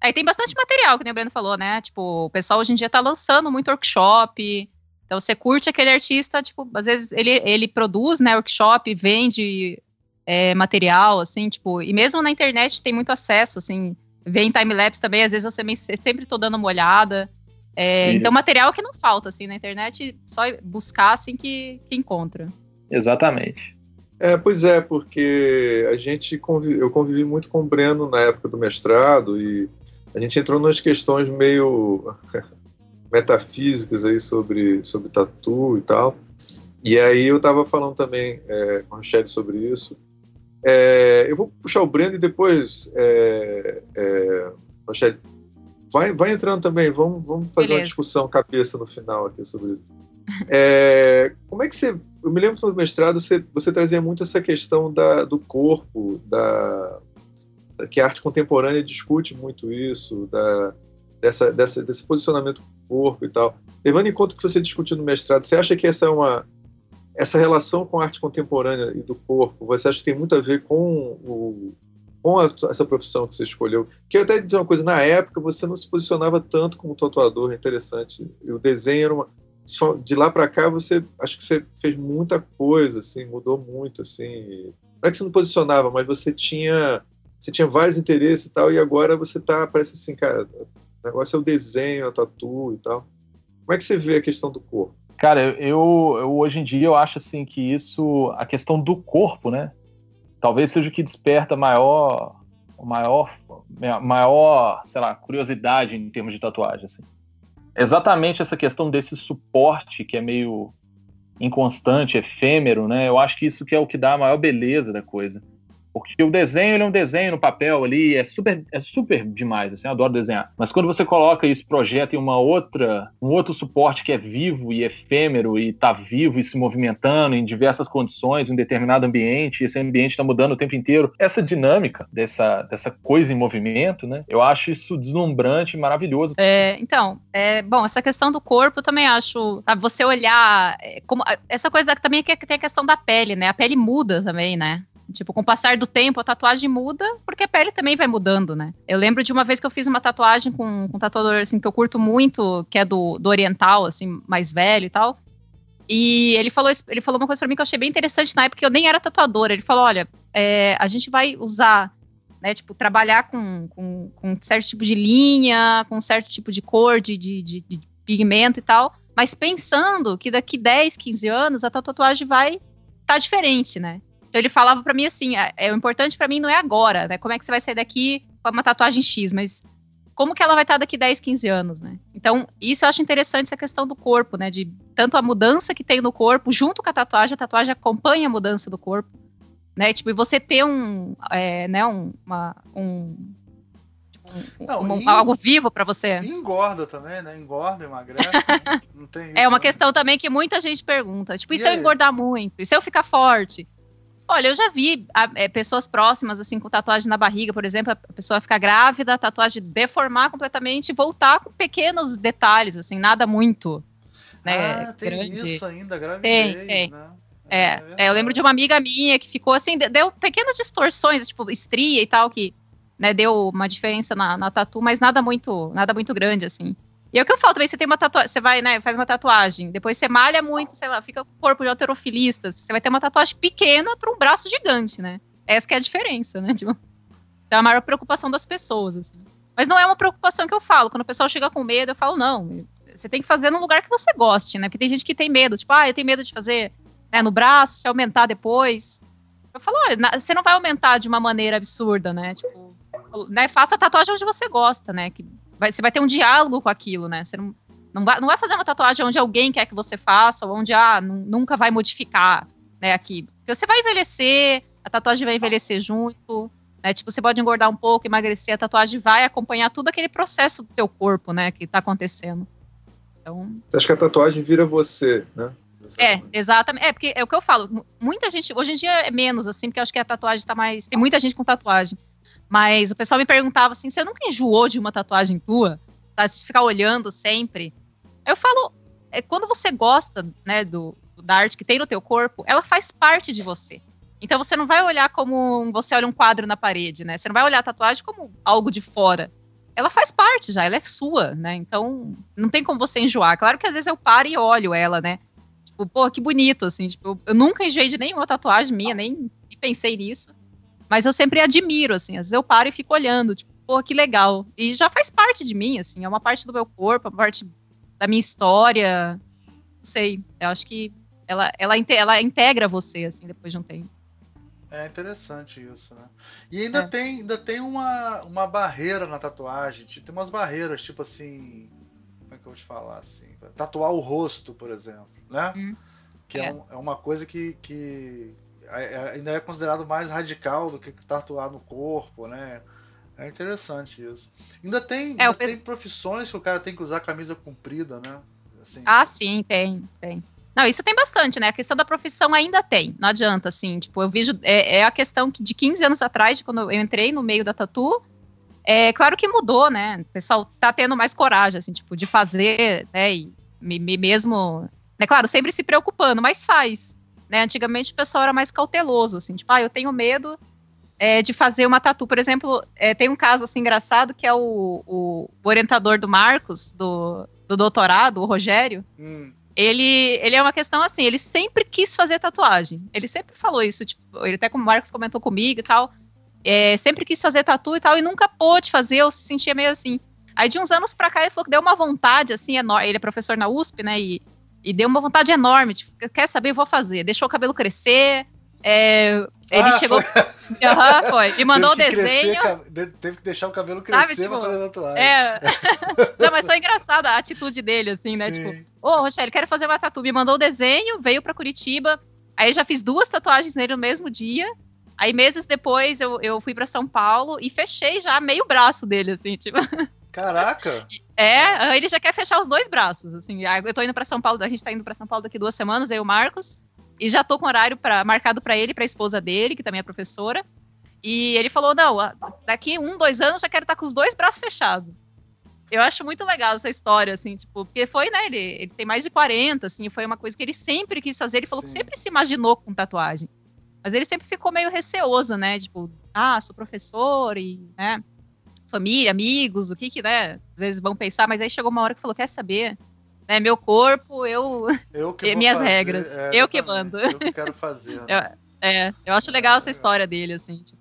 Aí tem bastante material, que nem o Breno falou, né? Tipo, o pessoal hoje em dia tá lançando muito workshop. Então você curte aquele artista, tipo, às vezes ele, ele produz, né, workshop, vende é, material, assim, tipo, e mesmo na internet tem muito acesso, assim, vem time-lapse também, às vezes eu sempre tô dando uma olhada. É, então material que não falta, assim, na internet, só buscar, assim, que, que encontra. Exatamente. É, pois é, porque a gente eu convivi muito com o Breno na época do mestrado e a gente entrou nas questões meio metafísicas aí sobre, sobre tatu e tal. E aí eu estava falando também é, com a Rochelle sobre isso. É, eu vou puxar o Breno e depois, é, é, Rochelle, vai, vai entrando também, vamos, vamos fazer uma Beleza. discussão cabeça no final aqui sobre isso. É, como é que você. Eu me lembro que no mestrado você, você trazia muito essa questão da, do corpo, da, da- que a arte contemporânea discute muito isso, da, dessa, dessa, desse posicionamento do corpo e tal. Levando em conta o que você discutiu no mestrado, você acha que essa é uma. Essa relação com a arte contemporânea e do corpo, você acha que tem muito a ver com o, com a- essa profissão que você escolheu? Que eu até dizer uma coisa, na época você não se posicionava tanto como tatuador, é interessante. E o desenho era uma, de lá para cá você acho que você fez muita coisa assim mudou muito assim não é que você não posicionava mas você tinha você tinha vários interesses e tal e agora você tá parece assim cara o negócio é o desenho a tatu e tal como é que você vê a questão do corpo Cara, eu, eu hoje em dia eu acho assim que isso, a questão do corpo, né? Talvez seja o que desperta maior, maior, maior, sei lá, curiosidade em termos de tatuagem, assim. Exatamente essa questão desse suporte que é meio inconstante, efêmero, né? Eu acho que isso que é o que dá a maior beleza da coisa. Porque o desenho, ele é um desenho no papel ali, é super, é super demais, assim, eu adoro desenhar. Mas quando você coloca esse projeto em uma outra, um outro suporte que é vivo e efêmero e tá vivo e se movimentando em diversas condições, em um determinado ambiente, e esse ambiente está mudando o tempo inteiro, essa dinâmica dessa, dessa coisa em movimento, né? Eu acho isso deslumbrante e maravilhoso. É, então, é, bom, essa questão do corpo também acho. você olhar. é, como, essa coisa também é que tem a questão da pele, né? A pele muda também, né? Tipo, com o passar do tempo, a tatuagem muda, porque a pele também vai mudando, né? Eu lembro de uma vez que eu fiz uma tatuagem com, com um tatuador, assim, que eu curto muito, que é do, do oriental, assim, mais velho e tal. E ele falou, ele falou uma coisa pra mim que eu achei bem interessante na época, que eu nem era tatuadora. Ele falou, olha, é, a gente vai usar né? Tipo, trabalhar com, com, com certo tipo de linha, com certo tipo de cor, de, de, de- de pigmento e tal, mas pensando que daqui 10, 15 anos a tua tatuagem vai estar tá diferente, né? Então ele falava pra mim assim, é, é, o importante pra mim não é agora, né? Como é que você vai sair daqui com uma tatuagem X, mas como que ela vai estar daqui 10, 15 anos, né? Então, isso eu acho interessante essa questão do corpo, né? De tanto a mudança que tem no corpo, junto com a tatuagem, a tatuagem acompanha a mudança do corpo né? Tipo, e você ter um, é, né, um, uma, um, um- Não, um- e- algo vivo pra você. Engorda também, né? Engorda, emagrece. não tem isso, É uma né? questão também que muita gente pergunta. Tipo, e, E se eu aí? engordar muito? E se eu ficar forte? Olha, eu já vi a- é, pessoas próximas, assim, com tatuagem na barriga, por exemplo, a pessoa ficar grávida, a tatuagem deformar completamente e voltar com pequenos detalhes, assim, nada muito né, ah, tem grande. isso ainda, gravidez, Tem, tem. né? É, é, eu lembro de uma amiga minha que ficou assim, de- deu pequenas distorções, tipo estria e tal, que né, deu uma diferença na, na tatu, mas nada muito, nada muito grande, assim. E é o que eu falo também, você tem uma tatuagem, você vai, né, faz uma tatuagem, depois você malha muito, lá, fica com o corpo de alterofilista, você vai ter uma tatuagem pequena para um braço gigante, né? Essa que é a diferença, né? Tipo, é a maior preocupação das pessoas, assim. Mas não é uma preocupação que eu falo. Quando o pessoal chega com medo, eu falo, não, você tem que fazer num lugar que você goste, né? Porque tem gente que tem medo, tipo, ah, eu tenho medo de fazer né, no braço, se aumentar depois. Eu falo, olha, você não vai aumentar de uma maneira absurda, né? Tipo, né, faça a tatuagem onde você gosta, né? Que vai, você vai ter um diálogo com aquilo, né? Você não, não, vai, não vai fazer uma tatuagem onde alguém quer que você faça, ou onde, ah, nunca vai modificar, né, aqui. Porque você vai envelhecer, a tatuagem vai envelhecer junto, né? Tipo, você pode engordar um pouco, emagrecer, a tatuagem vai acompanhar todo aquele processo do teu corpo, né, que tá acontecendo. Então... Você acha que a tatuagem vira você, né? É, exatamente. É, porque é o que eu falo. Muita gente, hoje em dia é menos, assim, porque eu acho que a tatuagem tá mais. Tem muita gente com tatuagem. Mas o pessoal me perguntava assim: você nunca enjoou de uma tatuagem tua? Tá? De ficar olhando sempre? Eu falo, é, quando você gosta, né, do, da arte que tem no teu corpo, ela faz parte de você. Então você não vai olhar como você olha um quadro na parede, né? Você não vai olhar a tatuagem como algo de fora. Ela faz parte já, ela é sua, né? Então não tem como você enjoar. Claro que às vezes eu paro e olho ela, né? Tipo, pô, que bonito, assim. Tipo, eu nunca enjoei de nenhuma tatuagem minha, nem pensei nisso. Mas eu sempre admiro, assim. Às vezes eu paro e fico olhando, tipo, pô, que legal. E já faz parte de mim, assim. É uma parte do meu corpo, uma parte da minha história. Não sei. Eu acho que ela, ela, ela integra você, assim, depois de um tempo. É interessante isso, né? E ainda é. tem, ainda tem uma, uma barreira na tatuagem. Tem umas barreiras, tipo assim. Como é que eu vou te falar assim? Tatuar o rosto, por exemplo, né? Hum. Que é. É, um, é. uma coisa que, que é, é, ainda é considerado mais radical do que tatuar no corpo, né? É interessante isso. Ainda tem, ainda tem profissões que o cara tem que usar camisa comprida, né? Assim, ah, sim, tem, tem. Não, isso tem bastante, né? A questão da profissão ainda tem. Não adianta, assim. Tipo, eu vejo. É, é a questão que de 15 anos atrás, de quando eu entrei no meio da tatu, é claro que mudou, né? O pessoal tá tendo mais coragem, assim, tipo, de fazer, né? E me, me mesmo. Né, claro, sempre se preocupando, mas faz. Né? Antigamente o pessoal era mais cauteloso, assim, tipo, ah, eu tenho medo é, de fazer uma tatu. Por exemplo, é, tem um caso assim engraçado que é o, o orientador do Marcos, do, do doutorado, o Rogério. Hum ele, ele é uma questão assim, ele sempre quis fazer tatuagem. Ele sempre falou isso, tipo, ele até como o Marcos comentou comigo e tal. É, sempre quis fazer tatu e tal, e nunca pôde fazer, eu se sentia meio assim. Aí de uns anos pra cá ele falou que deu uma vontade, assim, enorme. Ele é professor na USP, né? E, e deu uma vontade enorme, tipo, quer saber, vou fazer. Deixou o cabelo crescer, é, ele ah, chegou. Foi. Uhum, foi. E mandou o desenho. Crescer, teve que deixar o cabelo crescer Sabe, tipo, pra fazer tatuagem. É. Não, mas foi engraçado a atitude dele, assim, né? Sim. Tipo, ô, oh, Rochelle, quero fazer uma tatu. Me mandou o desenho, veio pra Curitiba. Aí já fiz duas tatuagens nele no mesmo dia. Aí meses depois eu, eu fui para São Paulo e fechei já meio braço dele, assim, tipo. Caraca! É, ele já quer fechar os dois braços, assim. Eu tô indo para São Paulo, a gente tá indo para São Paulo daqui duas semanas, aí o Marcos. E já tô com horário pra, marcado para ele, pra esposa dele, que também é professora. E ele falou: não, daqui um, dois anos já quero estar tá com os dois braços fechados. Eu acho muito legal essa história, assim, tipo, porque foi, né? Ele, ele tem mais de 40, assim, foi uma coisa que ele sempre quis fazer. Ele falou Sim. que sempre se imaginou com tatuagem. Mas ele sempre ficou meio receoso, né? Tipo, ah, sou professor e, né? Família, amigos, o que que, né? Às vezes vão pensar, mas aí chegou uma hora que falou: quer saber? né, meu corpo, eu, eu que minhas fazer, regras, é, eu que mando. Eu que quero fazer. Né? Eu, é, eu acho legal essa história dele, assim, tipo.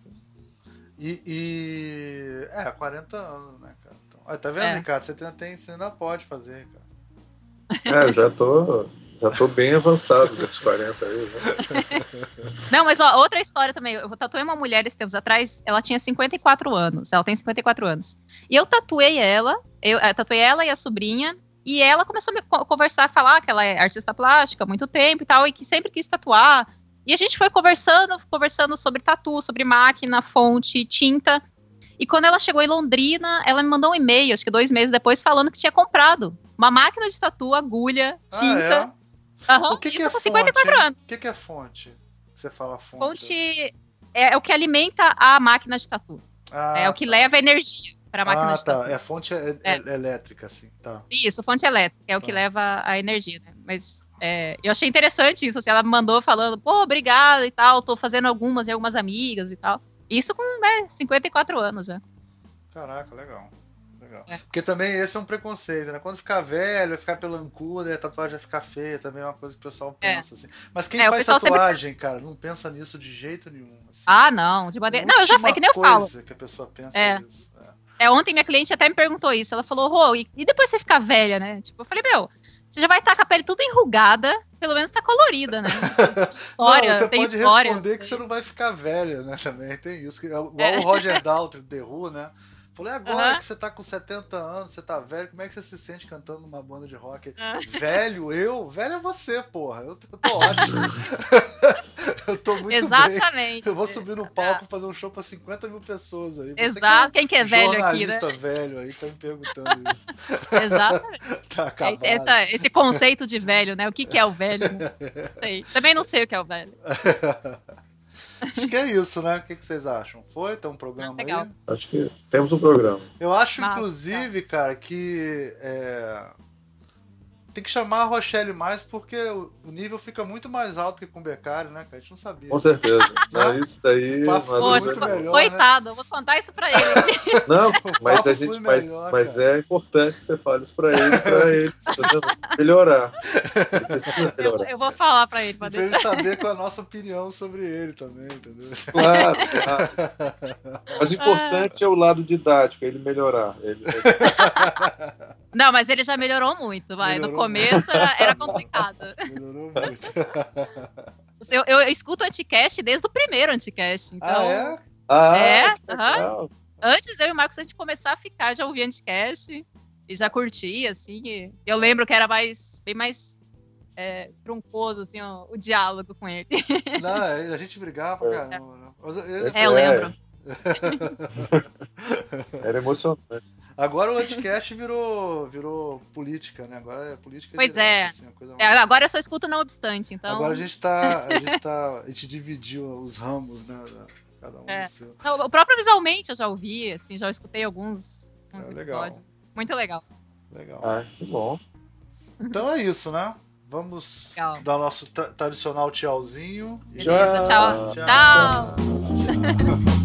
E, e, é, 40 anos, né, cara? Então, ó, tá vendo, é. Ricardo? Você, tem, você ainda pode fazer, cara. É, eu já tô, já tô bem avançado desses 40 aí. Né? Não, mas ó, outra história também. Eu tatuei uma mulher esses tempos atrás, ela tinha 54 anos. Ela tem 54 anos. E eu tatuei ela, eu, eu tatuei ela e a sobrinha, e ela começou a me conversar, falar que ela é artista plástica há muito tempo e tal, e que sempre quis tatuar. E a gente foi conversando, conversando sobre tatu, sobre máquina, fonte, tinta. E quando ela chegou em Londrina, ela me mandou um e-mail, acho que dois meses depois, falando que tinha comprado uma máquina de tatu, agulha, tinta. Ah, é? Uhum, o que, isso que é com 54 fonte? anos. O que, que é fonte? Você fala fonte? Fonte é, é o que alimenta a máquina de tatu. Ah, é o que tá. leva energia para a máquina ah, de tá. É fonte é, é. elétrica, assim. Tá. Isso, fonte elétrica, é o que tá. leva a energia, né? Mas é, eu achei interessante isso, assim, ela me mandou falando, pô, obrigada e tal, tô fazendo algumas e algumas amigas e tal. Isso com, né, 54 anos já. Caraca, legal. Legal. É. Porque também esse é um preconceito, né? Quando ficar velho, vai ficar pelancuda, a tatuagem vai ficar feia, também é uma coisa que o pessoal É. pensa, assim. Mas quem É, faz pessoal sempre- tatuagem, cara, não pensa nisso de jeito nenhum. assim. Ah, não, de maneira. É Não, eu já falei, que nem eu falo. coisa que a pessoa pensa É. isso. É. É, ontem minha cliente até me perguntou isso. Ela falou, Rô, e, e depois você ficar velha, né? Tipo, eu falei, meu, você já vai estar com a pele tudo enrugada, pelo menos tá colorida, né? História, não, você tem pode história. responder que você não vai ficar velha, né? Também tem isso. que- Igual É. o Roger Daltrey, The Who, né? Falei, agora que você tá com 70 anos, você tá velho, como é que você se sente cantando numa banda de rock? Ah. Velho, eu? Velho é você, porra. Eu, eu tô ótimo. eu tô muito bem. Exatamente. Eu vou subir no palco e fazer um show pra 50 mil pessoas aí. Você que é Exato. Quem que é um velho aqui, né? velho aí que tá me perguntando isso. Exatamente. Tá É acabado. esse, essa- esse conceito de velho, né? O que, que é o velho? né? Também não sei o que é o velho. Acho que é isso, né? O que, que vocês acham? Foi? Tem um programa Ah, aí? Acho que temos um programa. Eu acho, Massa. inclusive, cara, que é, tem que chamar a Rochelle mais porque o nível fica muito mais alto que com o Becari, né, cara? A gente não sabia. Com certeza. Não, isso daí. Poxa, nenhuma. melhor, coitado, eu vou contar isso pra ele. Não, mas a gente mas, melhor, mas é importante que você fale isso pra ele, pra ele melhorar. Ele precisa Eu, melhorar. eu vou falar pra ele, pra ele deixar. saber qual é a nossa opinião sobre ele também, entendeu? Claro, claro. Mas o importante é o lado didático, é ele melhorar. Ele, Não, mas ele já melhorou muito, vai. No Melhorou começo era, era complicado. Melhorou muito. Eu, eu, eu escuto o Anticast desde o primeiro Anticast. Então, Ah, é? ah, É, antes eu e o Marcos a gente começar a ficar, já ouvia Anticast e já curtia, assim. e eu lembro que era mais, bem mais é, truncoso, assim, o, o diálogo com ele. Não, a gente brigava pra caramba. né? Mas eu- É, eu lembro. Era emocionante. Agora o Anticast virou, virou política, né? Agora é política Pois direto, é. assim, coisa É, agora eu só escuto não obstante, então. Agora a gente tá. A gente tá. A gente dividiu os ramos, né? da- Cada um É. do seu. Não, o próprio visualmente eu já ouvi, assim, já escutei alguns, alguns É, legal. episódios. Muito legal. Legal. Ah, que bom. Então é isso, né? Vamos Legal. dar o nosso tra- tradicional tchauzinho. Beleza, tchau. Tchau. Tchau.